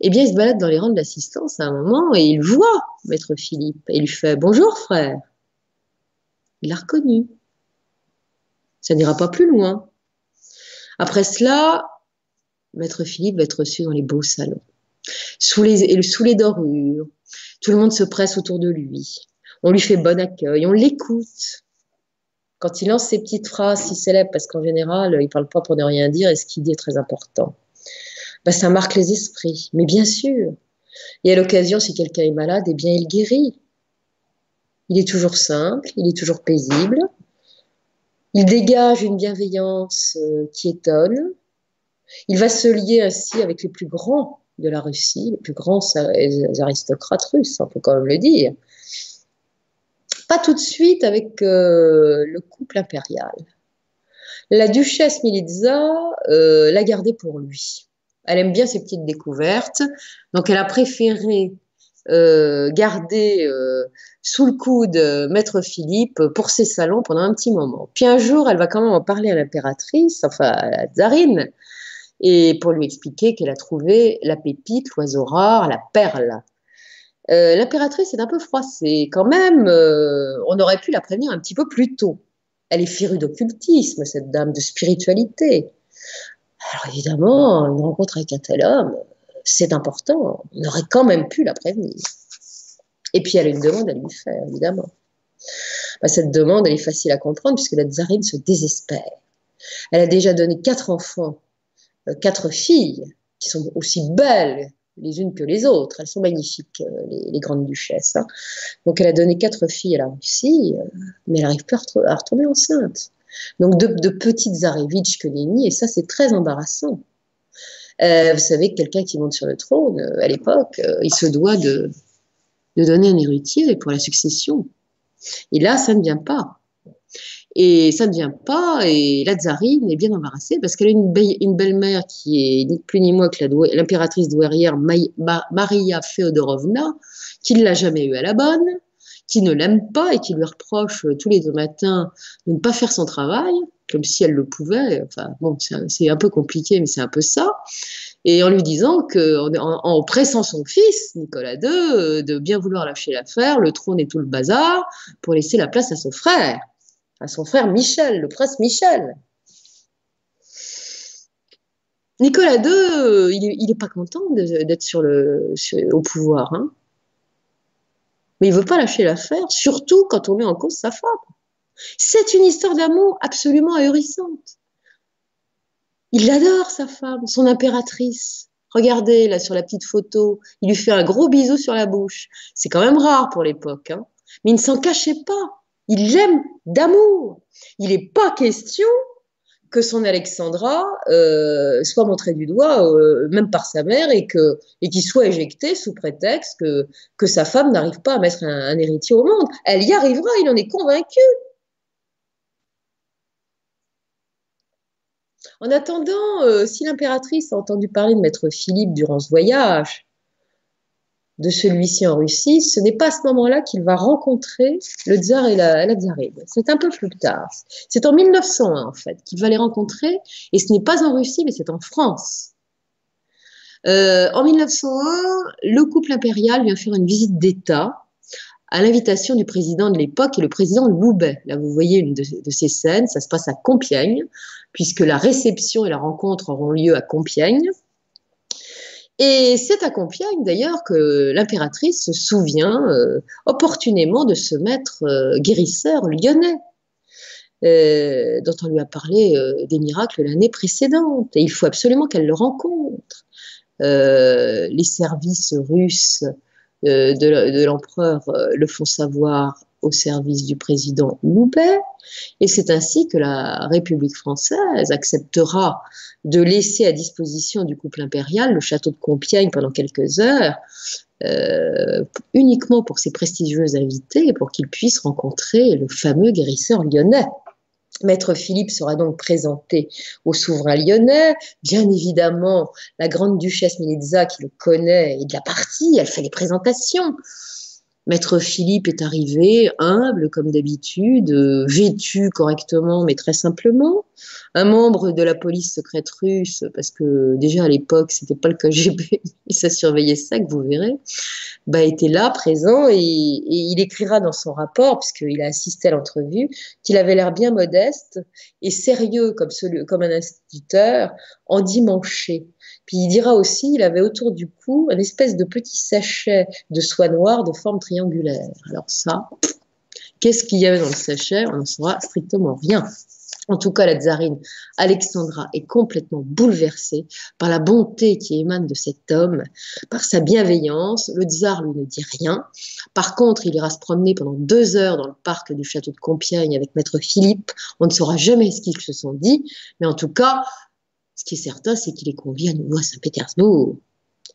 eh bien, il se balade dans les rangs de l'assistance à un moment et il voit Maître Philippe. Et il lui fait Bonjour, frère. Il l'a reconnu. Ça n'ira pas plus loin. Après cela, Maître Philippe va être reçu dans les beaux salons sous les, sous les dorures. Tout le monde se presse autour de lui. On lui fait bon accueil, on l'écoute. Quand il lance ses petites phrases si célèbres, parce qu'en général, il parle pas pour ne rien dire et ce qu'il dit est très important, bah, ça marque les esprits. Mais bien sûr. Et à l'occasion, si quelqu'un est malade, eh bien, il guérit. Il est toujours simple, il est toujours paisible. Il dégage une bienveillance euh, qui étonne. Il va se lier ainsi avec les plus grands de la Russie, les plus grands aristocrates russes, on peut quand même le dire. Pas tout de suite avec euh, le couple impérial. La duchesse Militza euh, l'a gardé pour lui. Elle aime bien ses petites découvertes, donc elle a préféré euh, garder sous le coude Maître Philippe pour ses salons pendant un petit moment. Puis un jour, elle va quand même en parler à l'impératrice, enfin à la tsarine, et pour lui expliquer qu'elle a trouvé la pépite, l'oiseau rare, la perle. Euh, l'impératrice est un peu froissée. Quand même, euh, on aurait pu la prévenir un petit peu plus tôt. Elle est férue d'occultisme, cette dame, de spiritualité. Alors évidemment, une rencontre avec un tel homme, c'est important. On aurait quand même pu la prévenir. Et puis elle a une demande à lui faire, évidemment. Bah, cette demande, elle est facile à comprendre puisque la tsarine se désespère. Elle a déjà donné quatre enfants euh, quatre filles qui sont aussi belles les unes que les autres. Elles sont magnifiques, euh, les, grandes duchesses. Hein. Donc elle a donné quatre filles à la Russie, euh, mais elle n'arrive pas à retourner enceinte. Donc de, petites Zarevitch que nenni, et ça c'est très embarrassant. vous savez que quelqu'un qui monte sur le trône, à l'époque, il se doit de, de donner un héritier pour la succession. Et là, ça ne vient pas. Et ça ne vient pas, et la tsarine est bien embarrassée parce qu'elle a une, une belle-mère qui est ni plus ni moins que l'impératrice douairière Maria Feodorovna, qui ne l'a jamais eue à la bonne, qui ne l'aime pas et qui lui reproche tous les deux matins de ne pas faire son travail, comme si elle le pouvait. Enfin, bon, c'est un peu compliqué, mais c'est un peu ça. Et en lui disant que, en, pressant son fils, Nicolas II, euh, de bien vouloir lâcher l'affaire, le trône et tout le bazar, pour laisser la place à son frère à son frère Michel, le prince Michel. Nicolas II, il n'est pas content d'être sur au pouvoir. Hein. Mais il veut pas lâcher l'affaire, surtout quand on met en cause sa femme. C'est une histoire d'amour absolument ahurissante. Il adore sa femme, son impératrice. Regardez là sur la petite photo, il lui fait un gros bisou sur la bouche. C'est quand même rare pour l'époque, hein. mais il ne s'en cachait pas. Il l'aime d'amour. Il n'est pas question que son Alexandra euh, soit montrée du doigt, euh, même par sa mère, et qu'il soit éjecté sous prétexte que, que sa femme n'arrive pas à mettre un, héritier au monde. Elle y arrivera, il en est convaincu. En attendant, euh, si l'impératrice a entendu parler de maître Philippe durant ce voyage, de celui-ci en Russie, ce n'est pas à ce moment-là qu'il va rencontrer le tsar et la, tsaride. C'est un peu plus tard. C'est en 1901, en fait, qu'il va les rencontrer, et ce n'est pas en Russie, mais c'est en France. Euh, en 1901, le couple impérial vient faire une visite d'État à l'invitation du président de l'époque et le président Loubet. Là, vous voyez une de, ces scènes, ça se passe à Compiègne, puisque la réception et la rencontre auront lieu à Compiègne. Et c'est à Compiègne d'ailleurs que l'impératrice se souvient euh, opportunément de ce maître euh, guérisseur lyonnais, euh, dont on lui a parlé des miracles l'année précédente. Et il faut absolument qu'elle le rencontre. les services russes de, l'empereur le font savoir au service du président Loubet. Et c'est ainsi que la République française acceptera de laisser à disposition du couple impérial le château de Compiègne pendant quelques heures, euh, uniquement pour ses prestigieux invités et pour qu'ils puissent rencontrer le fameux guérisseur lyonnais. Maître Philippe sera donc présenté au souverain lyonnais. Bien évidemment, la grande duchesse Militza, qui le connaît, est de la partie, elle fait les présentations. Maître Philippe est arrivé, humble comme d'habitude, vêtu correctement mais très simplement. Un membre de la police secrète russe, parce que déjà à l'époque c'était pas le KGB, et ça surveillait ça que vous verrez, bah, était là, présent, et, il écrira dans son rapport, puisqu'il a assisté à l'entrevue, qu'il avait l'air bien modeste et sérieux comme, celui, comme un instituteur, endimanché. Puis il dira aussi, il avait autour du cou un espèce de petit sachet de soie noire de forme triangulaire. Alors ça, qu'est-ce qu'il y avait dans le sachet? On n'en saura strictement rien. En tout cas, la tsarine Alexandra est complètement bouleversée par la bonté qui émane de cet homme, par sa bienveillance. Le tsar lui ne dit rien. Par contre, il ira se promener pendant deux heures dans le parc du château de Compiègne avec maître Philippe. On ne saura jamais ce qu'ils se sont dit, mais en tout cas, ce qui est certain, c'est qu'il est convié à nouveau à Saint-Pétersbourg.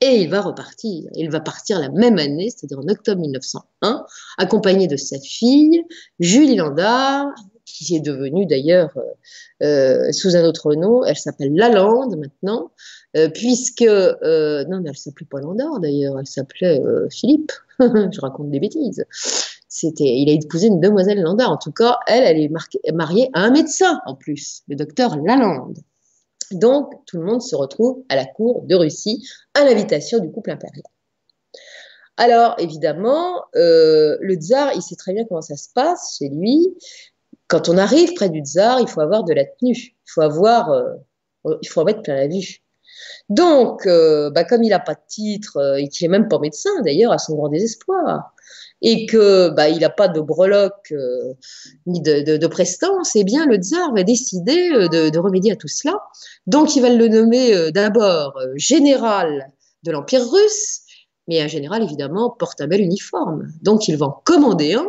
Et il va repartir. Il va partir la même année, c'est-à-dire en octobre 1901, accompagné de sa fille, Julie Landard, qui est devenue d'ailleurs euh, euh, sous un autre nom. Elle s'appelle Lalande maintenant, euh, puisque non, elle s'appelait pas Landard d'ailleurs, elle s'appelait Philippe. Je raconte des bêtises. C'était, il a épousé une demoiselle Landard. En tout cas, elle, elle est mariée à un médecin en plus, le docteur Lalande. Donc, tout le monde se retrouve à la cour de Russie à l'invitation du couple impérial. Alors, évidemment, euh, le tsar, il sait très bien comment ça se passe chez lui. Quand on arrive près du tsar, il faut avoir de la tenue. Il faut avoir, euh, il faut en mettre plein la vue. Donc, euh, bah, comme il n'a pas de titre et qu'il n'est même pas médecin, d'ailleurs, à son grand désespoir, et que bah, il n'a pas de breloque euh, ni de, prestance, eh bien le tsar va décider euh, de, remédier à tout cela. Donc il va le nommer euh, d'abord général de l'Empire russe, mais un général évidemment porte un bel uniforme. Donc il va en commander un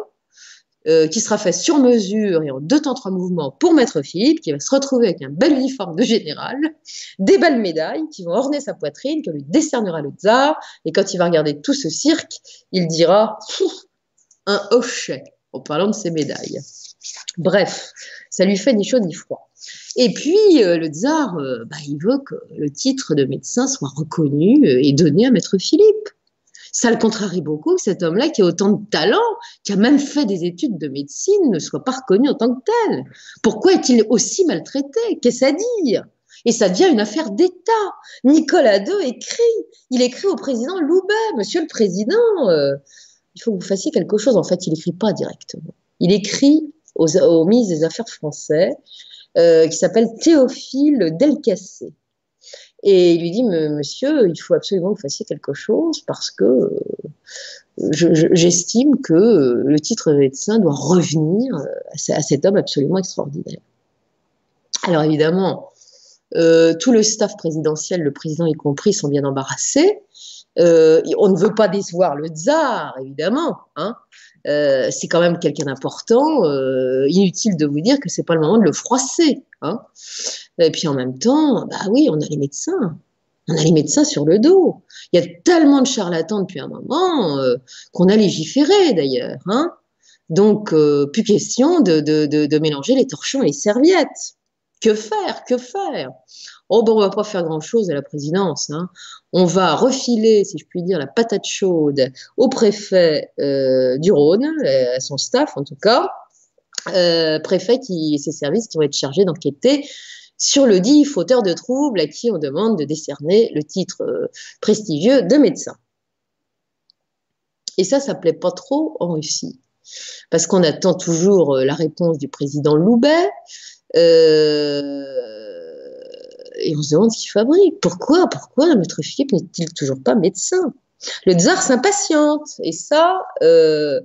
qui sera fait sur mesure et en deux temps trois mouvements pour Maître Philippe, qui va se retrouver avec un bel uniforme de général, des belles médailles qui vont orner sa poitrine, que lui décernera le tsar, et quand il va regarder tout ce cirque, il dira un hochet en parlant de ses médailles. Bref, ça lui fait ni chaud ni froid. Et puis, euh, le tsar, euh, bah, il veut que le titre de médecin soit reconnu euh, et donné à Maître Philippe. Ça le contrarie beaucoup cet homme-là, qui a autant de talent, qui a même fait des études de médecine, ne soit pas reconnu en tant que tel. Pourquoi est-il aussi maltraité? Qu'est-ce à dire? Et ça devient une affaire d'État. Nicolas II écrit, il écrit au président Loubet, Monsieur le Président, il faut que vous fassiez quelque chose. En fait, il n'écrit pas directement. Il écrit aux, aux ministres des Affaires français, euh, qui s'appelle Théophile Delcassé. Et il lui dit, monsieur, il faut absolument que vous fassiez quelque chose parce que euh, j'estime que le titre de médecin doit revenir à, cet homme absolument extraordinaire. Alors évidemment, euh, tout le staff présidentiel, le président y compris, sont bien embarrassés. Euh, on ne veut pas décevoir le tsar, évidemment. Hein. Euh, c'est quand même quelqu'un d'important. Euh, inutile de vous dire que c'est pas le moment de le froisser. Hein. Et puis en même temps, bah oui, on a les médecins. On a les médecins sur le dos. Il y a tellement de charlatans depuis un moment qu'on a légiféré d'ailleurs. Hein. Donc, plus question de, mélanger les torchons et les serviettes. Que faire Que faire? Oh, bon, on va pas faire grand-chose à la présidence. Hein. On va refiler, si je puis dire, la patate chaude au préfet euh, du Rhône, euh, à son staff en tout cas, euh, préfet qui ses services qui vont être chargés d'enquêter sur le dit fauteur de troubles à qui on demande de décerner le titre prestigieux de médecin. Et ça, ça plaît pas trop en Russie, parce qu'on attend toujours la réponse du président Loubet. Euh, et on se demande ce qu'il fabrique. Pourquoi Pourquoi Maître Philippe n'est-il toujours pas médecin? Le tsar s'impatiente. Et ça, euh,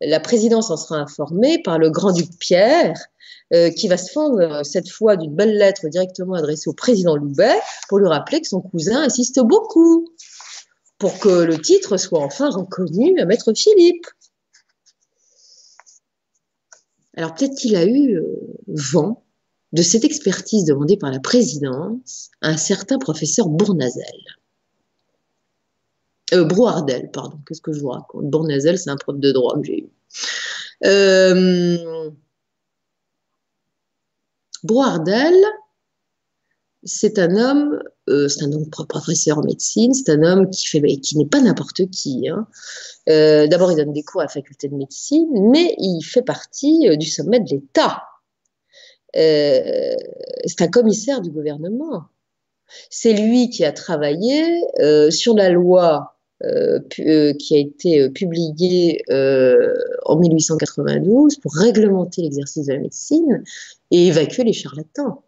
la présidence en sera informée par le grand-duc Pierre, euh, qui va se fendre euh, cette fois d'une belle lettre directement adressée au président Loubet pour lui rappeler que son cousin insiste beaucoup pour que le titre soit enfin reconnu à Maître Philippe. Alors peut-être qu'il a eu vent de cette expertise demandée par la présidence à un certain professeur Bournazel. Euh, Brouardel, pardon, qu'est-ce que je vous raconte? Bournazel, c'est un prof de droit que j'ai eu. Euh, Broardel, c'est un homme, euh, c'est un homme professeur en médecine, c'est un homme qui qui n'est pas n'importe qui. Hein. D'abord, il donne des cours à la faculté de médecine, mais il fait partie du sommet de l'État. c'est un commissaire du gouvernement. C'est lui qui a travaillé sur la loi qui a été publiée en 1892 pour réglementer l'exercice de la médecine et évacuer les charlatans.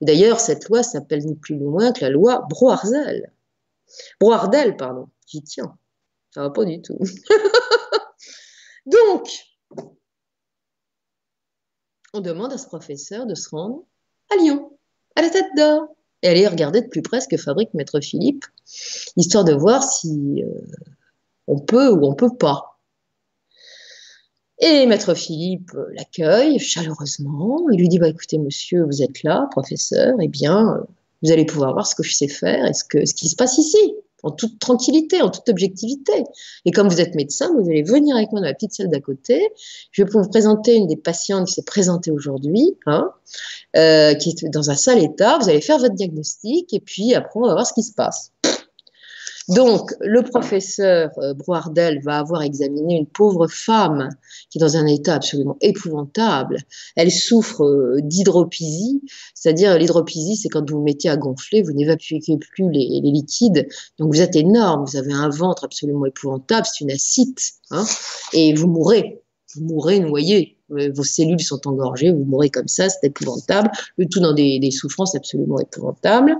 D'ailleurs, cette loi s'appelle ni plus ni moins que la loi Broardel. Broardel, pardon, j'y tiens. Ça va pas du tout. Donc, on demande à ce professeur de se rendre à Lyon, à la tête d'or, et aller regarder de plus près ce que fabrique Maître Philippe, histoire de voir si euh, on peut ou on peut pas. Et maître Philippe l'accueille chaleureusement. Il lui dit bah, écoutez, monsieur, vous êtes là, professeur, eh bien, vous allez pouvoir voir ce que je sais faire et ce qui se passe ici, en toute tranquillité, en toute objectivité. Et comme vous êtes médecin, vous allez venir avec moi dans la petite salle d'à côté. Je vais vous présenter une des patientes qui s'est présentée aujourd'hui, hein, euh, qui est dans un sale état. Vous allez faire votre diagnostic et puis après, on va voir ce qui se passe. Donc, le professeur euh, Broardel va avoir examiné une pauvre femme qui est dans un état absolument épouvantable. Elle souffre euh, d'hydropisie, c'est-à-dire l'hydropisie, c'est quand vous vous mettez à gonfler, vous n'évacuez plus les, liquides, donc vous êtes énorme, vous avez un ventre absolument épouvantable, c'est une acide, hein, et vous mourrez, vous mourrez noyé. Euh, vos cellules sont engorgées, vous mourrez comme ça, c'est épouvantable, le tout dans des souffrances absolument épouvantables.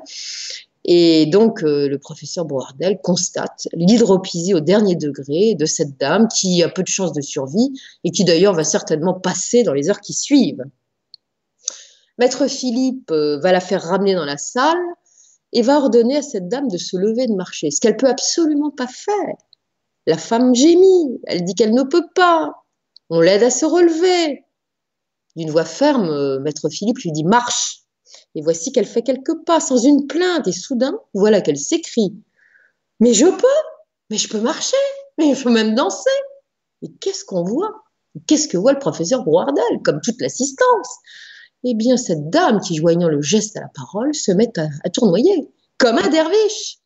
Et donc, euh, le professeur Boardel constate l'hydropisie au dernier degré de cette dame qui a peu de chances de survie et qui d'ailleurs va certainement passer dans les heures qui suivent. Maître Philippe euh, va la faire ramener dans la salle et va ordonner à cette dame de se lever et de marcher, ce qu'elle peut absolument pas faire. La femme gémit, elle dit qu'elle ne peut pas. On l'aide à se relever. D'une voix ferme, euh, Maître Philippe lui dit Marche et voici qu'elle fait quelques pas sans une plainte, et soudain, voilà qu'elle s'écrie Mais je peux Mais je peux marcher Mais je peux même danser Et qu'est-ce qu'on voit? Qu'est-ce que voit le professeur Brouardel, comme toute l'assistance? Eh bien, cette dame qui, joignant le geste à la parole, se met à, tournoyer, comme un derviche.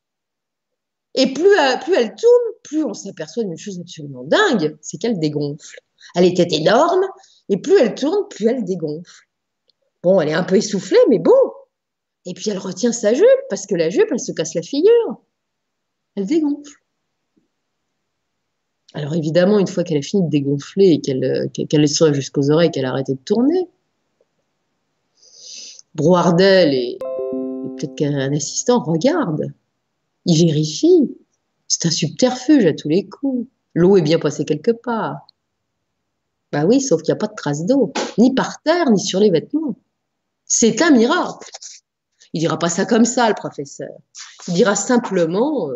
Et plus, plus elle tourne, plus on s'aperçoit d'une chose absolument dingue, c'est qu'elle dégonfle. Elle était énorme, et plus elle tourne, plus elle dégonfle. Bon, elle est un peu essoufflée, mais bon. Et puis elle retient sa jupe, parce que la jupe, elle se casse la figure. Elle dégonfle. Alors évidemment, une fois qu'elle a fini de dégonfler et qu'elle euh, qu'elle est jusqu'aux oreilles, qu'elle a arrêté de tourner, Broardel et, peut-être qu'un assistant regarde, il vérifie. C'est un subterfuge à tous les coups. L'eau est bien passée quelque part. Bah oui, sauf qu'il n'y a pas de trace d'eau, ni par terre, ni sur les vêtements. C'est un miracle. Il dira pas ça comme ça, le professeur. Il dira simplement euh,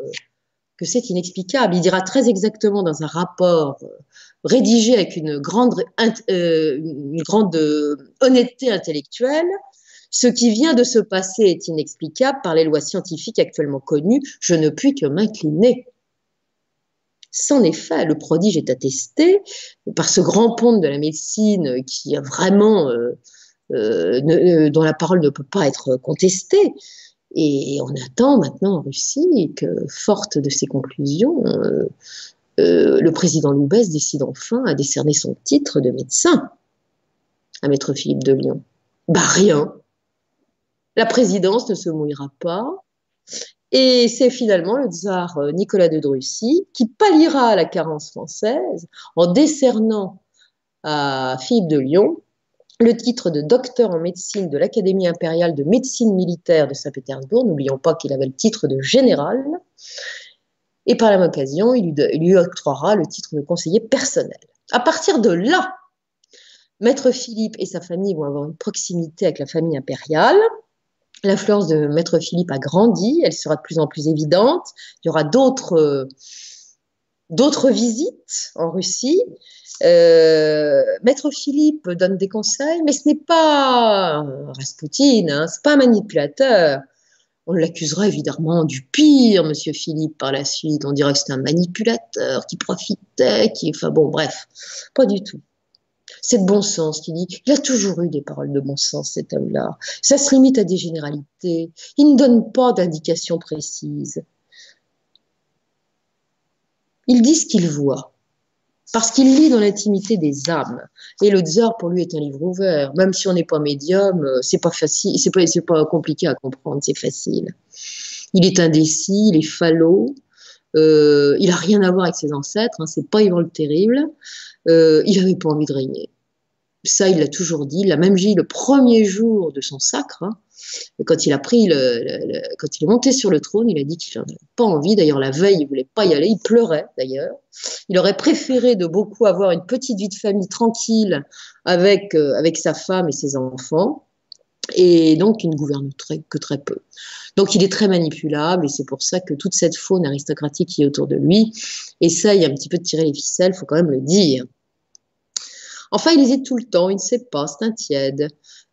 que c'est inexplicable. Il dira très exactement dans un rapport euh, rédigé avec une grande, euh, honnêteté intellectuelle, ce qui vient de se passer est inexplicable par les lois scientifiques actuellement connues. Je ne puis que m'incliner. C'en effet, le prodige est attesté par ce grand ponte de la médecine qui a vraiment euh, dont la parole ne peut pas être contestée. Et on attend maintenant en Russie que, forte de ces conclusions, euh, le président Loubès décide enfin à décerner son titre de médecin à Maître Philippe de Lyon. Bah rien. La présidence ne se mouillera pas. Et c'est finalement le tsar Nicolas de Russie qui palliera la carence française en décernant à Philippe de Lyon le titre de docteur en médecine de l'Académie impériale de médecine militaire de Saint-Pétersbourg. N'oublions pas qu'il avait le titre de général. Et par la même occasion, il lui, octroiera le titre de conseiller personnel. À partir de là, Maître Philippe et sa famille vont avoir une proximité avec la famille impériale. L'influence de Maître Philippe a grandi, elle sera de plus en plus évidente. Il y aura d'autres d'autres visites en Russie. Euh, Maître Philippe donne des conseils, mais ce n'est pas Raspoutine, hein, c'est pas un manipulateur. On l'accusera évidemment du pire, Monsieur Philippe, par la suite. On dirait que c'est un manipulateur qui profitait, qui, enfin bon, bref, pas du tout. C'est de bon sens qui dit. Il a toujours eu des paroles de bon sens, cet homme-là. Ça se limite à des généralités. Il ne donne pas d'indications précises. Il dit ce qu'il voit. Parce qu'il lit dans l'intimité des âmes. Et le Tsar, pour lui, est un livre ouvert. Même si on n'est pas médium, euh, c'est pas facile, c'est pas, pas compliqué à comprendre, c'est facile. Il est indécis, il est falot, euh, il a rien à voir avec ses ancêtres, hein, c'est pas Ivan le Terrible. Euh, il avait pas envie de régner. Ça, il l'a toujours dit. Il l'a même dit le premier jour de son sacre. Hein, quand il a pris le, quand il est monté sur le trône, il a dit qu'il n'en avait pas envie. D'ailleurs, la veille, il voulait pas y aller. Il pleurait d'ailleurs. Il aurait préféré de beaucoup avoir une petite vie de famille tranquille avec euh, avec sa femme et ses enfants et donc il ne gouverne que très peu. Donc il est très manipulable et c'est pour ça que toute cette faune aristocratique qui est autour de lui essaye un petit peu de tirer les ficelles, faut quand même le dire. Enfin, il hésite tout le temps, il ne sait pas, c'est un tiède.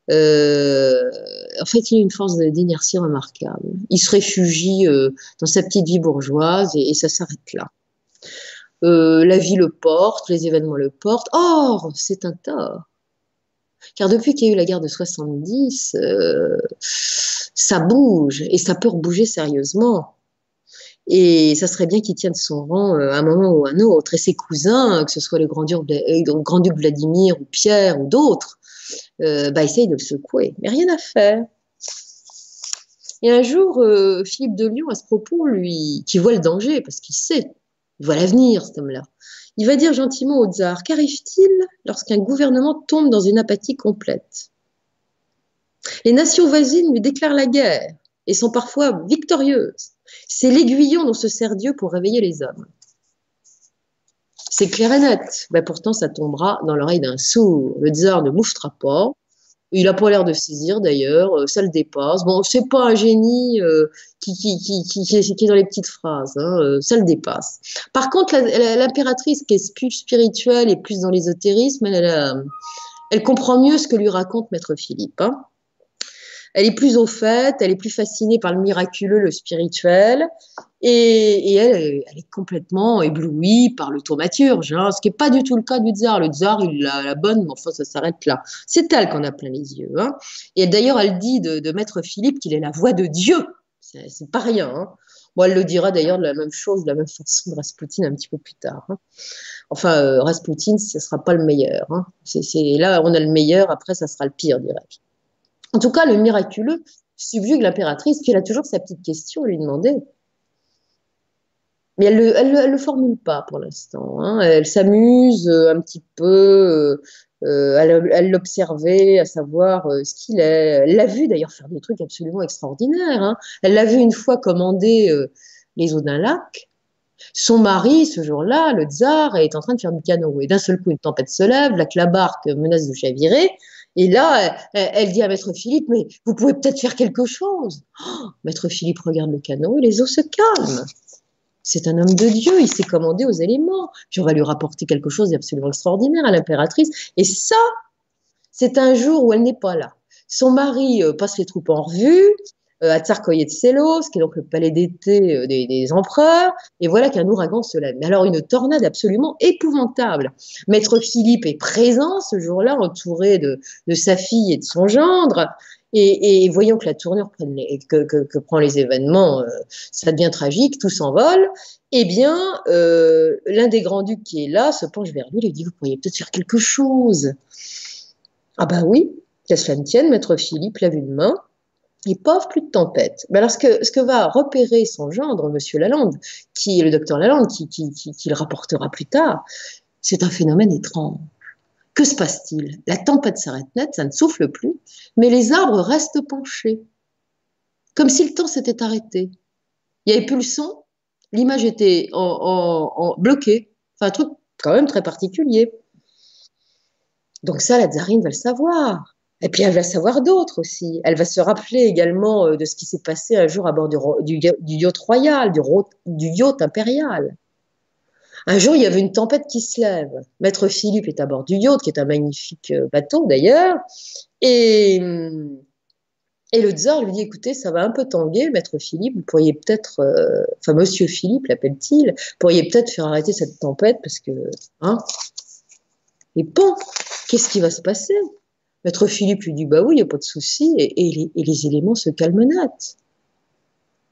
Euh, en fait, il a une force d'inertie remarquable. Il se réfugie euh, dans sa petite vie bourgeoise et, ça s'arrête là. Euh, la vie le porte, les événements le portent. Or, c'est un tort. Car depuis qu'il y a eu la guerre de 70, euh, ça bouge et ça peut bouger sérieusement. Et ça serait bien qu'il tienne son rang euh, à un moment ou à un autre. Et ses cousins, que ce soit le grand-duc grand Vladimir ou Pierre ou d'autres, euh, bah, essayent de le secouer. Mais rien à faire. Et un jour, euh, Philippe de Lyon, à ce propos, lui, qui voit le danger, parce qu'il sait, il voit l'avenir, cet homme-là, il va dire gentiment au tsar Qu'arrive-t-il lorsqu'un gouvernement tombe dans une apathie complète? Les nations voisines lui déclarent la guerre et sont parfois victorieuses. C'est l'aiguillon dont se sert Dieu pour réveiller les hommes. C'est clair et net. Ben pourtant, ça tombera dans l'oreille d'un sourd. Le tsar ne mouffera pas. Il a pas l'air de saisir d'ailleurs, euh, ça le dépasse. Bon, c'est pas un génie euh, qui, est dans les petites phrases, hein, euh, ça le dépasse. Par contre, l'impératrice qui est plus spirituelle et plus dans l'ésotérisme, elle, elle, comprend mieux ce que lui raconte Maître Philippe. Hein. Elle est plus au fait, elle est plus fascinée par le miraculeux, le spirituel, et, elle, est complètement éblouie par le thaumaturge, hein, ce qui n'est pas du tout le cas du tsar. Le tsar, il a la bonne, mais enfin, ça s'arrête là. C'est elle qu'on a plein les yeux. Hein. Et d'ailleurs, elle dit de, Maître Philippe qu'il est la voix de Dieu. C'est pas rien. Hein. Elle le dira d'ailleurs de la même chose, de la même façon de Rasputin un petit peu plus tard. Hein. Enfin, euh, Rasputin, ce ne sera pas le meilleur. Hein. Là, on a le meilleur, après, ça sera le pire, dirais-je. En tout cas, le miraculeux subjugue l'impératrice, puis elle a toujours sa petite question à lui demander. Mais elle ne le, le, formule pas pour l'instant. Hein. Elle s'amuse euh, un petit peu euh, à l'observer, à savoir euh, ce qu'il est. Elle l'a vu d'ailleurs faire des trucs absolument extraordinaires. Hein. Elle l'a vu une fois commander les eaux d'un lac. Son mari, ce jour-là, le tsar, est en train de faire du canot. Et d'un seul coup, une tempête se lève, la, la barque menace de chavirer. Et là, elle, dit à Maître Philippe, mais vous pouvez peut-être faire quelque chose. Oh, Maître Philippe regarde le canot et les eaux se calment. C'est un homme de Dieu, il s'est commandé aux éléments. Puis on lui rapporter quelque chose d'absolument extraordinaire à l'impératrice. Et ça, c'est un jour où elle n'est pas là. Son mari euh, passe les troupes en revue euh, à Tsarkoye-Tselos, qui est donc le palais d'été euh, des, empereurs, et voilà qu'un ouragan se lève. Mais alors une tornade absolument épouvantable. Maître Philippe est présent ce jour-là, entouré de, de sa fille et de son gendre, et, voyons que la tournure que, que, prend les événements, euh, ça devient tragique, tout s'envole. Eh bien, euh, l'un des grands-ducs qui est là se penche vers lui et lui dit Vous pourriez peut-être faire quelque chose. Ah ben oui, qu'à cela ne tienne, maître Philippe l'a vu de main. Et pauvre, plus de tempête. Mais alors, ce que, va repérer son gendre, monsieur Lalande, qui est le docteur Lalande, qui, le rapportera plus tard, c'est un phénomène étrange. Que se passe-t-il? La tempête s'arrête net, ça ne souffle plus, mais les arbres restent penchés, comme si le temps s'était arrêté. Il n'y avait plus le son, l'image était bloquée. Enfin, un truc quand même très particulier. Donc ça, la tsarine va le savoir. Et puis elle va savoir d'autres aussi. Elle va se rappeler également euh, de ce qui s'est passé un jour à bord du, yacht royal, du, yacht impérial. Un jour, il y avait une tempête qui se lève. Maître Philippe est à bord du yacht, qui est un magnifique euh, bateau d'ailleurs, et, et le tsar lui dit, écoutez, ça va un peu tanguer, Maître Philippe, vous pourriez peut-être, euh, enfin Monsieur Philippe l'appelle-t-il, pourriez peut-être faire arrêter cette tempête parce que, hein, et bon, Qu'est-ce qui va se passer? Maître Philippe lui dit Bah oui, il n'y a pas de souci, et, les, éléments se calment net.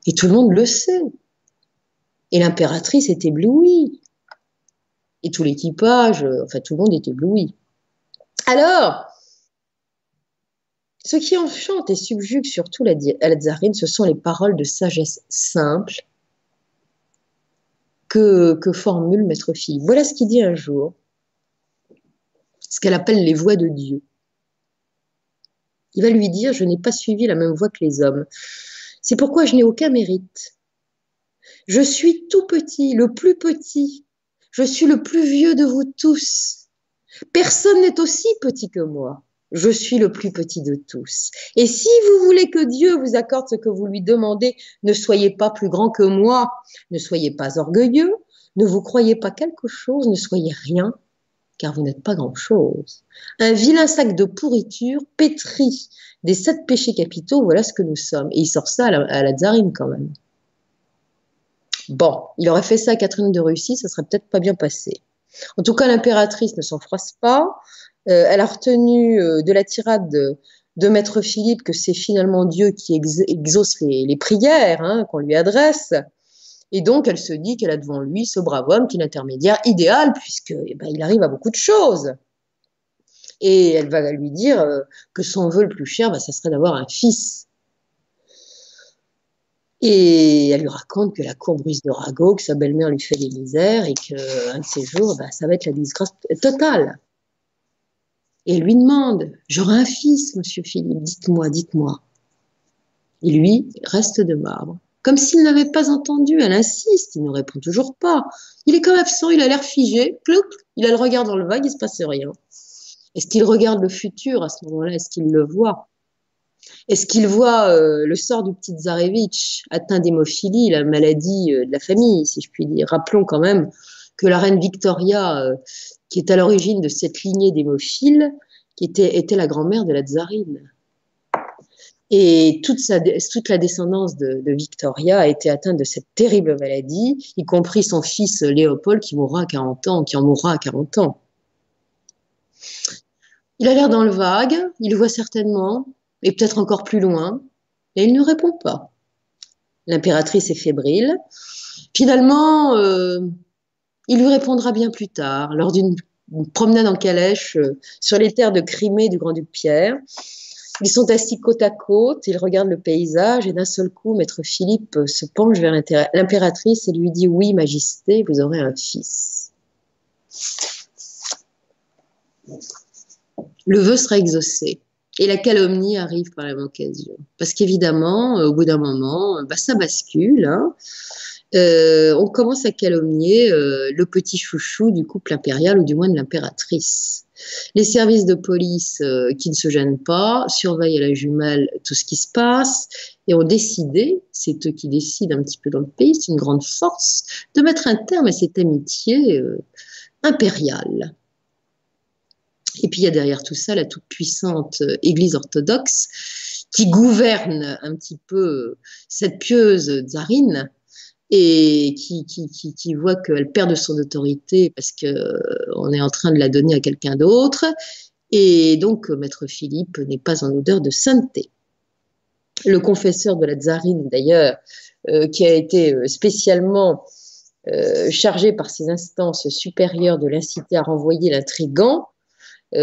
Et tout le monde le sait. Et l'impératrice est éblouie. Et tout l'équipage, enfin tout le monde est ébloui. Alors, ce qui enchante et subjugue surtout la, la ce sont les paroles de sagesse simple que, que formule Maître Philippe. Voilà ce qu'il dit un jour, ce qu'elle appelle les voix de Dieu. Il va lui dire, je n'ai pas suivi la même voie que les hommes. C'est pourquoi je n'ai aucun mérite. Je suis tout petit, le plus petit. Je suis le plus vieux de vous tous. Personne n'est aussi petit que moi. Je suis le plus petit de tous. Et si vous voulez que Dieu vous accorde ce que vous lui demandez, ne soyez pas plus grand que moi, ne soyez pas orgueilleux, ne vous croyez pas quelque chose, ne soyez rien, car vous n'êtes pas grand-chose. Un vilain sac de pourriture pétri des sept péchés capitaux, voilà ce que nous sommes. Et il sort ça à la, quand même. Bon, il aurait fait ça à Catherine de Russie, ça serait peut-être pas bien passé. En tout cas, l'impératrice ne s'en froisse pas. Euh, elle a retenu euh, de la tirade de, Maître Philippe que c'est finalement Dieu qui exauce les, prières hein, qu'on lui adresse. Et donc, elle se dit qu'elle a devant lui ce brave homme qui est l'intermédiaire idéal, puisque eh ben, arrive à beaucoup de choses. Et elle va lui dire euh, que son vœu le plus cher, bah, ça serait d'avoir un fils. Et elle lui raconte que la courbrise de Rago, que sa belle-mère lui fait des misères et qu'un de ces jours, bah, ça va être la disgrâce totale. Et elle lui demande J'aurai un fils, monsieur Philippe, dites-moi, dites-moi. Et lui reste de marbre comme s'il n'avait pas entendu. Elle insiste, il ne répond toujours pas. Il est comme absent, il a l'air figé. il a le regard dans le vague, il ne se passe rien. Est-ce qu'il regarde le futur à ce moment-là? Est-ce qu'il le voit? Est-ce qu'il voit euh, le sort du petit Tsarevitch atteint d'hémophilie, la maladie euh, de la famille, si je puis dire? Rappelons quand même que la reine Victoria, euh, qui est à l'origine de cette lignée d'hémophiles, qui était, était la grand-mère de la tsarine. Et toute, sa, la descendance de, Victoria a été atteinte de cette terrible maladie, y compris son fils Léopold qui mourra à 40 ans, qui en mourra à 40 ans. Il a l'air dans le vague, il voit certainement, et peut-être encore plus loin, et il ne répond pas. L'impératrice est fébrile. Finalement, euh, il lui répondra bien plus tard, lors d'une promenade en calèche euh, sur les terres de Crimée du Grand-Duc Pierre. Ils sont assis côte à côte, ils regardent le paysage et d'un seul coup, maître Philippe se penche vers l'impératrice et lui dit Oui, Majesté, vous aurez un fils. Le vœu sera exaucé. Et la calomnie arrive par la même occasion. Parce qu'évidemment, au bout d'un moment, bah, ça bascule. Hein. Euh, on commence à calomnier euh, le petit chouchou du couple impérial ou du moins de l'impératrice. Les services de police euh, qui ne se gênent pas surveillent à la jumelle tout ce qui se passe et ont décidé, c'est eux qui décident un petit peu dans le pays, c'est une grande force, de mettre un terme à cette amitié impériale. Et puis il y a derrière tout ça la toute-puissante Église orthodoxe qui gouverne un petit peu cette pieuse tsarine et qui, voit qu'elle perd de son autorité parce qu'on euh, est en train de la donner à quelqu'un d'autre. Et donc, Maître Philippe n'est pas en odeur de sainteté. Le confesseur de la tsarine, d'ailleurs, euh, qui a été euh, spécialement chargé par ses instances supérieures de l'inciter à renvoyer l'intrigant,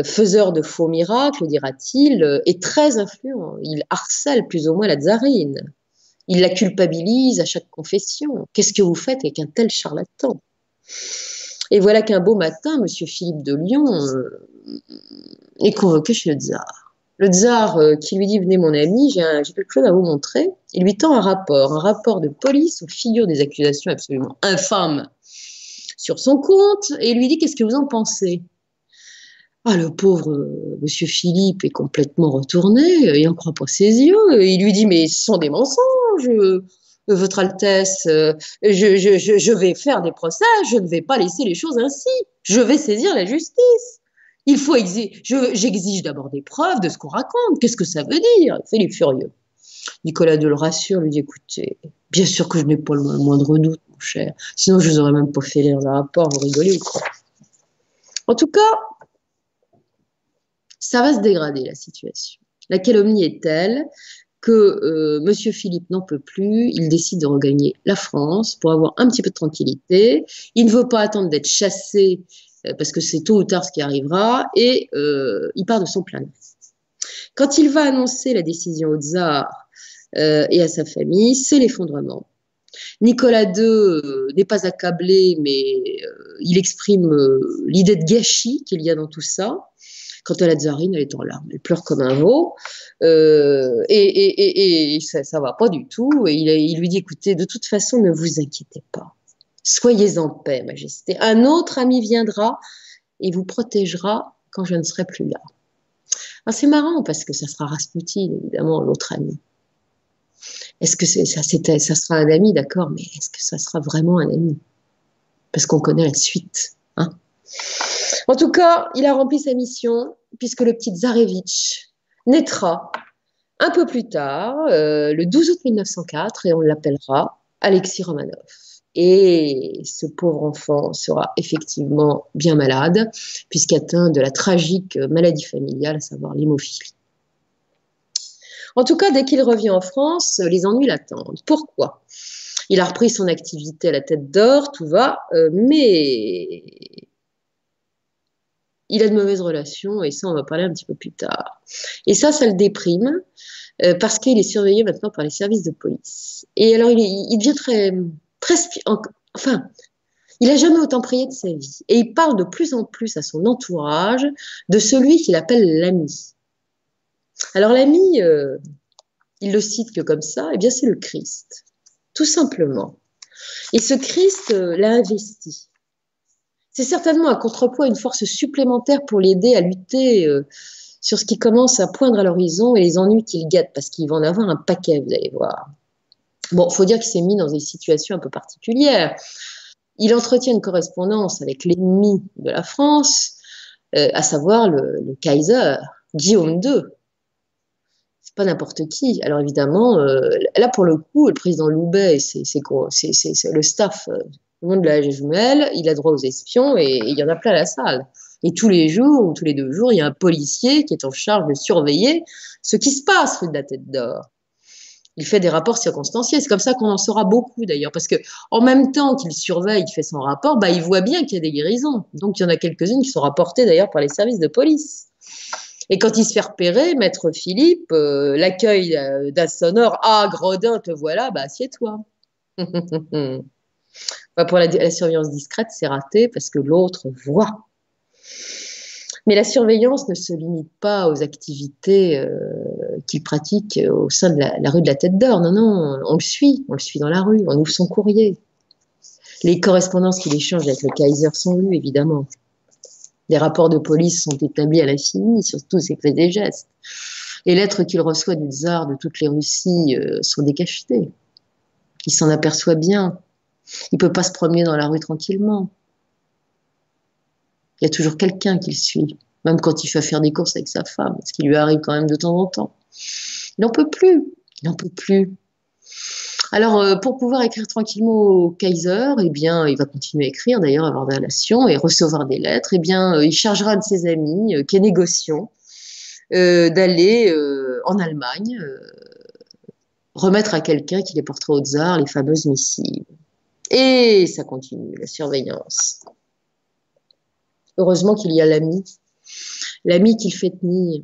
faiseur de faux miracles, dira-t-il, est très influent. Il harcèle plus ou moins la tsarine. Il la culpabilise à chaque confession. Qu'est-ce que vous faites avec un tel charlatan? Et voilà qu'un beau matin, M. Philippe de Lyon euh, est convoqué chez le tsar. Le tsar euh, qui lui dit Venez, mon ami, j'ai quelque chose à vous montrer. Il lui tend un rapport, un rapport de police où figurent des accusations absolument infâmes sur son compte et lui dit Qu'est-ce que vous en pensez? Ah, le pauvre euh, monsieur Philippe est complètement retourné, il n'en croit pas ses yeux. Il lui dit Mais ce sont des mensonges, euh, Votre Altesse, euh, je, vais faire des procès, je ne vais pas laisser les choses ainsi. Je vais saisir la justice. Il faut j'exige d'abord des preuves de ce qu'on raconte. Qu'est-ce que ça veut dire? Philippe furieux. Nicolas de le rassure, lui dit Écoutez, bien sûr que je n'ai pas le moindre doute, mon cher. Sinon, je vous aurais même pas fait lire le rapport, vous rigolez quoi? En tout cas, ça va se dégrader la situation. La calomnie est telle que euh, Monsieur Philippe n'en peut plus, il décide de regagner la France pour avoir un petit peu de tranquillité. Il ne veut pas attendre d'être chassé euh, parce que c'est tôt ou tard ce qui arrivera et euh, il part de son plein Quand il va annoncer la décision au tsar et à sa famille, c'est l'effondrement. Nicolas II n'est pas accablé, mais il exprime l'idée de gâchis qu'il y a dans tout ça. Quant à la tsarine, elle est en larmes, elle pleure comme un veau, euh, et, ça, ça va pas du tout. Et il, lui dit, écoutez, de toute façon, ne vous inquiétez pas. Soyez en paix, Majesté. Un autre ami viendra et vous protégera quand je ne serai plus là. C'est marrant parce que ça sera Rasputin, évidemment, l'autre ami. Est-ce que ça, ça sera un ami, d'accord, mais est-ce que ça sera vraiment un ami? Parce qu'on connaît la suite. Hein en tout cas, il a rempli sa mission puisque le petit Zarevitch naîtra un peu plus tard, euh, le 12 août 1904, et on l'appellera Alexis Romanov. Et ce pauvre enfant sera effectivement bien malade, puisqu'atteint de la tragique maladie familiale, à savoir l'hémophilie. En tout cas, dès qu'il revient en France, les ennuis l'attendent. Pourquoi? Il a repris son activité à la tête d'or, tout va, euh, mais il a de mauvaises relations, et ça, on va parler un petit peu plus tard. Et ça, ça le déprime, euh, parce qu'il est surveillé maintenant par les services de police. Et alors, il, devient très, très, enfin, il n'a jamais autant prié de sa vie. Et il parle de plus en plus à son entourage de celui qu'il appelle l'ami. Alors l'ami, euh, il le cite que comme ça, eh bien c'est le Christ, tout simplement. Et ce Christ euh, l'a investi. C'est certainement un contrepoids, une force supplémentaire pour l'aider à lutter euh, sur ce qui commence à poindre à l'horizon et les ennuis qu'il guette, parce qu'il va en avoir un paquet, vous allez voir. Bon, faut dire qu'il s'est mis dans des situations un peu particulières. Il entretient une correspondance avec l'ennemi de la France, euh, à savoir le, Kaiser, Guillaume II. C'est pas n'importe qui. Alors évidemment, euh, là pour le coup, le président Loubet, c'est le staff le monde de la jumelle, il a droit aux espions et il y en a plein à la salle. Et tous les jours ou tous les deux jours, il y a un policier qui est en charge de surveiller ce qui se passe rue de la Tête d'Or. Il fait des rapports circonstanciés. C'est comme ça qu'on en saura beaucoup d'ailleurs, parce que en même temps qu'il surveille, il fait son rapport, bah, il voit bien qu'il y a des guérisons. Donc il y en a quelques-unes qui sont rapportées d'ailleurs par les services de police. Et quand il se fait repérer, maître Philippe, euh, l'accueil euh, d'un sonore, ah Grodin, te voilà, bah assieds-toi. Bah, pour la, surveillance discrète, c'est raté parce que l'autre voit. Mais la surveillance ne se limite pas aux activités euh, qu'il pratique au sein de la, rue de la Tête d'Or. Non, non, on le suit, on le suit dans la rue, on ouvre son courrier. Les correspondances qu'il échange avec le Kaiser sont lues, évidemment. Les rapports de police sont établis à l'infini sur tous ses faits gestes. Les lettres qu'il reçoit du tsar de toutes les Russies euh, sont décachetées. Il s'en aperçoit bien. Il peut pas se promener dans la rue tranquillement. Il y a toujours quelqu'un qui le suit, même quand il fait faire des courses avec sa femme, ce qui lui arrive quand même de temps en temps. Il n'en peut plus. Il n'en peut plus. Alors, euh, pour pouvoir écrire tranquillement au Kaiser, eh bien, il va continuer à écrire, d'ailleurs, avoir des relations et recevoir des lettres. Eh bien, euh, il chargera de ses amis, euh, qui est négociant, d'aller en Allemagne remettre à quelqu'un qui les portera au tsar les fameuses missives. Et ça continue, la surveillance. Heureusement qu'il y a l'ami, l'ami qu'il fait tenir.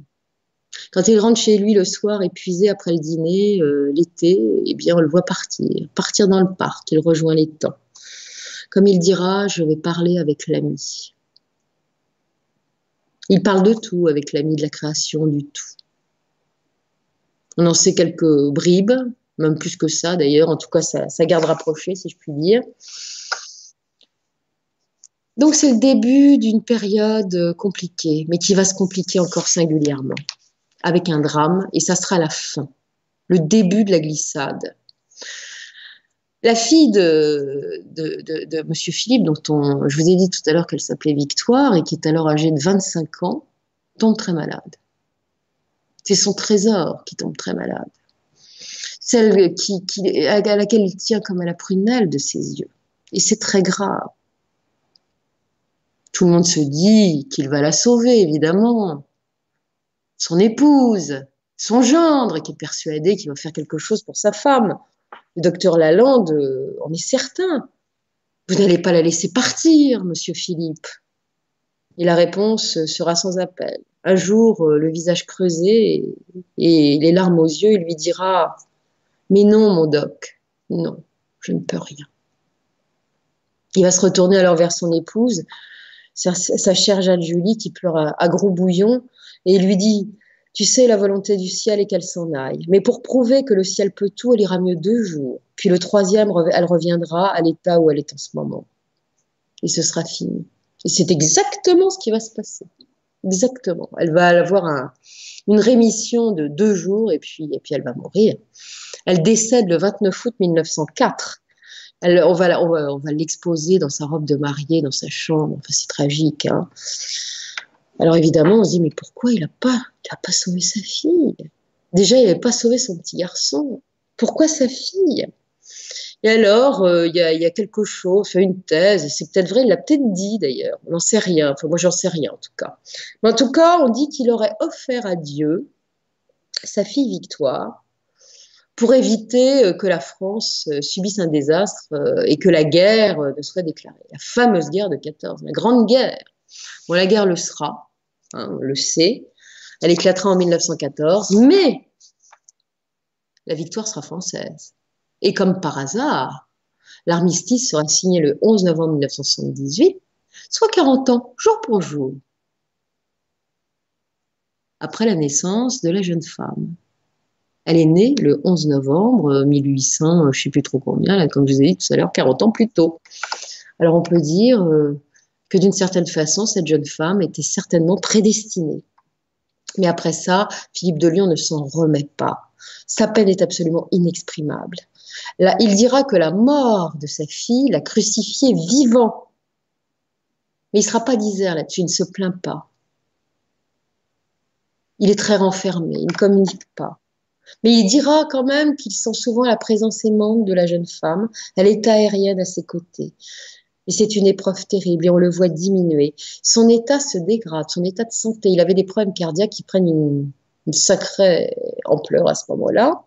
Quand il rentre chez lui le soir, épuisé après le dîner, euh, l'été, eh bien, on le voit partir, partir dans le parc, il rejoint les temps. Comme il dira, je vais parler avec l'ami. Il parle de tout avec l'ami de la création, du tout. On en sait quelques bribes, même plus que ça d'ailleurs, en tout cas ça, garde rapproché si je puis dire. Donc c'est le début d'une période compliquée, mais qui va se compliquer encore singulièrement, avec un drame, et ça sera la fin, le début de la glissade. La fille de, M. Philippe, dont on, je vous ai dit tout à l'heure qu'elle s'appelait Victoire et qui est alors âgée de 25 ans, tombe très malade. C'est son trésor qui tombe très malade celle à laquelle il tient comme à la prunelle de ses yeux. Et c'est très grave. Tout le monde se dit qu'il va la sauver, évidemment. son épouse, son gendre, qui est persuadé qu'il va faire quelque chose pour sa femme. Le docteur Lalande euh, en est certain. Vous n'allez pas la laisser partir, monsieur Philippe. Et la réponse sera sans appel. Un jour, euh, le visage creusé et, les larmes aux yeux, il lui dira Mais non, mon doc, non, je ne peux rien. Il va se retourner alors vers son épouse, sa, chère Jeanne Julie, qui pleure à gros bouillon, et il lui dit tu sais, la volonté du ciel est qu'elle s'en aille. Mais pour prouver que le ciel peut tout, elle ira mieux deux jours. Puis le troisième, elle reviendra à l'état où elle est en ce moment. Et ce sera fini. Et c'est exactement ce qui va se passer. Exactement. Elle va avoir une rémission de deux jours et puis, et puis elle va mourir. Elle décède le 29 août 1904. Elle, on va, l'exposer dans sa robe de mariée, dans sa chambre. Enfin, c'est tragique. Hein. Alors évidemment, on se dit, mais pourquoi il n'a pas, pas sauvé sa fille? Déjà, il n'avait pas sauvé son petit garçon. Pourquoi sa fille? Et alors, euh, il y, a, quelque chose, fait une thèse, c'est peut-être vrai, il l'a peut-être dit d'ailleurs, on n'en sait rien, enfin moi j'en sais rien en tout cas. Mais en tout cas, on dit qu'il aurait offert à Dieu sa fille Victoire pour éviter euh, que la France euh, subisse un désastre et que la guerre ne soit déclarée. La fameuse guerre de 14, la grande guerre. Bon, la guerre le sera, Hein, on le sait. Elle éclatera en 1914, mais la victoire sera française. Et comme par hasard, l'armistice sera signé le 11 novembre 1978, soit 40 ans, jour pour jour, après la naissance de la jeune femme. Elle est née le 11 novembre 1800, je ne sais plus trop combien, comme je vous ai dit tout à l'heure, 40 ans plus tôt. Alors on peut dire, euh, que d'une certaine façon, cette jeune femme était certainement prédestinée. Mais après ça, Philippe de Lyon ne s'en remet pas. Sa peine est absolument inexprimable. Il dira que la mort de sa fille l'a crucifié vivant. Mais il ne sera pas disert là-dessus, il ne se plaint pas. Il est très renfermé, il ne communique pas. Mais il dira quand même qu'il sent souvent la présence aimante de la jeune femme, elle est aérienne à ses côtés. Et c'est une épreuve terrible et on le voit diminuer. Son état se dégrade, son état de santé. Il avait des problèmes cardiaques qui prennent une, sacrée ampleur à ce moment-là.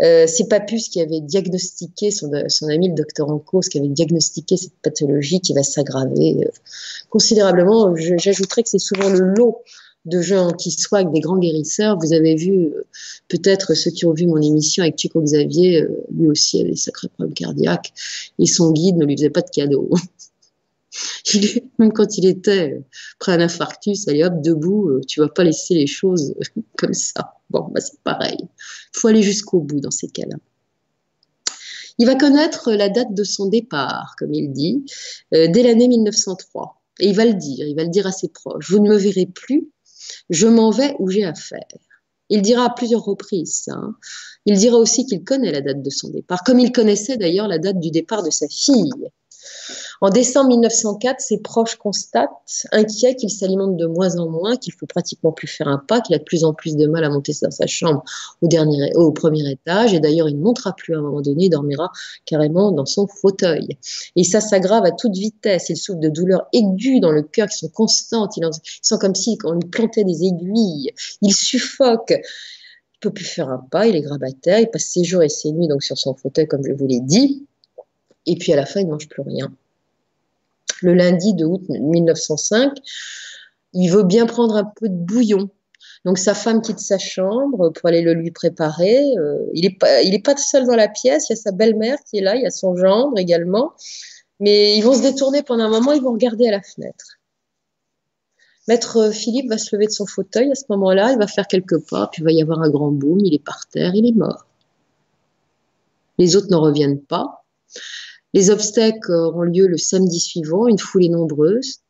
Euh, c'est Papus qui avait diagnostiqué, son, ami le docteur Ancos, qui avait diagnostiqué cette pathologie qui va s'aggraver euh, considérablement. J'ajouterais que c'est souvent le lot de gens qui soient des grands guérisseurs. Vous avez vu, euh, peut-être ceux qui ont vu mon émission avec Chico Xavier, euh, lui aussi avait des sacrés problèmes cardiaques, et son guide ne lui faisait pas de cadeaux. même quand il était euh, près d'un infarctus, allez hop, debout, tu vas pas laisser les choses comme ça. Bon, bah c'est pareil. Il faut aller jusqu'au bout dans ces cas-là. Il va connaître la date de son départ, comme il dit, dès l'année 1903. Et il va le dire, il va le dire à ses proches. Vous ne me verrez plus je m'en vais où j'ai affaire. Il dira à plusieurs reprises hein. Il dira aussi qu'il connaît la date de son départ, comme il connaissait d'ailleurs la date du départ de sa fille. En décembre 1904, ses proches constatent, inquiets, qu'il s'alimente de moins en moins, qu'il faut pratiquement plus faire un pas, qu'il a de plus en plus de mal à monter dans sa chambre au, premier étage. Et d'ailleurs, il ne montera plus à un moment donné, il dormira carrément dans son fauteuil. Et ça s'aggrave à toute vitesse. Il souffre de douleurs aiguës dans le cœur qui sont constantes. Il, sent comme si on lui plantait des aiguilles. Il suffoque. Il peut plus faire un pas, il est grabataire, il passe ses jours et ses nuits donc sur son fauteuil, comme je vous l'ai dit. Et puis à la fin, il ne mange plus rien le lundi de août 1905, il veut bien prendre un peu de bouillon. Donc sa femme quitte sa chambre pour aller le lui préparer. Euh, il n'est pas, est pas seul dans la pièce, il y a sa belle-mère qui est là, il y a son gendre également. Mais ils vont se détourner pendant un moment, ils vont regarder à la fenêtre. Maître Philippe va se lever de son fauteuil à ce moment-là, il va faire quelques pas, puis il va y avoir un grand boom, il est par terre, il est mort. Les autres n'en reviennent pas. Les obstacles auront lieu le samedi suivant, une foulée nombreuse,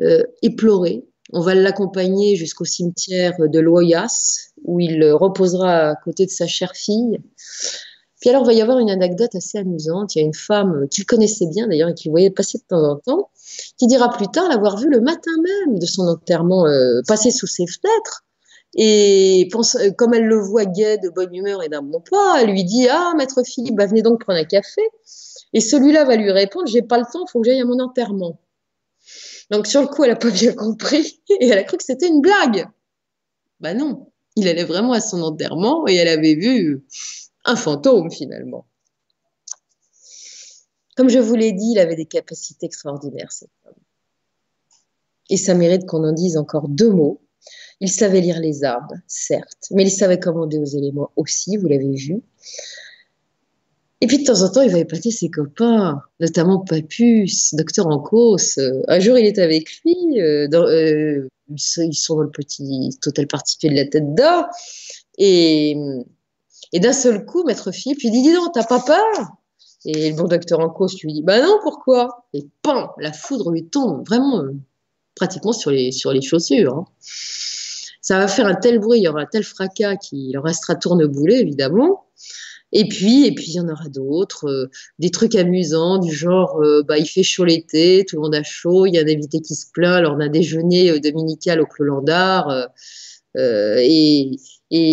euh, éplorée. On va l'accompagner jusqu'au cimetière de Loyas, où il reposera à côté de sa chère fille. Puis alors, il va y avoir une anecdote assez amusante. Il y a une femme qu'il connaissait bien d'ailleurs et qu'il voyait passer de temps en temps, qui dira plus tard l'avoir vu le matin même de son enterrement euh, passer sous ses fenêtres. Et euh, comme elle le voit gai, de bonne humeur et d'un bon pas, elle lui dit Ah, maître Philippe, bah, venez donc prendre un café. Et celui-là va lui répondre, j'ai pas le temps, il faut que j'aille à mon enterrement. Donc sur le coup, elle a pas bien compris et elle a cru que c'était une blague. Bah non, il allait vraiment à son enterrement et elle avait vu un fantôme finalement. Comme je vous l'ai dit, il avait des capacités extraordinaires, cet homme. Et ça mérite qu'on en dise encore deux mots. Il savait lire les arbres, certes, mais il savait commander aux éléments aussi, vous l'avez vu. Et puis de temps en temps, il va épater ses copains, notamment Papus, docteur Ancos. Un jour, il est avec lui, euh, euh, ils sont dans le petit hôtel particulier de la Tête d'Or, et, d'un seul coup, Maître Philippe lui dit Dis donc, t'as pas peur? Et le bon docteur Ancos lui dit Bah non, pourquoi? Et pan La foudre lui tombe vraiment euh, pratiquement sur les, sur les chaussures. Hein. Ça va faire un tel bruit, il y aura un tel fracas qu'il en restera tourneboulé, évidemment. Et puis, et puis il y en aura d'autres, euh, des trucs amusants du genre, euh, bah il fait chaud l'été, tout le monde a chaud, il y a un invité qui se plaint, alors on a déjeuné euh, dominical au Clos Landard, et, et, et,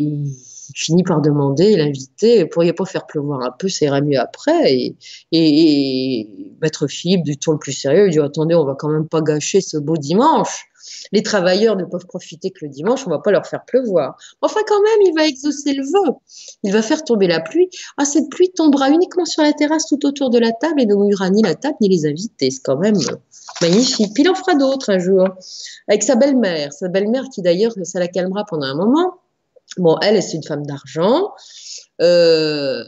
il finit par demander l'invité, pourriez pas faire pleuvoir un peu, ça ira mieux après. Et, et, Maître Philippe, du ton le plus sérieux, il dit attendez, on va quand même pas gâcher ce beau dimanche les travailleurs ne peuvent profiter que le dimanche, on va pas leur faire pleuvoir. Enfin, quand même, il va exaucer le vœu. Il va faire tomber la pluie. Ah, cette pluie tombera uniquement sur la terrasse tout autour de la table et ne mouillera ni la table ni les invités. C'est quand même magnifique. Puis il en fera d'autres un jour. Avec sa belle-mère. Sa belle-mère qui d'ailleurs, ça la calmera pendant un moment. Bon, elle, c'est une femme d'argent. Euh,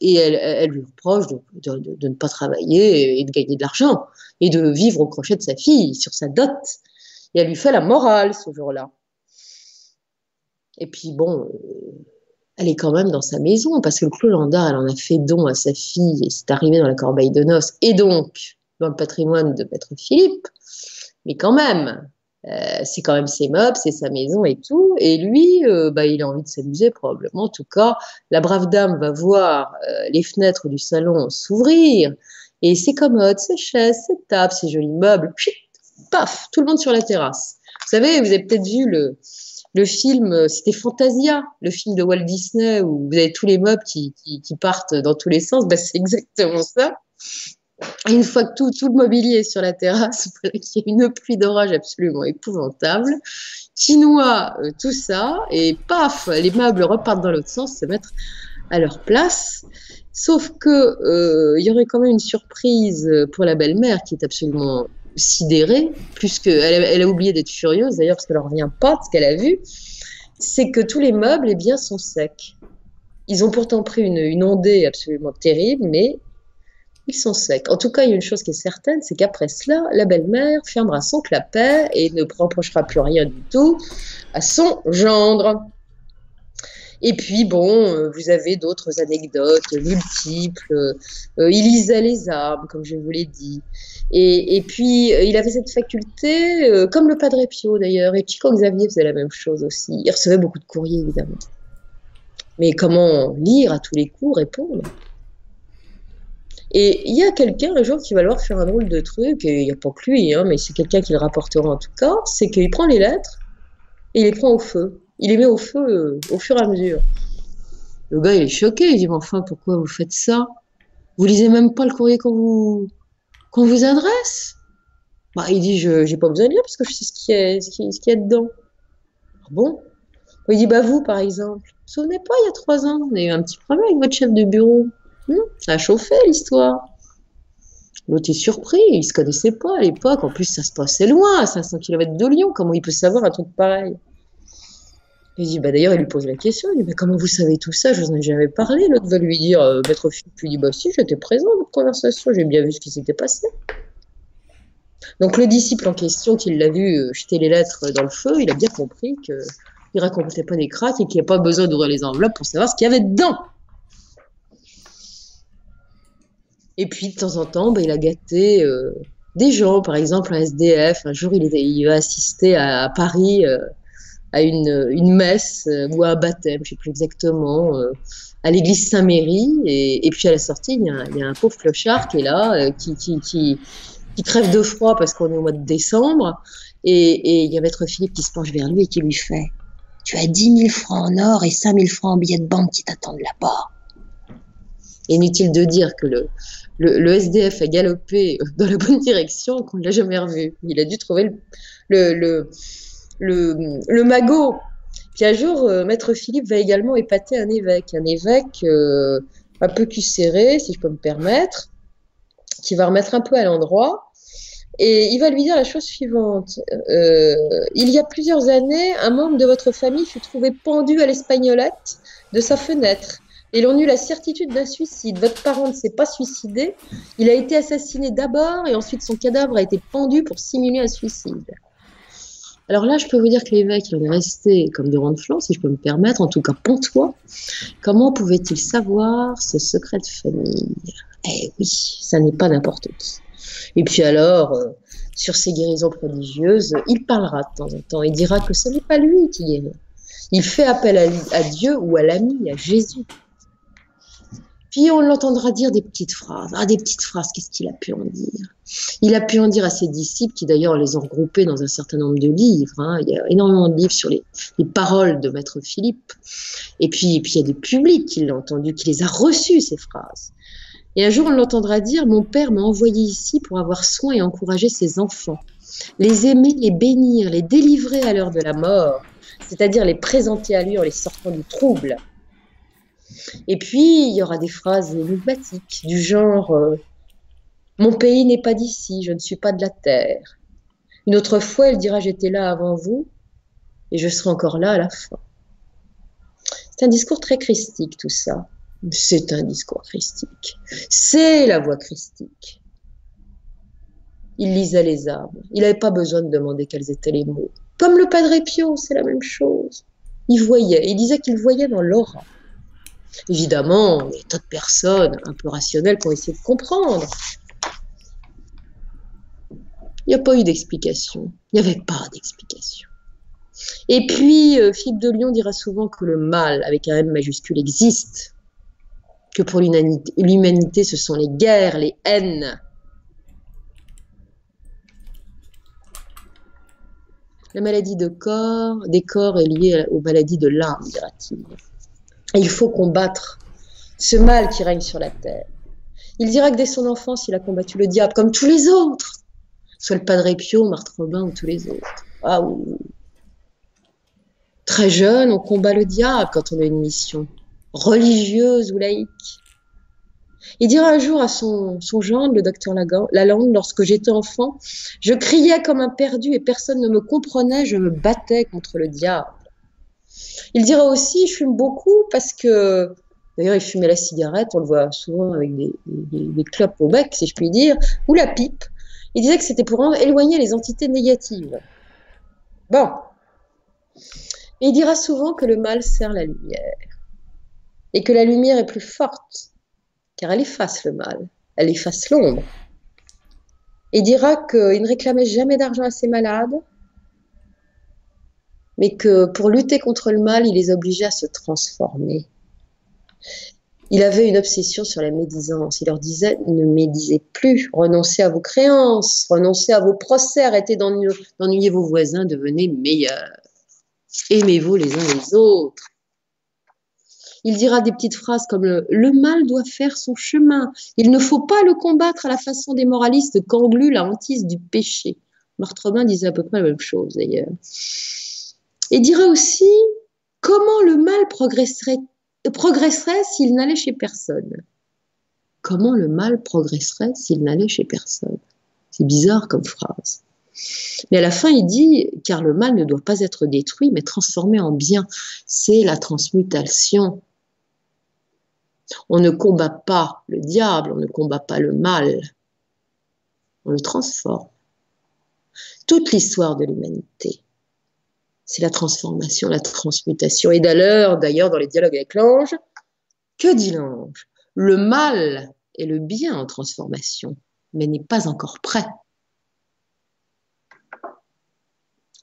et elle, lui reproche de, ne pas travailler et de gagner de l'argent et de vivre au crochet de sa fille sur sa dot. Et elle lui fait la morale ce jour-là. Et puis bon, euh, elle est quand même dans sa maison parce que le Clos Landard, elle en a fait don à sa fille et c'est arrivé dans la corbeille de noces et donc dans le patrimoine de Maître Philippe. Mais quand même, euh, c'est quand même ses meubles, c'est sa maison et tout. Et lui, euh, bah, il a envie de s'amuser probablement. En tout cas, la brave dame va voir les fenêtres du salon s'ouvrir et ses commodes, ses chaises, ses tables, ses jolis meubles, paf, tout le monde sur la terrasse. Vous savez, vous avez peut-être vu le, le film, euh, c'était Fantasia, le film de Walt Disney où vous avez tous les meubles qui, qui, partent dans tous les sens. Ben, c'est exactement ça. Une fois que tout, le mobilier est sur la terrasse, il y a une pluie d'orage absolument épouvantable qui noie euh, tout ça et paf, les meubles repartent dans l'autre sens, se mettre à leur place. Sauf que euh, il y aurait quand même une surprise pour la belle-mère qui est absolument sidérée, plus qu'elle elle a oublié d'être furieuse d'ailleurs parce qu'elle ne revient pas de ce qu'elle a vu, c'est que tous les meubles eh bien, sont secs. Ils ont pourtant pris une ondée absolument terrible, mais ils sont secs. En tout cas, il y a une chose qui est certaine, c'est qu'après cela, la belle-mère fermera son clapet et ne reprochera plus rien du tout à son gendre. Et puis, bon, euh, vous avez d'autres anecdotes multiples. Euh, il lisait les arbres, comme je vous l'ai dit. Et, puis, euh, il avait cette faculté, comme le Padre Pio d'ailleurs, et Chico Xavier faisait la même chose aussi. Il recevait beaucoup de courriers, évidemment. Mais comment lire à tous les coups, répondre? Et il y a quelqu'un un jour qui va leur faire un drôle de truc, et il n'y a pas que lui, hein, mais c'est quelqu'un qui le rapportera en tout cas, c'est qu'il prend les lettres et il les prend au feu il les met au feu euh, au fur et à mesure. Le gars, il est choqué. Il dit, mais enfin, pourquoi vous faites ça? Vous lisez même pas le courrier qu'on vous, vous adresse? Bah, Il dit, je n'ai pas besoin de lire parce que je sais ce qu'il y a, dedans. Ah bon? Il dit, bah vous, par exemple, vous vous souvenez pas, il y a trois ans, on a eu un petit problème avec votre chef de bureau. Ça a chauffé l'histoire. L'autre est surpris, il se connaissait pas à l'époque. En plus, ça se passait loin, à 500 km de Lyon. Comment il peut savoir un truc pareil? Il dit, bah d'ailleurs, il lui pose la question, il dit, mais comment vous savez tout ça? Je vous en ai jamais parlé. L'autre va lui dire, euh, maître Philippe, lui dit, bah si, j'étais présent à votre conversation, j'ai bien vu ce qui s'était passé. Donc le disciple en question, qui l'a vu euh, jeter les lettres dans le feu, il a bien compris qu'il ne racontait pas des cracks et qu'il n'y a pas besoin d'ouvrir les enveloppes pour savoir ce qu'il y avait dedans. Et puis de temps en temps, bah, il a gâté euh, des gens, par exemple un SDF. Un jour, il, il va assister à, Paris à une, une messe euh, ou à un baptême, je ne sais plus exactement, euh, à l'église Saint-Méry. Et, puis à la sortie, il y, a, a, un pauvre clochard qui est là, euh, qui, qui, qui, qui, crève de froid parce qu'on est au mois de décembre. Et, il y a Maître Philippe qui se penche vers lui et qui lui fait Tu as 10 000 francs en or et 5 000 francs en billets de banque qui t'attendent là-bas. Inutile de dire que le, le, SDF a galopé dans la bonne direction qu'on ne l'a jamais revu. Il a dû trouver le, magot. Puis un jour, euh, Maître Philippe va également épater un évêque, un évêque euh, un peu cul serré, si je peux me permettre, qui va remettre un peu à l'endroit. Et il va lui dire la chose suivante. Euh, il y a plusieurs années, un membre de votre famille fut trouvé pendu à l'espagnolette de sa fenêtre. Et l'on eut la certitude d'un suicide. Votre parent ne s'est pas suicidé. Il a été assassiné d'abord et ensuite son cadavre a été pendu pour simuler un suicide. Alors là, je peux vous dire que l'évêque, il en est resté comme de flanc, si je peux me permettre, en tout cas toi. Comment pouvait-il savoir ce secret de famille? Eh oui, ça n'est pas n'importe qui. Et puis alors, euh, sur ces guérisons prodigieuses, il parlera de temps en temps et dira que ce n'est pas lui qui guérit. Il fait appel à Dieu ou à l'ami, à Jésus. Puis on l'entendra dire des petites phrases. Ah, des petites phrases, qu'est-ce qu'il a pu en dire? Il a pu en dire à ses disciples, qui d'ailleurs les ont regroupés dans un certain nombre de livres. Hein. Il y a énormément de livres sur les, paroles de Maître Philippe. Et puis, il y a des publics qui l'ont entendu, qui les a reçus, ces phrases. Et un jour, on l'entendra dire, mon père m'a envoyé ici pour avoir soin et encourager ses enfants, les aimer, les bénir, les délivrer à l'heure de la mort, c'est-à-dire les présenter à lui en les sortant du trouble. Et puis, il y aura des phrases énigmatiques du genre euh, Mon pays n'est pas d'ici, je ne suis pas de la terre. Une autre fois, elle dira J'étais là avant vous et je serai encore là à la fin. C'est un discours très christique, tout ça. C'est un discours christique. C'est la voix christique. Il lisait les arbres. Il n'avait pas besoin de demander quels étaient les mots. Comme le Padre Pio, c'est la même chose. Il voyait. Il disait qu'il voyait dans l'aura. Évidemment, y a tas de personnes un peu rationnelles ont essayé de comprendre. Il n'y a pas eu d'explication. Il n'y avait pas d'explication. Et puis, euh, Philippe de Lyon dira souvent que le mal, avec un M majuscule, existe. Que pour l'humanité, ce sont les guerres, les haines. La maladie de corps, des corps est liée aux maladies de l'âme, dira-t-il il faut combattre ce mal qui règne sur la terre. Il dira que dès son enfance, il a combattu le diable comme tous les autres, soit le Padre Pio, Marthe Robin ou tous les autres. Ah Très jeune, on combat le diable quand on a une mission, religieuse ou laïque. Il dira un jour à son, son gendre, le docteur Lalande, lorsque j'étais enfant, je criais comme un perdu et personne ne me comprenait, je me battais contre le diable. Il dira aussi, je fume beaucoup parce que, d'ailleurs, il fumait la cigarette, on le voit souvent avec des, des, clopes au bec, si je puis dire, ou la pipe. Il disait que c'était pour éloigner les entités négatives. Bon. il dira souvent que le mal sert la lumière. Et que la lumière est plus forte, car elle efface le mal, elle efface l'ombre. Il dira qu'il ne réclamait jamais d'argent à ses malades, mais que pour lutter contre le mal, il les obligeait à se transformer. Il avait une obsession sur la médisance. Il leur disait ne médisez plus, renoncez à vos créances, renoncez à vos procès, arrêtez d'ennuyer vos voisins, devenez meilleurs. Aimez-vous les uns les autres. Il dira des petites phrases comme le, mal doit faire son chemin. Il ne faut pas le combattre à la façon des moralistes qu'englue la hantise du péché. Marthe Robin disait à peu près la même chose d'ailleurs. Et dirait aussi comment le mal progresserait, progresserait s'il n'allait chez personne? Comment le mal progresserait s'il n'allait chez personne? C'est bizarre comme phrase. Mais à la fin, il dit, car le mal ne doit pas être détruit, mais transformé en bien. C'est la transmutation. On ne combat pas le diable, on ne combat pas le mal. On le transforme. Toute l'histoire de l'humanité c'est la transformation, la transmutation. Et d'ailleurs, d'ailleurs, dans les dialogues avec l'ange, que dit l'ange? Le mal est le bien en transformation, mais n'est pas encore prêt.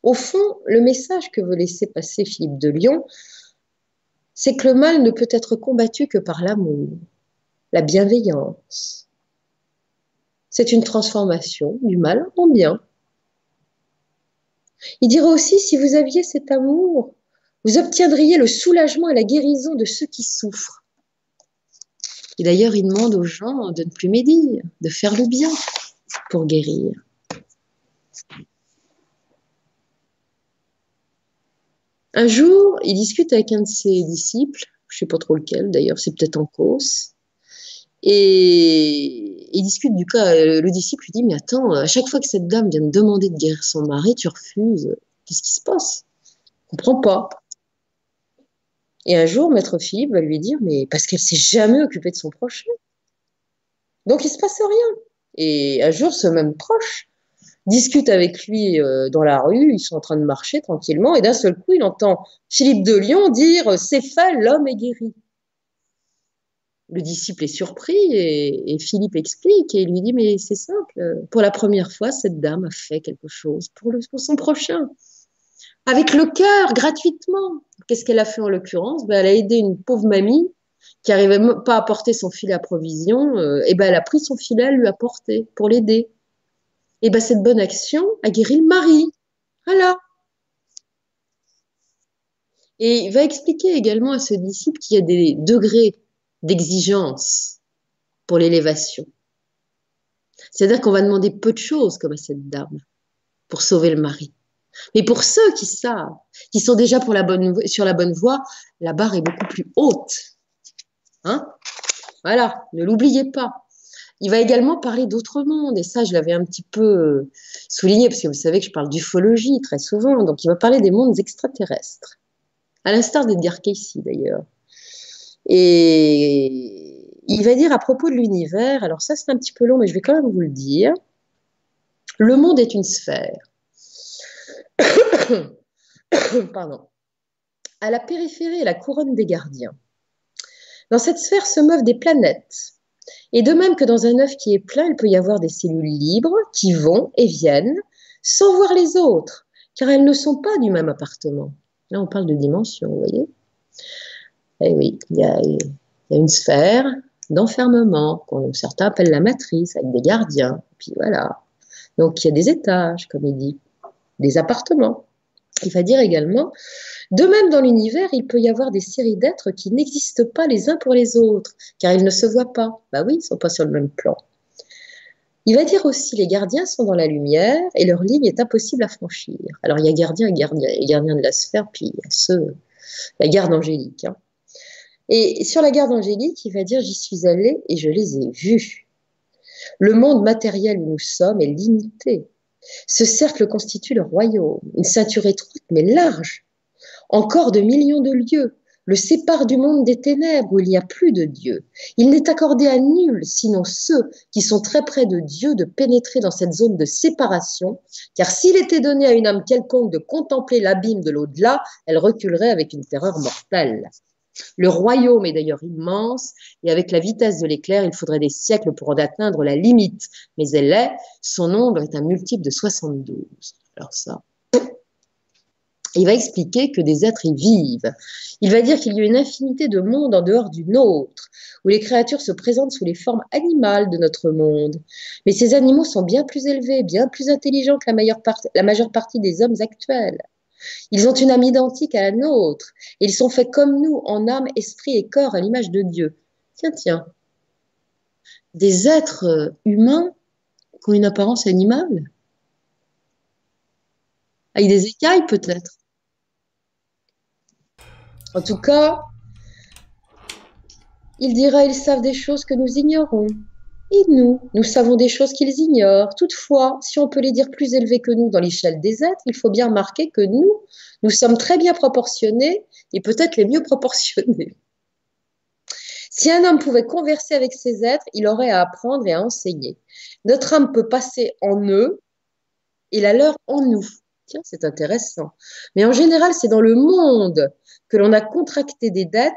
Au fond, le message que veut laisser passer Philippe de Lyon, c'est que le mal ne peut être combattu que par l'amour, la bienveillance. C'est une transformation du mal en bien. Il dira aussi, si vous aviez cet amour, vous obtiendriez le soulagement et la guérison de ceux qui souffrent. Et d'ailleurs, il demande aux gens de ne plus médire, de faire le bien pour guérir. Un jour, il discute avec un de ses disciples, je ne sais pas trop lequel d'ailleurs, c'est peut-être en cause. Et il discute du cas. Le disciple lui dit Mais attends, à chaque fois que cette dame vient de demander de guérir son mari, tu refuses. Qu'est-ce qui se passe? Je comprends pas. Et un jour, maître Philippe va lui dire Mais parce qu'elle s'est jamais occupée de son prochain. Donc il se passe rien. Et un jour, ce même proche discute avec lui euh, dans la rue, ils sont en train de marcher tranquillement, et d'un seul coup, il entend Philippe de Lyon dire C'est fait, l'homme est guéri. Le disciple est surpris et, Philippe explique et lui dit Mais c'est simple, pour la première fois, cette dame a fait quelque chose pour, son prochain. Avec le cœur, gratuitement. Qu'est-ce qu'elle a fait en l'occurrence? Ben, Elle a aidé une pauvre mamie qui n'arrivait pas à porter son filet à provision. Euh, et ben, elle a pris son filet, elle lui a porté pour l'aider. Et ben, cette bonne action a guéri le mari. Voilà. Et il va expliquer également à ce disciple qu'il y a des degrés d'exigence pour l'élévation. C'est-à-dire qu'on va demander peu de choses comme à cette dame pour sauver le mari. Mais pour ceux qui savent, qui sont déjà sur la bonne voie, la barre est beaucoup plus haute. Hein? Voilà, ne l'oubliez pas. Il va également parler d'autres mondes, et ça, je l'avais un petit peu euh, souligné, parce que vous savez que je parle d'ufologie très souvent, donc il va parler des mondes extraterrestres, à l'instar d'Edgar Casey d'ailleurs. Et il va dire à propos de l'univers, alors ça c'est un petit peu long, mais je vais quand même vous le dire, le monde est une sphère. Pardon. À la périphérie et la couronne des gardiens. Dans cette sphère se meuvent des planètes. Et de même que dans un œuf qui est plein, il peut y avoir des cellules libres qui vont et viennent sans voir les autres, car elles ne sont pas du même appartement. Là, on parle de dimension, vous voyez eh oui, il y a, une sphère d'enfermement, que certains appellent la matrice, avec des gardiens. Puis voilà. Donc il y a des étages, comme il dit, des appartements. Il va dire également, de même dans l'univers, il peut y avoir des séries d'êtres qui n'existent pas les uns pour les autres, car ils ne se voient pas. Bah oui, ils ne sont pas sur le même plan. Il va dire aussi, les gardiens sont dans la lumière et leur ligne est impossible à franchir. Alors il y a gardiens et gardiens, et gardiens de la sphère, puis il y a ceux, la garde angélique. Hein. Et sur la garde angélique, il va dire J'y suis allé et je les ai vus. Le monde matériel où nous sommes est limité. Ce cercle constitue le royaume, une ceinture étroite mais large. Encore de millions de lieues le séparent du monde des ténèbres où il n'y a plus de Dieu. Il n'est accordé à nul, sinon ceux qui sont très près de Dieu, de pénétrer dans cette zone de séparation, car s'il était donné à une âme quelconque de contempler l'abîme de l'au-delà, elle reculerait avec une terreur mortelle. Le royaume est d'ailleurs immense et avec la vitesse de l'éclair, il faudrait des siècles pour en atteindre la limite. Mais elle est, son nombre est un multiple de 72. Alors ça, il va expliquer que des êtres y vivent. Il va dire qu'il y a une infinité de mondes en dehors du nôtre, où les créatures se présentent sous les formes animales de notre monde. Mais ces animaux sont bien plus élevés, bien plus intelligents que la majeure partie des hommes actuels. Ils ont une âme identique à la nôtre. ils sont faits comme nous, en âme, esprit et corps, à l'image de Dieu. Tiens, tiens. Des êtres euh, humains qui ont une apparence animale Avec des écailles, peut-être. En tout cas, il dira, ils savent des choses que nous ignorons. Nous, nous savons des choses qu'ils ignorent. Toutefois, si on peut les dire plus élevés que nous dans l'échelle des êtres, il faut bien remarquer que nous, nous sommes très bien proportionnés et peut-être les mieux proportionnés. Si un homme pouvait converser avec ces êtres, il aurait à apprendre et à enseigner. Notre âme peut passer en eux et la leur en nous. Tiens, c'est intéressant. Mais en général, c'est dans le monde que l'on a contracté des dettes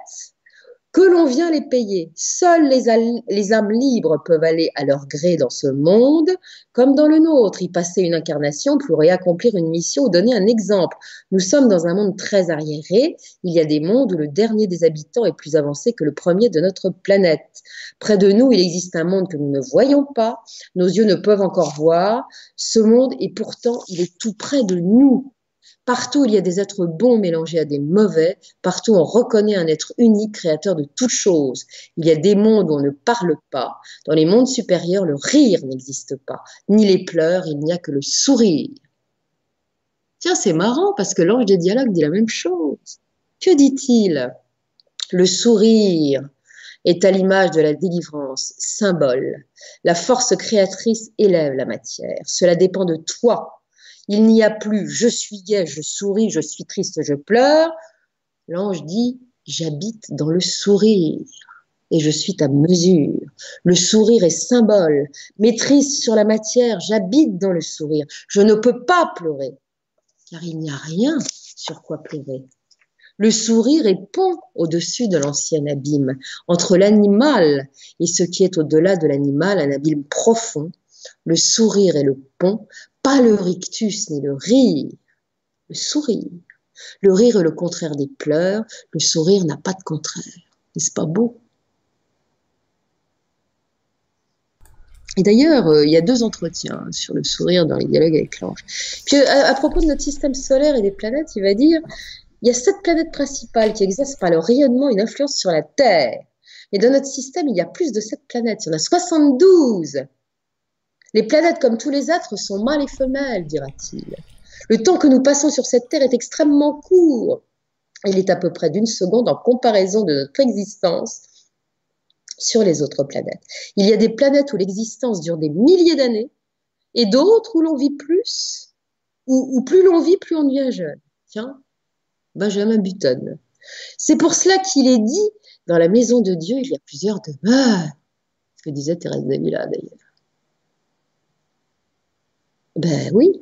que l'on vient les payer. Seules les, âmes libres peuvent aller à leur gré dans ce monde, comme dans le nôtre, y passer une incarnation pour y accomplir une mission ou donner un exemple. Nous sommes dans un monde très arriéré. Il y a des mondes où le dernier des habitants est plus avancé que le premier de notre planète. Près de nous, il existe un monde que nous ne voyons pas, nos yeux ne peuvent encore voir. Ce monde, et pourtant, il est tout près de nous. Partout, il y a des êtres bons mélangés à des mauvais. Partout, on reconnaît un être unique, créateur de toutes choses. Il y a des mondes où on ne parle pas. Dans les mondes supérieurs, le rire n'existe pas, ni les pleurs, il n'y a que le sourire. Tiens, c'est marrant parce que l'ange des dialogues dit la même chose. Que dit-il? Le sourire est à l'image de la délivrance, symbole. La force créatrice élève la matière. Cela dépend de toi. Il n'y a plus je suis gai, je souris, je suis triste, je pleure. L'ange dit j'habite dans le sourire et je suis ta mesure. Le sourire est symbole. Maîtrise sur la matière, j'habite dans le sourire. Je ne peux pas pleurer, car il n'y a rien sur quoi pleurer. Le sourire est pont au-dessus de l'ancien abîme, entre l'animal et ce qui est au-delà de l'animal, un abîme profond. Le sourire est le pont, pas le rictus ni le rire, le sourire. Le rire est le contraire des pleurs, le sourire n'a pas de contraire. N'est-ce pas beau? Et d'ailleurs, euh, il y a deux entretiens sur le sourire dans les dialogues avec l'ange. Puis à, propos de notre système solaire et des planètes, il va dire, il y a sept planètes principales qui exercent par leur rayonnement une influence sur la Terre. Mais dans notre système, il y a plus de sept planètes, il y en a 72. Les planètes, comme tous les êtres, sont mâles et femelles, dira-t-il. Le temps que nous passons sur cette Terre est extrêmement court. Il est à peu près d'une seconde en comparaison de notre existence sur les autres planètes. Il y a des planètes où l'existence dure des milliers d'années et d'autres où l'on vit plus, où, plus l'on vit, plus on devient jeune. Tiens, Benjamin Button. C'est pour cela qu'il est dit dans la maison de Dieu, il y a plusieurs demeures. Ce que disait Thérèse d'Avila d'ailleurs. Ben oui,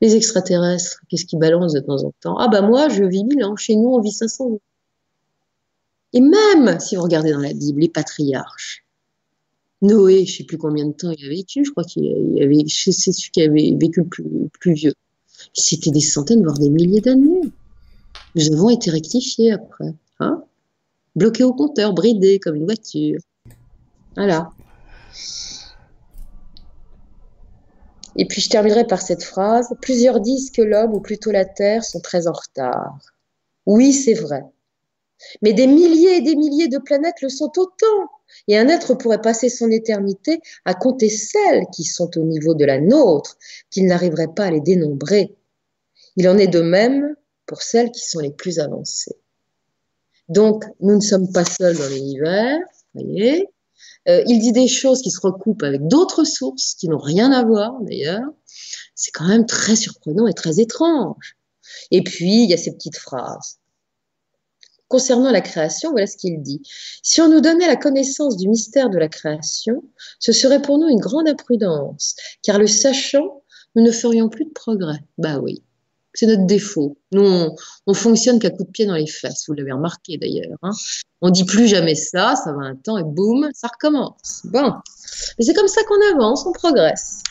les extraterrestres, qu'est-ce qui balance de temps en temps? Ah ben moi, je vis mille ans, chez nous on vit 500 ans. Et même si vous regardez dans la Bible, les patriarches, Noé, je ne sais plus combien de temps il a vécu, je crois qu'il avait, c'est celui qui avait vécu le plus, vieux. C'était des centaines, voire des milliers d'années. Nous avons été rectifiés après. Hein Bloqués au compteur, bridés comme une voiture. Voilà. Et puis je terminerai par cette phrase. Plusieurs disent que l'homme, ou plutôt la Terre, sont très en retard. Oui, c'est vrai. Mais des milliers et des milliers de planètes le sont autant. Et un être pourrait passer son éternité à compter celles qui sont au niveau de la nôtre, qu'il n'arriverait pas à les dénombrer. Il en est de même pour celles qui sont les plus avancées. Donc, nous ne sommes pas seuls dans l'univers, voyez. Euh, il dit des choses qui se recoupent avec d'autres sources qui n'ont rien à voir, d'ailleurs. C'est quand même très surprenant et très étrange. Et puis, il y a ces petites phrases. Concernant la création, voilà ce qu'il dit. Si on nous donnait la connaissance du mystère de la création, ce serait pour nous une grande imprudence, car le sachant, nous ne ferions plus de progrès. Bah oui, c'est notre défaut. Nous, on, fonctionne qu'à coup de pied dans les fesses, vous l'avez remarqué d'ailleurs. Hein. On dit plus jamais ça, ça va un temps et boum, ça recommence. Bon, mais c'est comme ça qu'on avance, on progresse.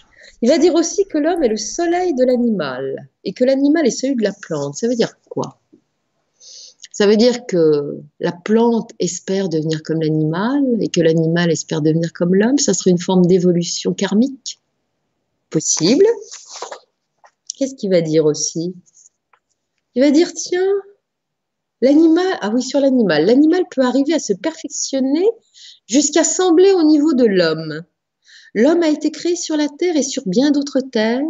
Il va dire aussi que l'homme est le soleil de l'animal et que l'animal est celui de la plante. Ça veut dire quoi? Ça veut dire que la plante espère devenir comme l'animal et que l'animal espère devenir comme l'homme. Ça serait une forme d'évolution karmique? Possible. Qu'est-ce qu'il va dire aussi? Il va dire, tiens, l'animal, ah oui, sur l'animal, l'animal peut arriver à se perfectionner jusqu'à sembler au niveau de l'homme. L'homme a été créé sur la terre et sur bien d'autres terres,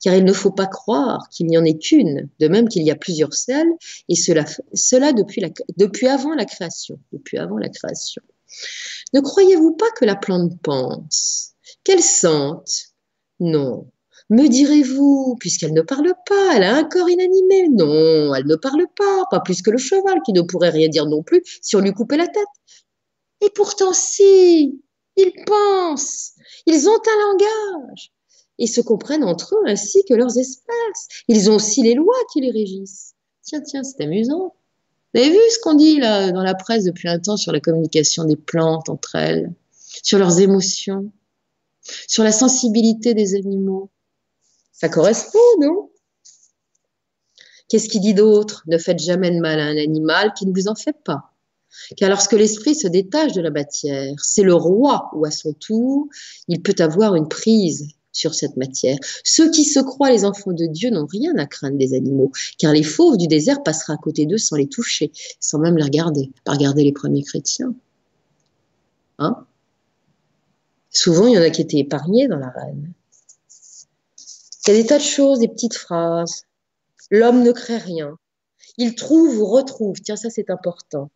car il ne faut pas croire qu'il n'y en ait qu'une, de même qu'il y a plusieurs selles, et cela, depuis, la création. Depuis avant la création. Ne croyez-vous pas que la plante pense, qu'elle sente? Non. Me direz-vous, puisqu'elle ne parle pas, elle a un corps inanimé. Non, elle ne parle pas, pas plus que le cheval, qui ne pourrait rien dire non plus si on lui coupait la tête. Et pourtant, si, ils pensent, ils ont un langage et se comprennent entre eux ainsi que leurs espèces. Ils ont aussi les lois qui les régissent. Tiens, tiens, c'est amusant. Vous avez vu ce qu'on dit là dans la presse depuis un temps sur la communication des plantes entre elles, sur leurs émotions, sur la sensibilité des animaux? Ça correspond, non? Qu'est-ce qu'il dit d'autre? Ne faites jamais de mal à un animal qui ne vous en fait pas. Car lorsque l'esprit se détache de la matière, c'est le roi où à son tour, il peut avoir une prise sur cette matière. Ceux qui se croient les enfants de Dieu n'ont rien à craindre des animaux, car les fauves du désert passeraient à côté d'eux sans les toucher, sans même les regarder, pas regarder les premiers chrétiens. Hein? Souvent, il y en a qui étaient épargnés dans la reine. Il y a des tas de choses, des petites phrases. L'homme ne crée rien. Il trouve ou retrouve. Tiens, ça c'est important.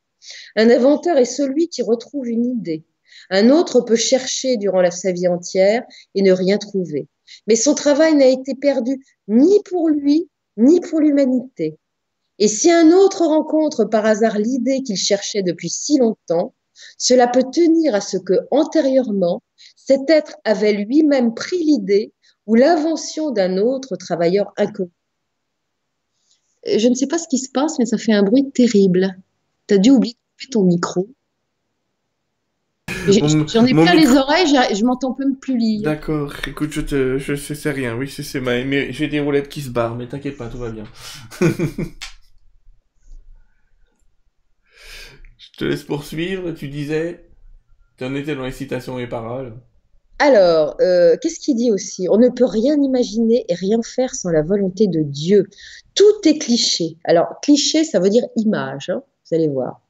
Un inventeur est celui qui retrouve une idée. Un autre peut chercher durant sa vie entière et ne rien trouver. Mais son travail n'a été perdu ni pour lui, ni pour l'humanité. Et si un autre rencontre par hasard l'idée qu'il cherchait depuis si longtemps, cela peut tenir à ce que, antérieurement, cet être avait lui-même pris l'idée ou l'invention d'un autre travailleur inconnu? Je ne sais pas ce qui se passe, mais ça fait un bruit terrible. Tu as dû oublier de couper ton micro. J'en ai plein les oreilles, je m'entends même plus lire. D'accord, écoute, je te, je sais, rien. Oui, c'est ma, j'ai des roulettes qui se barrent, mais t'inquiète pas, tout va bien. Je te laisse poursuivre. Tu disais, tu en étais dans les citations et paroles. Alors, euh, qu'est-ce qu'il dit aussi? On ne peut rien imaginer et rien faire sans la volonté de Dieu. Tout est cliché. Alors, cliché, ça veut dire image, hein, vous allez voir.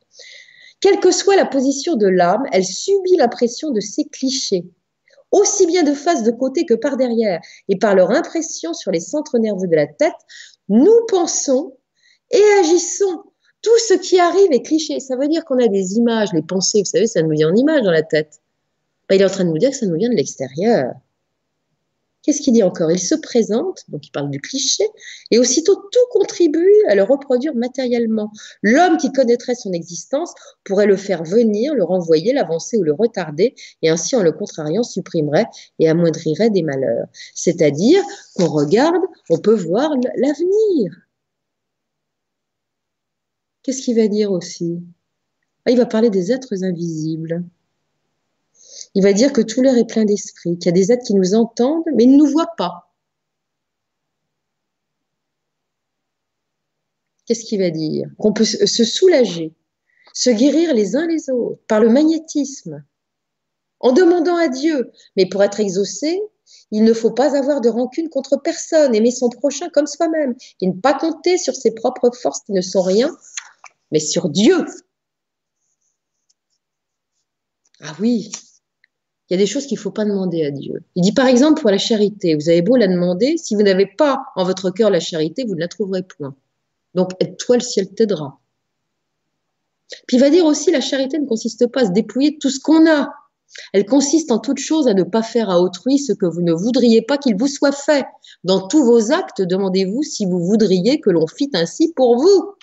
Quelle que soit la position de l'âme, elle subit la pression de ces clichés, aussi bien de face, de côté que par derrière. Et par leur impression sur les centres nerveux de la tête, nous pensons et agissons tout ce qui arrive est cliché. Ça veut dire qu'on a des images, les pensées, vous savez, ça nous vient en images dans la tête. Il est en train de nous dire que ça nous vient de l'extérieur. Qu'est-ce qu'il dit encore? Il se présente, donc il parle du cliché, et aussitôt tout contribue à le reproduire matériellement. L'homme qui connaîtrait son existence pourrait le faire venir, le renvoyer, l'avancer ou le retarder, et ainsi en le contrariant supprimerait et amoindrirait des malheurs. C'est-à-dire qu'on regarde, on peut voir l'avenir. Qu'est-ce qu'il va dire aussi? Ah, Il va parler des êtres invisibles. Il va dire que tout l'air est plein d'esprit, qu'il y a des êtres qui nous entendent, mais ils ne nous voient pas. Qu'est-ce qu'il va dire? Qu'on peut se soulager, se guérir les uns les autres par le magnétisme, en demandant à Dieu. Mais pour être exaucé, il ne faut pas avoir de rancune contre personne, aimer son prochain comme soi-même, et ne pas compter sur ses propres forces qui ne sont rien, mais sur Dieu. Ah oui, il y a des choses qu'il ne faut pas demander à Dieu. Il dit par exemple pour la charité, vous avez beau la demander, si vous n'avez pas en votre cœur la charité, vous ne la trouverez point. Donc aide-toi, le ciel t'aidera. Puis il va dire aussi, la charité ne consiste pas à se dépouiller de tout ce qu'on a. Elle consiste en toute chose à ne pas faire à autrui ce que vous ne voudriez pas qu'il vous soit fait. Dans tous vos actes, demandez-vous si vous voudriez que l'on fît ainsi pour vous.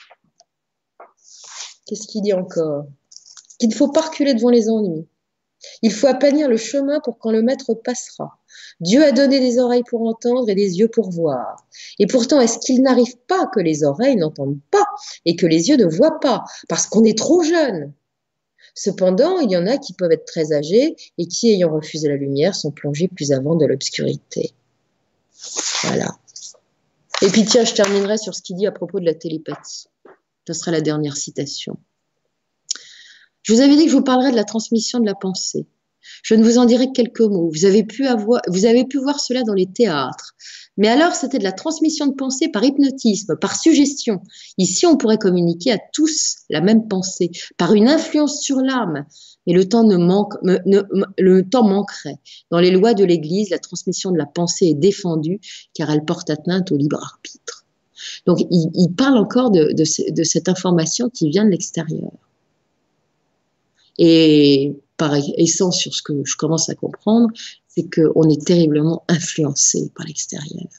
Qu'est-ce qu'il dit encore? Qu'il ne faut pas reculer devant les ennuis. Il faut aplanir le chemin pour quand le maître passera. Dieu a donné des oreilles pour entendre et des yeux pour voir. Et pourtant, est-ce qu'il n'arrive pas que les oreilles n'entendent pas et que les yeux ne voient pas? Parce qu'on est trop jeune Cependant, il y en a qui peuvent être très âgés et qui, ayant refusé la lumière, sont plongés plus avant dans l'obscurité. Voilà. Et puis tiens, je terminerai sur ce qu'il dit à propos de la télépathie. Ce sera la dernière citation. Je vous avais dit que je vous parlerai de la transmission de la pensée. Je ne vous en dirai que quelques mots. Vous avez pu, avoir, vous avez pu voir cela dans les théâtres. Mais alors, c'était de la transmission de pensée par hypnotisme, par suggestion. Ici, on pourrait communiquer à tous la même pensée, par une influence sur l'âme. Mais le temps, ne manque, le temps manquerait. Dans les lois de l'Église, la transmission de la pensée est défendue car elle porte atteinte au libre arbitre. Donc, il, parle encore de, cette information qui vient de l'extérieur. Et par essence, sur ce que je commence à comprendre, c'est qu'on est terriblement influencé par l'extérieur.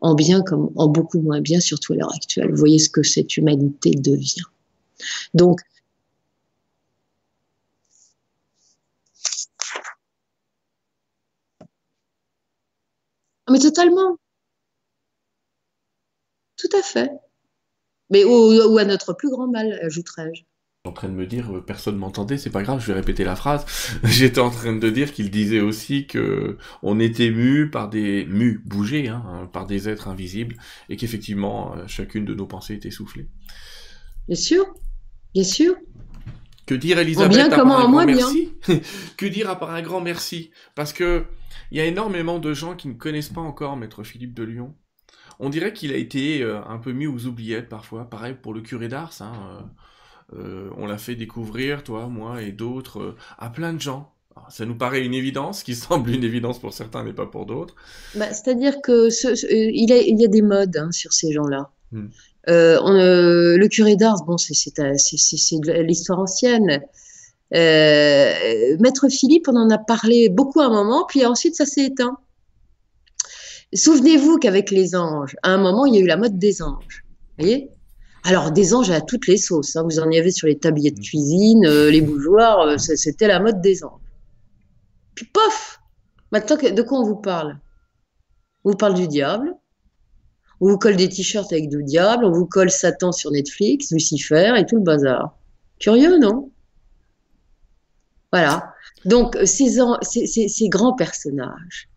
En bien comme en beaucoup moins bien, surtout à l'heure actuelle. Vous voyez ce que cette humanité devient. Donc, mais totalement. Tout à fait. Mais ou, à notre plus grand mal, ajouterais-je. En train de me dire, euh, personne m'entendait, c'est pas grave, je vais répéter la phrase. J'étais en train de dire qu'il disait aussi que on était mu par des mu bougés, hein, par des êtres invisibles, et qu'effectivement euh, chacune de nos pensées était soufflée. Bien sûr, bien sûr. Que dire Elisabeth bien, à comment, un grand merci? Que dire à part un grand merci? Parce que il y a énormément de gens qui ne connaissent pas encore Maître Philippe de Lyon, on dirait qu'il a été euh, un peu mis aux oubliettes parfois. Pareil pour le curé d'Ars. Hein, on l'a fait découvrir, toi, moi et d'autres, à plein de gens. ça nous paraît une évidence, qui semble une évidence pour certains, mais pas pour d'autres. Bah, c'est-à-dire que il, y a des modes hein, sur ces gens-là. Hmm. le curé d'Ars, bon, c'est l'histoire ancienne. Maître Philippe, on en a parlé beaucoup à un moment, puis ensuite ça s'est éteint. Souvenez-vous qu'avec les anges, à un moment, il y a eu la mode des anges. Vous voyez? Alors, des anges à toutes les sauces. Hein. Vous en avez sur les tabliers de cuisine, euh, les bougeoirs, euh, c'était la mode des anges. Puis, pof Maintenant, de quoi on vous parle? On vous parle du diable. On vous colle des t-shirts avec du diable. On vous colle Satan sur Netflix, Lucifer et tout le bazar. Curieux, non? Voilà. Donc, ces, ces grands personnages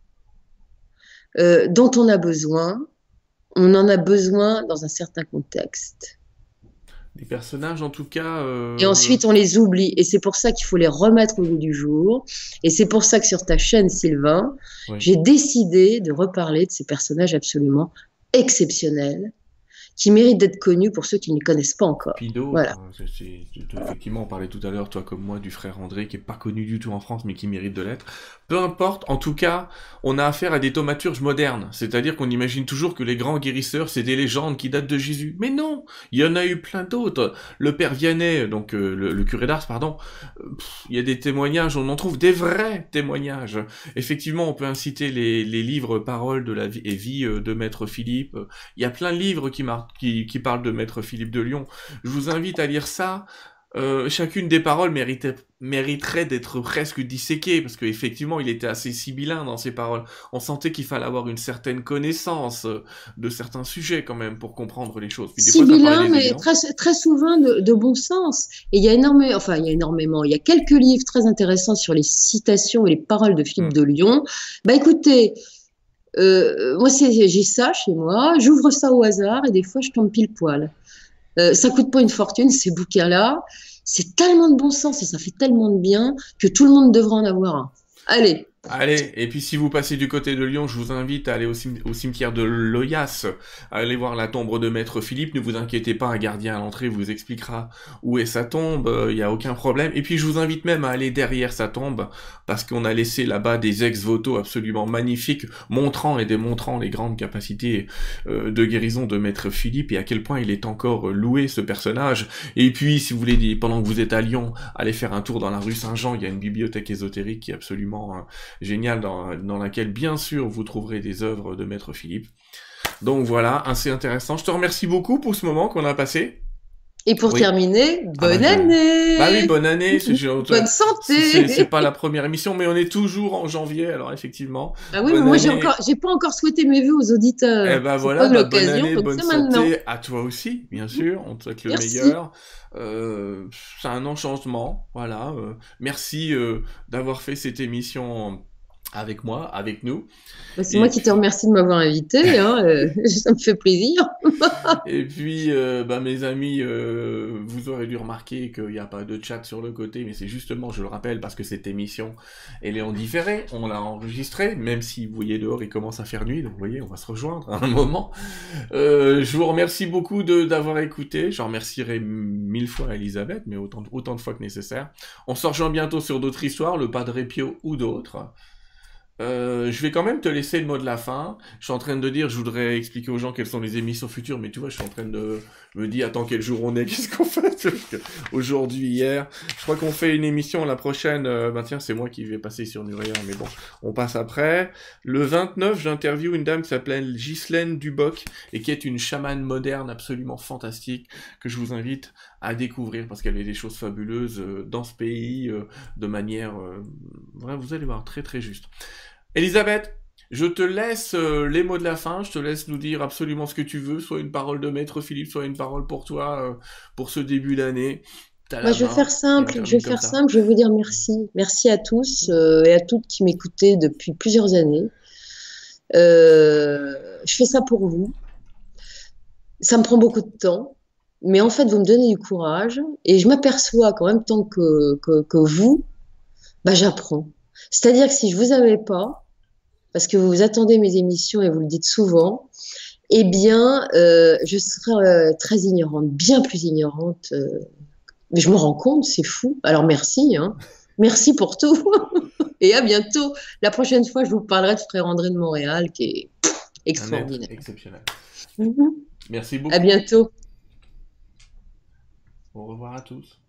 euh, dont on a besoin, on en a besoin dans un certain contexte. Les personnages, en tout cas. Euh, et ensuite, on les oublie. Et c'est pour ça qu'il faut les remettre au goût du jour. Et c'est pour ça que sur ta chaîne, Sylvain, j'ai décidé de reparler de ces personnages absolument exceptionnels qui mérite d'être connu pour ceux qui ne connaissent pas encore. voilà. effectivement, on parlait tout à l'heure, toi comme moi, du frère André, qui est pas connu du tout en France, mais qui mérite de l'être. Peu importe, en tout cas, on a affaire à des thaumaturges modernes, c'est-à-dire qu'on imagine toujours que les grands guérisseurs, c'est des légendes qui datent de Jésus. Mais non, il y en a eu plein d'autres. Le père Vianney, donc euh, le, curé d'Ars, pardon, euh, il y a des témoignages, on en trouve des vrais témoignages. Effectivement, on peut inciter les, livres paroles de la vie et vie euh, de Maître Philippe. Il y a plein de livres qui marquent qui, parle de Maître Philippe de Lyon. Je vous invite à lire ça. Euh, chacune des paroles mériterait d'être presque disséquée, parce qu'effectivement, il était assez sibyllin dans ses paroles. On sentait qu'il fallait avoir une certaine connaissance euh, de certains sujets, quand même, pour comprendre les choses. Sibyllin, mais très, très souvent de, bon sens. Et il y a énormément, enfin, il y a énormément, il y a quelques livres très intéressants sur les citations et les paroles de Philippe hmm. de Lyon. Bah écoutez, euh, moi, j'ai ça chez moi, j'ouvre ça au hasard et des fois, je tombe pile poil. Euh, ça coûte pas une fortune, ces bouquins-là. C'est tellement de bon sens et ça fait tellement de bien que tout le monde devrait en avoir un. Allez, Allez, et puis si vous passez du côté de Lyon, je vous invite à aller au, cimetière de Loyas, à aller voir la tombe de Maître Philippe. Ne vous inquiétez pas, un gardien à l'entrée vous expliquera où est sa tombe, il euh, n'y a aucun problème. Et puis je vous invite même à aller derrière sa tombe, parce qu'on a laissé là-bas des ex-voto absolument magnifiques, montrant et démontrant les grandes capacités euh, de guérison de Maître Philippe et à quel point il est encore loué ce personnage. Et puis, si vous voulez, pendant que vous êtes à Lyon, allez faire un tour dans la rue Saint-Jean, il y a une bibliothèque ésotérique qui est absolument... Hein, génial dans, dans laquelle bien sûr vous trouverez des œuvres de Maître Philippe. Donc voilà, assez intéressant. Je te remercie beaucoup pour ce moment qu'on a passé. Et pour terminer, ah bonne bah, année Bah oui, bonne année Bonne santé C'est pas la première émission, mais on est toujours en janvier, alors effectivement. Ah oui, mais moi j'ai encore, j'ai pas encore souhaité mes vœux aux auditeurs. Eh ben voilà, bah, bonne année, bonne santé à toi aussi, bien sûr, on te souhaite le meilleur. Euh, c'est un enchantement, voilà. Euh, merci euh, d'avoir fait cette émission avec moi, avec nous. Bah, c'est moi qui te remercie de m'avoir invité, hein, euh, ça me fait plaisir. et puis, euh, bah, mes amis, euh, vous aurez dû remarquer qu'il n'y a pas de chat sur le côté, mais c'est justement, je le rappelle, parce que cette émission, elle est en différé, on l'a enregistrée, même si vous voyez dehors, il commence à faire nuit, donc vous voyez, on va se rejoindre à un moment. je vous remercie beaucoup d'avoir écouté, j'en remercierai mille fois Elisabeth, mais autant, autant de fois que nécessaire. On se rejoint bientôt sur d'autres histoires, le Padre Pio ou d'autres. Euh, je vais quand même te laisser le mot de la fin. Je suis en train de dire, je voudrais expliquer aux gens quelles sont les émissions futures, mais tu vois, je suis en train de me dire, attends, quel jour on est, qu'est-ce qu'on fait? Aujourd'hui, hier, je crois qu'on fait une émission la prochaine. Euh, ben tiens, c'est moi qui vais passer sur Nuria, mais bon, on passe après. Le 29, j'interviewe une dame qui s'appelle Ghislaine Duboc et qui est une chamane moderne absolument fantastique que je vous invite à découvrir parce qu'elle fait des choses fabuleuses euh, dans ce pays de manière, vous allez voir, très très juste. Elisabeth, je te laisse euh, les mots de la fin, je te laisse nous dire absolument ce que tu veux, soit une parole de maître Philippe, soit une parole pour toi euh, pour ce début d'année. Bah, je vais faire simple, je vais faire simple, je vais vous dire merci. Merci à tous euh, et à toutes qui m'écoutaient depuis plusieurs années. je fais ça pour vous. Ça me prend beaucoup de temps, mais en fait, vous me donnez du courage et je m'aperçois qu'en même temps que, que, que vous, bah, j'apprends. C'est-à-dire que si je vous avais pas, parce que vous attendez mes émissions et vous le dites souvent, eh bien, euh, je serais euh, très ignorante, bien plus ignorante. Euh, mais je me rends compte, c'est fou. Alors merci, hein. merci pour tout. et à bientôt. La prochaine fois, je vous parlerai de Frère André de Montréal, qui est extraordinaire. exceptionnel. Mhm. Merci beaucoup. À bientôt. Au revoir à tous.